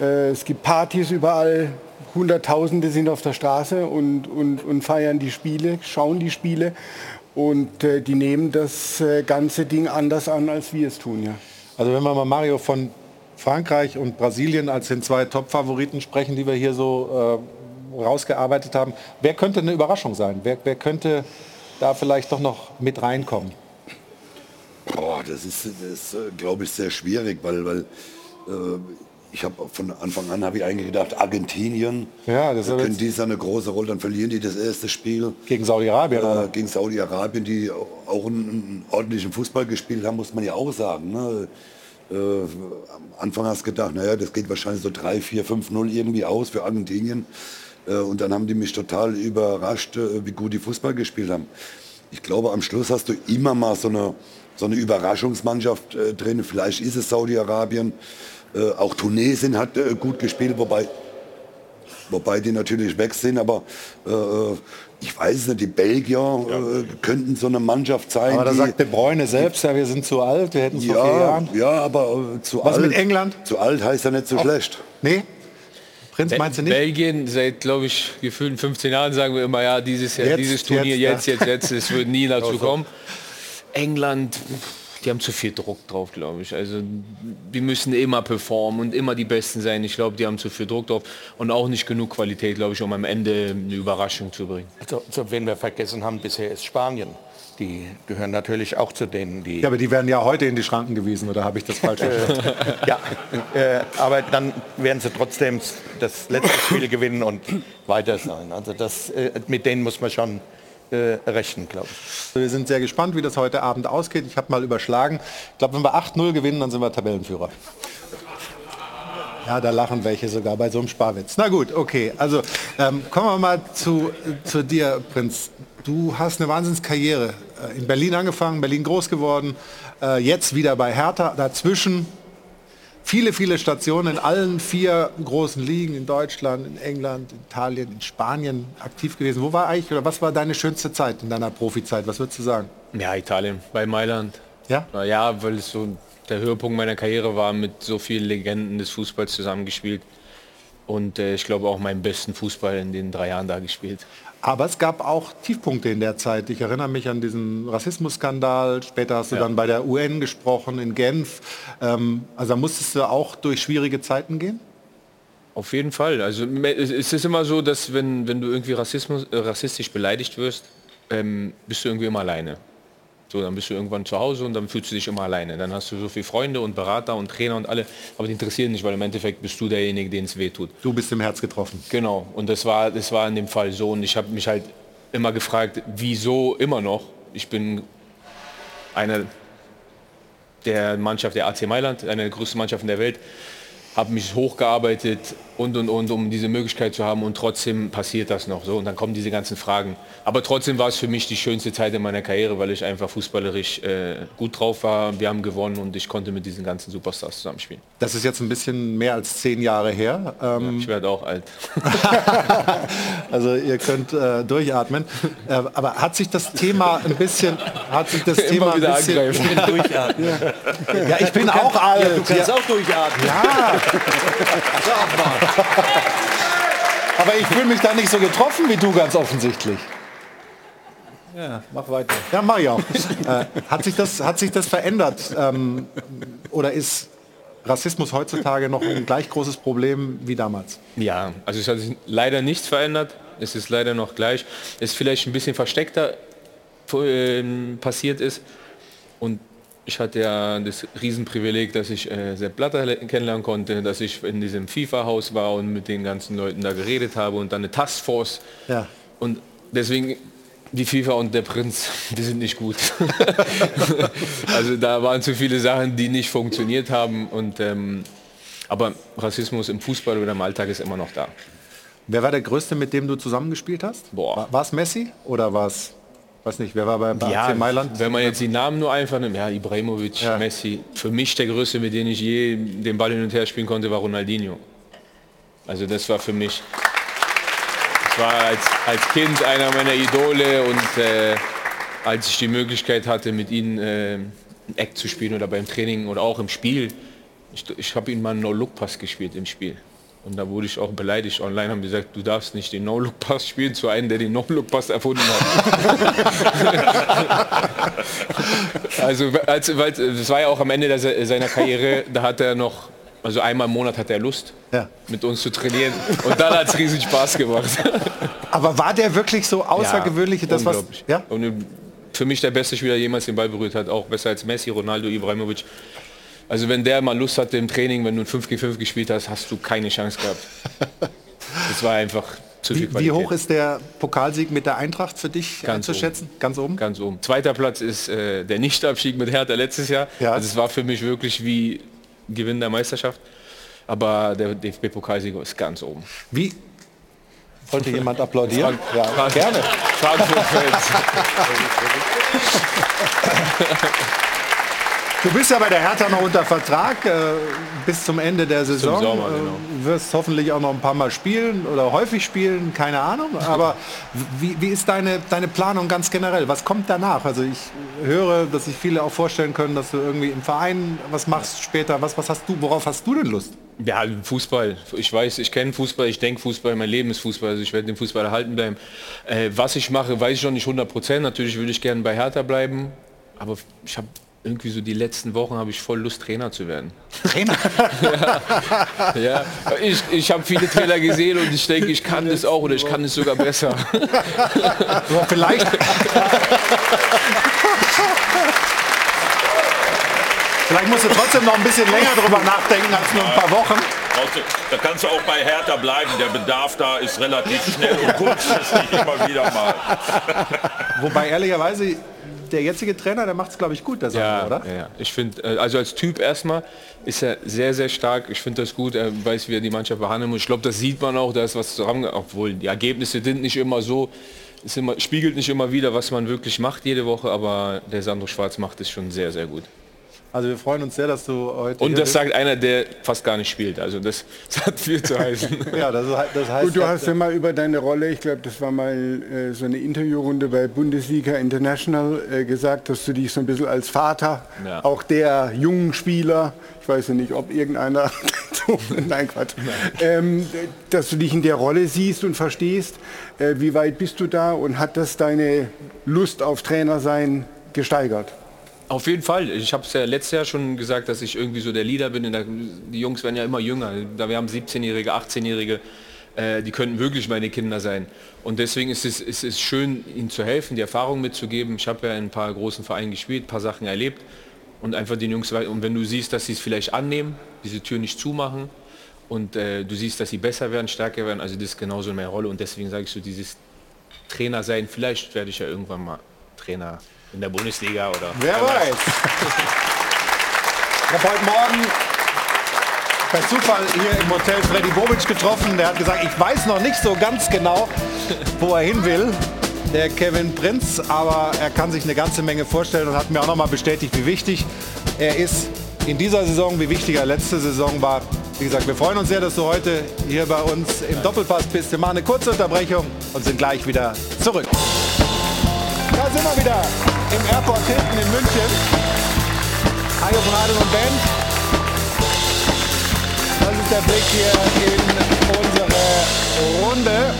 äh, es gibt Partys überall, Hunderttausende sind auf der Straße und, und, und feiern die Spiele, schauen die Spiele. Und äh, die nehmen das äh, ganze Ding anders an, als wir es tun. Ja. Also wenn wir mal Mario von Frankreich und Brasilien als den zwei Top-Favoriten sprechen, die wir hier so äh, rausgearbeitet haben, wer könnte eine Überraschung sein? Wer, wer könnte da vielleicht doch noch mit reinkommen? Boah, das ist, ist äh, glaube ich, sehr schwierig, weil, weil äh, ich habe von Anfang an habe ich eigentlich gedacht, Argentinien ja, das da können dies eine große Rolle, dann verlieren die das erste Spiel. Gegen Saudi-Arabien? Äh, gegen Saudi-Arabien, die auch einen, einen, ordentlichen Fußball gespielt haben, muss man ja auch sagen. Ne? Äh, am Anfang hast du gedacht, naja, das geht wahrscheinlich so 3, 4, 5, 0 irgendwie aus für Argentinien. Äh, und dann haben die mich total überrascht, äh, wie gut die Fußball gespielt haben. Ich glaube, am Schluss hast du immer mal so eine, so eine Überraschungsmannschaft äh, drin. Vielleicht ist es Saudi-Arabien. Auch Tunesien hat gut gespielt, wobei, wobei die natürlich weg sind. Aber ich weiß nicht, die Belgier ja. könnten so eine Mannschaft sein. Aber da sagt De Bruyne selbst, ja, wir sind zu alt, wir hätten es ja, vor vier Jahren. Ja, aber zu Was alt. mit England? Zu alt heißt ja nicht so Auch- schlecht. Nee? Prinz, Be meinst du nicht? Belgien, seit, glaube ich, gefühlten 15 Jahren sagen wir immer, ja, dieses Jahr, Jetzt, dieses Turnier, jetzt, jetzt, ja. jetzt, jetzt, es wird nie dazu kommen. England, die haben zu viel Druck drauf, glaube ich. Also die müssen immer performen und immer die Besten sein. Ich glaube, die haben zu viel Druck drauf und auch nicht genug Qualität, glaube ich, um am Ende eine Überraschung zu bringen. Also, also wen wir vergessen haben bisher ist Spanien. Die gehören natürlich auch zu denen, die... Ja, aber die werden ja heute in die Schranken gewiesen, oder habe ich das falsch verstanden? ja, äh, aber dann werden sie trotzdem das letzte Spiel gewinnen und weiter sein. Also das, äh, mit denen muss man schon äh, rechnen, glaube ich. Wir sind sehr gespannt, wie das heute Abend ausgeht. Ich habe mal überschlagen. Ich glaube, wenn wir 8-0 gewinnen, dann sind wir Tabellenführer. Ja, da lachen welche sogar bei so einem Sparwitz. Na gut, okay. Also ähm, kommen wir mal zu, zu dir, Prinz. Du hast eine Wahnsinnskarriere. Äh, In Berlin angefangen, Berlin groß geworden, äh, jetzt wieder bei Hertha. Dazwischen viele, viele Stationen in allen vier großen Ligen, in Deutschland, in England, in Italien, in Spanien aktiv gewesen. Wo war eigentlich, oder was war deine schönste Zeit in deiner Profizeit? Was würdest du sagen? Ja, Italien, bei Mailand. Ja? Ja, weil es so der Höhepunkt meiner Karriere war, mit so vielen Legenden des Fußballs zusammengespielt. Und äh, ich glaube auch meinen besten Fußball in den drei Jahren da gespielt. Aber es gab auch Tiefpunkte in der Zeit. Ich erinnere mich an diesen Rassismusskandal. Später hast du Ja. dann bei der UN gesprochen in Genf. Ähm, also da musstest du auch durch schwierige Zeiten gehen? Auf jeden Fall. Also es ist immer so, dass wenn, wenn du irgendwie Rassismus, äh, rassistisch beleidigt wirst, ähm, bist du irgendwie immer alleine. So, dann bist du irgendwann zu Hause und dann fühlst du dich immer alleine. Dann hast du so viele Freunde und Berater und Trainer und alle, aber die interessieren nicht, weil im Endeffekt bist du derjenige, den es wehtut. Du bist im Herz getroffen. Genau. Und das war, das war in dem Fall so. Und ich habe mich halt immer gefragt, wieso immer noch? Ich bin einer der Mannschaft der AC Mailand, einer der größten Mannschaften der Welt, habe mich hochgearbeitet und und und, um diese Möglichkeit zu haben und trotzdem passiert das noch so und dann kommen diese ganzen Fragen. Aber trotzdem war es für mich die schönste Zeit in meiner Karriere, weil ich einfach fußballerisch äh, gut drauf war. Wir haben gewonnen und ich konnte mit diesen ganzen Superstars zusammenspielen. Das ist jetzt ein bisschen mehr als zehn Jahre her. Ähm, Ich werde auch alt. also ihr könnt äh, durchatmen. Äh, aber hat sich das Thema ein bisschen, hat sich das Immer Thema ein wieder bisschen, angreifen. Durchatmen. Ja, ich bin Du auch kannst- alt. Ja, du kannst Ja. auch durchatmen. Ja. Sag mal. Aber ich fühle mich da nicht so getroffen wie du ganz offensichtlich. Ja, mach weiter. Ja, mach ich auch. äh, hat, sich das, hat sich das verändert? Ähm, oder ist Rassismus heutzutage noch ein gleich großes Problem wie damals? Ja, also es hat sich leider nichts verändert. Es ist leider noch gleich. Es ist vielleicht ein bisschen versteckter ähm, passiert ist. Und ich hatte ja das Riesenprivileg, dass ich äh, Sepp Blatter le- kennenlernen konnte, dass ich in diesem FIFA-Haus war und mit den ganzen Leuten da geredet habe und dann eine Taskforce. Ja. Und deswegen, die FIFA und der Prinz, die sind nicht gut. also da waren zu viele Sachen, die nicht funktioniert haben. Und, ähm, aber Rassismus im Fußball oder im Alltag ist immer noch da. Wer war der Größte, mit dem du zusammengespielt hast? Boah. War es Messi oder war es, weiß nicht, wer war bei, bei Ja, AC Mailand? wenn man jetzt die Namen nur einfach nimmt, ja, Ibrahimovic, Messi. Für mich der Größte, mit dem ich je den Ball hin und her spielen konnte, war Ronaldinho. Also das war für mich, das war als, als Kind einer meiner Idole und äh, als ich die Möglichkeit hatte, mit ihnen äh, ein Eck zu spielen oder beim Training oder auch im Spiel, ich, ich habe ihnen mal einen No-Look-Pass gespielt im Spiel. Und da wurde ich auch beleidigt. Online haben gesagt, du darfst nicht den No-Look-Pass spielen zu einem, der den No-Look-Pass erfunden hat. also, als, weil, das war ja auch am Ende der, seiner Karriere, da hat er noch, also einmal im Monat hat er Lust, Ja. mit uns zu trainieren. Und dann hat es riesen Spaß gemacht. Aber war der wirklich so außergewöhnlich, ja, das was? unglaublich. Und für mich der beste Spieler, der jemals den Ball berührt hat, auch besser als Messi, Ronaldo, Ibrahimovic. Also wenn der mal Lust hatte im Training, wenn du ein 5 gegen 5 gespielt hast, hast du keine Chance gehabt. Das war einfach zu viel Wie, wie Qualität. hoch ist der Pokalsieg mit der Eintracht für dich Ganz zu schätzen? Ganz oben? Ganz oben. Zweiter Platz ist äh, der Nichtabstieg mit Hertha letztes Jahr. Also es war für mich wirklich wie Gewinn der Meisterschaft. Aber der DFB-Pokalsieg ist ganz oben. Wie? Wollte jemand applaudieren? Frank- ja, Frank- gerne. Frankfurt-Fans. Du bist ja bei der Hertha noch unter Vertrag äh, bis zum Ende der Saison. Sommer, Äh, genau. wirst hoffentlich auch noch ein paar Mal spielen oder häufig spielen, keine Ahnung. Aber wie, wie ist deine, deine Planung ganz generell? Was kommt danach? Also ich höre, dass sich viele auch vorstellen können, dass du irgendwie im Verein was machst später. Was, was hast du, worauf hast du denn Lust? Ja, Fußball. Ich weiß, ich kenne Fußball, ich denke Fußball, mein Leben ist Fußball, also ich werde dem Fußball erhalten bleiben. Äh, was ich mache, weiß ich noch nicht 100 Prozent. Natürlich würde ich gerne bei Hertha bleiben, aber ich habe irgendwie so die letzten Wochen habe ich voll Lust, Trainer zu werden. Trainer? ja, ja. Ich, ich habe viele Trainer gesehen und ich denke, ich kann das auch oder ich kann es sogar besser. Aber vielleicht. Vielleicht musst du trotzdem noch ein bisschen länger drüber nachdenken als nur ein paar Wochen. Da kannst du auch bei Hertha bleiben. Der Bedarf da ist relativ schnell und kurzfristig immer wieder mal. Wobei ehrlicherweise der jetzige Trainer, der macht es glaube ich gut, der Sandro, oder? Ja, ja. Ich finde, äh, also als Typ erstmal ist er sehr, sehr stark. Ich finde das gut. Er weiß, wie er die Mannschaft behandeln muss. Ich glaube, das sieht man auch. Da ist was zusammen, obwohl die Ergebnisse sind nicht immer so. Es immer, spiegelt nicht immer wieder, was man wirklich macht jede Woche, aber der Sandro Schwarz macht es schon sehr, sehr gut. Also wir freuen uns sehr, dass du heute Und hier das bist. sagt einer, der fast gar nicht spielt. Also das, das hat viel zu heißen. ja, das, das heißt, Gut, du hast ja mal über deine Rolle, ich glaube, das war mal äh, so eine Interviewrunde bei Bundesliga International, äh, gesagt, dass du dich so ein bisschen als Vater, Ja. auch der jungen Spieler, ich weiß ja nicht, ob irgendeiner, nein Quatsch, ähm, dass du dich in der Rolle siehst und verstehst. Äh, wie weit bist du da und hat das deine Lust auf Trainer sein gesteigert? Auf jeden Fall. Ich habe es ja letztes Jahr schon gesagt, dass ich irgendwie so der Leader bin. In der, die Jungs werden ja immer jünger. Da wir haben 17-Jährige, 18-Jährige, äh, die könnten wirklich meine Kinder sein. Und deswegen ist es, ist schön, ihnen zu helfen, die Erfahrung mitzugeben. Ich habe ja in ein paar großen Vereinen gespielt, ein paar Sachen erlebt und einfach den Jungs und wenn du siehst, dass sie es vielleicht annehmen, diese Tür nicht zumachen und äh, du siehst, dass sie besser werden, stärker werden, also das ist genauso meine Rolle und deswegen sage ich so dieses Trainer sein. Vielleicht werde ich ja irgendwann mal Trainer in der Bundesliga oder Wer weiß. Ich habe heute Morgen per Zufall hier im Hotel Freddy Bobic getroffen. Der hat gesagt, ich weiß noch nicht so ganz genau, wo er hin will, der Kevin Prinz, aber er kann sich eine ganze Menge vorstellen und hat mir auch noch mal bestätigt, wie wichtig er ist in dieser Saison, wie wichtig er letzte Saison war. Wie gesagt, wir freuen uns sehr, dass du heute hier bei uns im Doppelpass bist. Wir machen eine kurze Unterbrechung und sind gleich wieder zurück. Da sind wir wieder im Airport Hilton in München. Hajo von Adel und Band. Das ist der Blick hier in unsere Runde.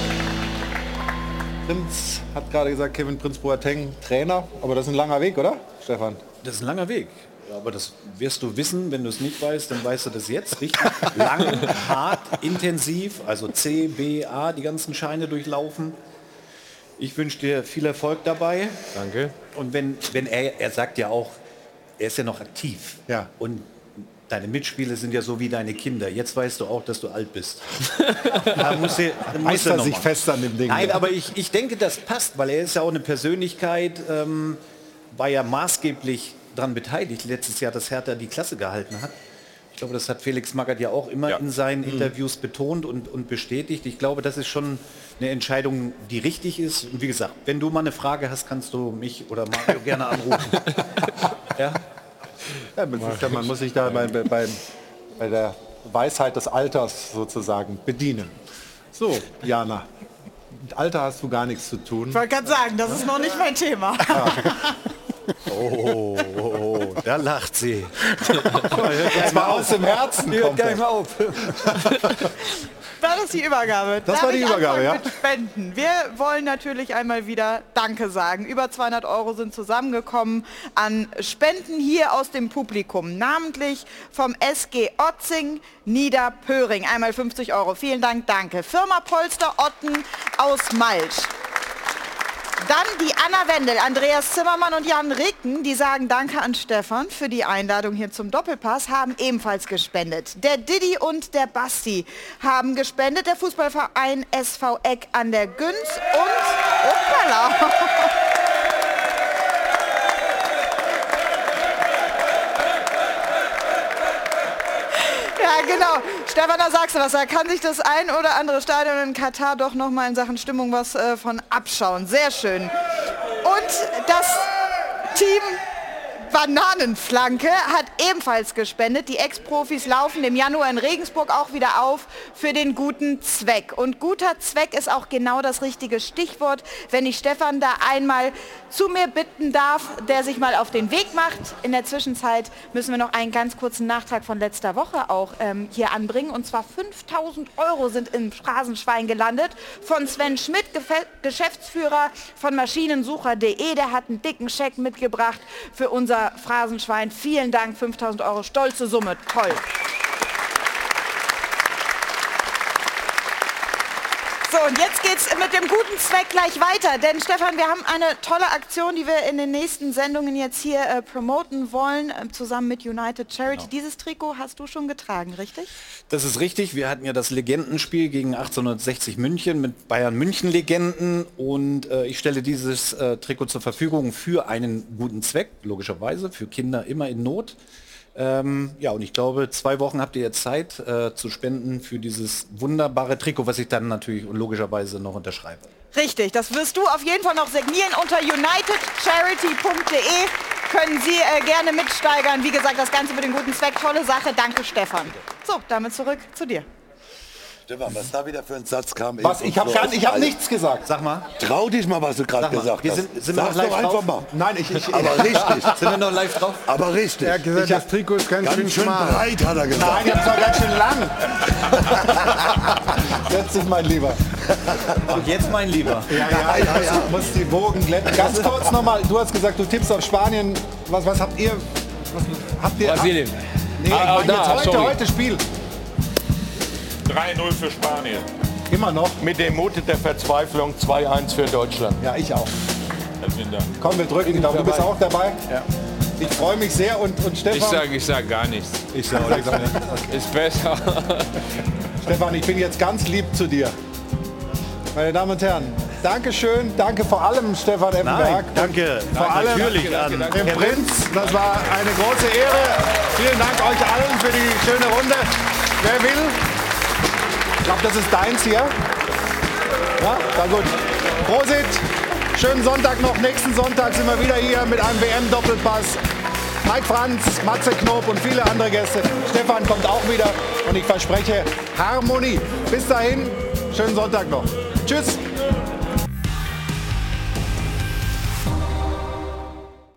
Prinz hat gerade gesagt, Kevin Prinz Boateng Trainer, aber das ist ein langer Weg, oder, Stefan? Das ist ein langer Weg. Aber das wirst du wissen, wenn du es nicht weißt, dann weißt du das jetzt. Richtig lang, hart, intensiv, also C, B, A, die ganzen Scheine durchlaufen. Ich wünsche dir viel Erfolg dabei. Danke. Und wenn, wenn er, er sagt ja auch, er ist ja noch aktiv. Ja. Und deine Mitspieler sind ja so wie deine Kinder. Jetzt weißt du auch, dass du alt bist. da muss er, da muss er sich mal. fest an dem Ding. Nein, ja. aber ich, ich denke, das passt, weil er ist ja auch eine Persönlichkeit, ähm, war ja maßgeblich daran beteiligt, letztes Jahr, dass Hertha die Klasse gehalten hat. Ich glaube, das hat Felix Magath ja auch immer in seinen Mhm. Interviews betont und, und bestätigt. Ich glaube, das ist schon eine Entscheidung, die richtig ist. Und wie gesagt, wenn du mal eine Frage hast, kannst du mich oder Mario gerne anrufen. ja? Ja, man, ja, man muss sich da bei, bei, bei, bei der Weisheit des Alters sozusagen bedienen. So, Jana, mit Alter hast du gar nichts zu tun. Ich wollte gerade sagen, das ist noch nicht mein Thema. Oh, oh, oh, da lacht sie. Jetzt mal aus dem Herzen Die hört gar nicht das. mehr auf. war das die Übergabe. Das Darf war die ich Übergabe, ja. Mit Spenden. Wir wollen natürlich einmal wieder Danke sagen. Über 200 Euro sind zusammengekommen an Spenden hier aus dem Publikum. Namentlich vom SG Otzing Niederpöring. Einmal 50 Euro. Vielen Dank, danke. Firma Polster Otten aus Malsch. Dann die Anna Wendel, Andreas Zimmermann und Jan Ricken, die sagen Danke an Stefan für die Einladung hier zum Doppelpass, haben ebenfalls gespendet. Der Didi und der Basti haben gespendet, der Fußballverein SV Eck an der Günz und... Uppala. Ja, genau. Stefan, da sagst du was. Da kann sich das ein oder andere Stadion in Katar doch noch mal in Sachen Stimmung was äh, von abschauen. Sehr schön. Und das Team Bananenflanke hat ebenfalls gespendet. Die Ex-Profis laufen im Januar in Regensburg auch wieder auf für den guten Zweck. Und guter Zweck ist auch genau das richtige Stichwort, wenn ich Stefan da einmal zu mir bitten darf, der sich mal auf den Weg macht. In der Zwischenzeit müssen wir noch einen ganz kurzen Nachtrag von letzter Woche auch ähm, hier anbringen. Und zwar 5000 Euro sind im Phrasenschwein gelandet von Sven Schmidt, Gefe- Geschäftsführer von Maschinensucher.de. Der hat einen dicken Scheck mitgebracht für unser Phrasenschwein. Vielen Dank, 5000 Euro, stolze Summe, toll. So, und jetzt geht's mit dem guten Zweck gleich weiter. Denn Stefan, wir haben eine tolle Aktion, die wir in den nächsten Sendungen jetzt hier äh, promoten wollen, äh, zusammen mit United Charity. Dieses Trikot hast du schon getragen, richtig? Das ist richtig. Wir hatten ja das Legendenspiel gegen 1860 München mit Bayern München Legenden und äh, ich stelle dieses äh, Trikot zur Verfügung für einen guten Zweck, logischerweise, für Kinder immer in Not. Ähm, ja, und ich glaube, zwei Wochen habt ihr jetzt Zeit äh, zu spenden für dieses wunderbare Trikot, was ich dann natürlich und logischerweise noch unterschreibe. Richtig, das wirst du auf jeden Fall noch signieren unter unitedcharity.de. Können Sie äh, gerne mitsteigern. Wie gesagt, das Ganze für den guten Zweck. Tolle Sache. Danke, Stefan. So, damit zurück zu dir. Stefan, was da wieder für ein Satz kam. Was? Ich habe hab nichts gesagt. Sag mal. Trau dich mal, was du gerade gesagt hast. sind- sind wir Sag's noch live doch einfach drauf? mal. Nein, ich, ich Aber richtig. Sind wir noch live drauf? Aber richtig. Er hat gesagt, Ich das Trikot ist ganz, schön Ganz schön schmal. breit, hat er gesagt. Nein, ich hab's doch ganz schön lang. Setz dich, mein Lieber. Und jetzt mein Lieber. Ja, ja, ja, ja. Muss die Bogen glätten. Ganz kurz nochmal, du hast gesagt, du tippst auf Spanien. Was, was habt ihr? Was, habt ihr? Brasilien. Nee, ich Ah, ah, da, jetzt heute, sorry. heute Spiel. 3-0 für Spanien. Immer noch. Mit dem Mut der Verzweiflung 2-1 für Deutschland. Ja, ich auch. Herzlichen Dank. Komm, wir drücken. Du bist auch dabei? Ja. Ich freue mich sehr und, und Stefan. Ich sage ich sag gar nichts. ich sag auch nichts. Ist besser. Stefan, ich bin jetzt ganz lieb zu dir. Meine Damen und Herren, Dankeschön. Danke vor allem Stefan Effenberg. danke. Vor allem Natürlich danke, an danke, dem Prinz. Das war eine große Ehre. Vielen Dank euch allen für die schöne Runde. Wer will? Ich glaube, das ist deins hier. Ja, na gut. Prosit. Schönen Sonntag noch. Nächsten Sonntag sind wir wieder hier mit einem WM-Doppelpass. Mike Franz, Matze Knob und viele andere Gäste. Stefan kommt auch wieder und ich verspreche Harmonie. Bis dahin, schönen Sonntag noch. Tschüss.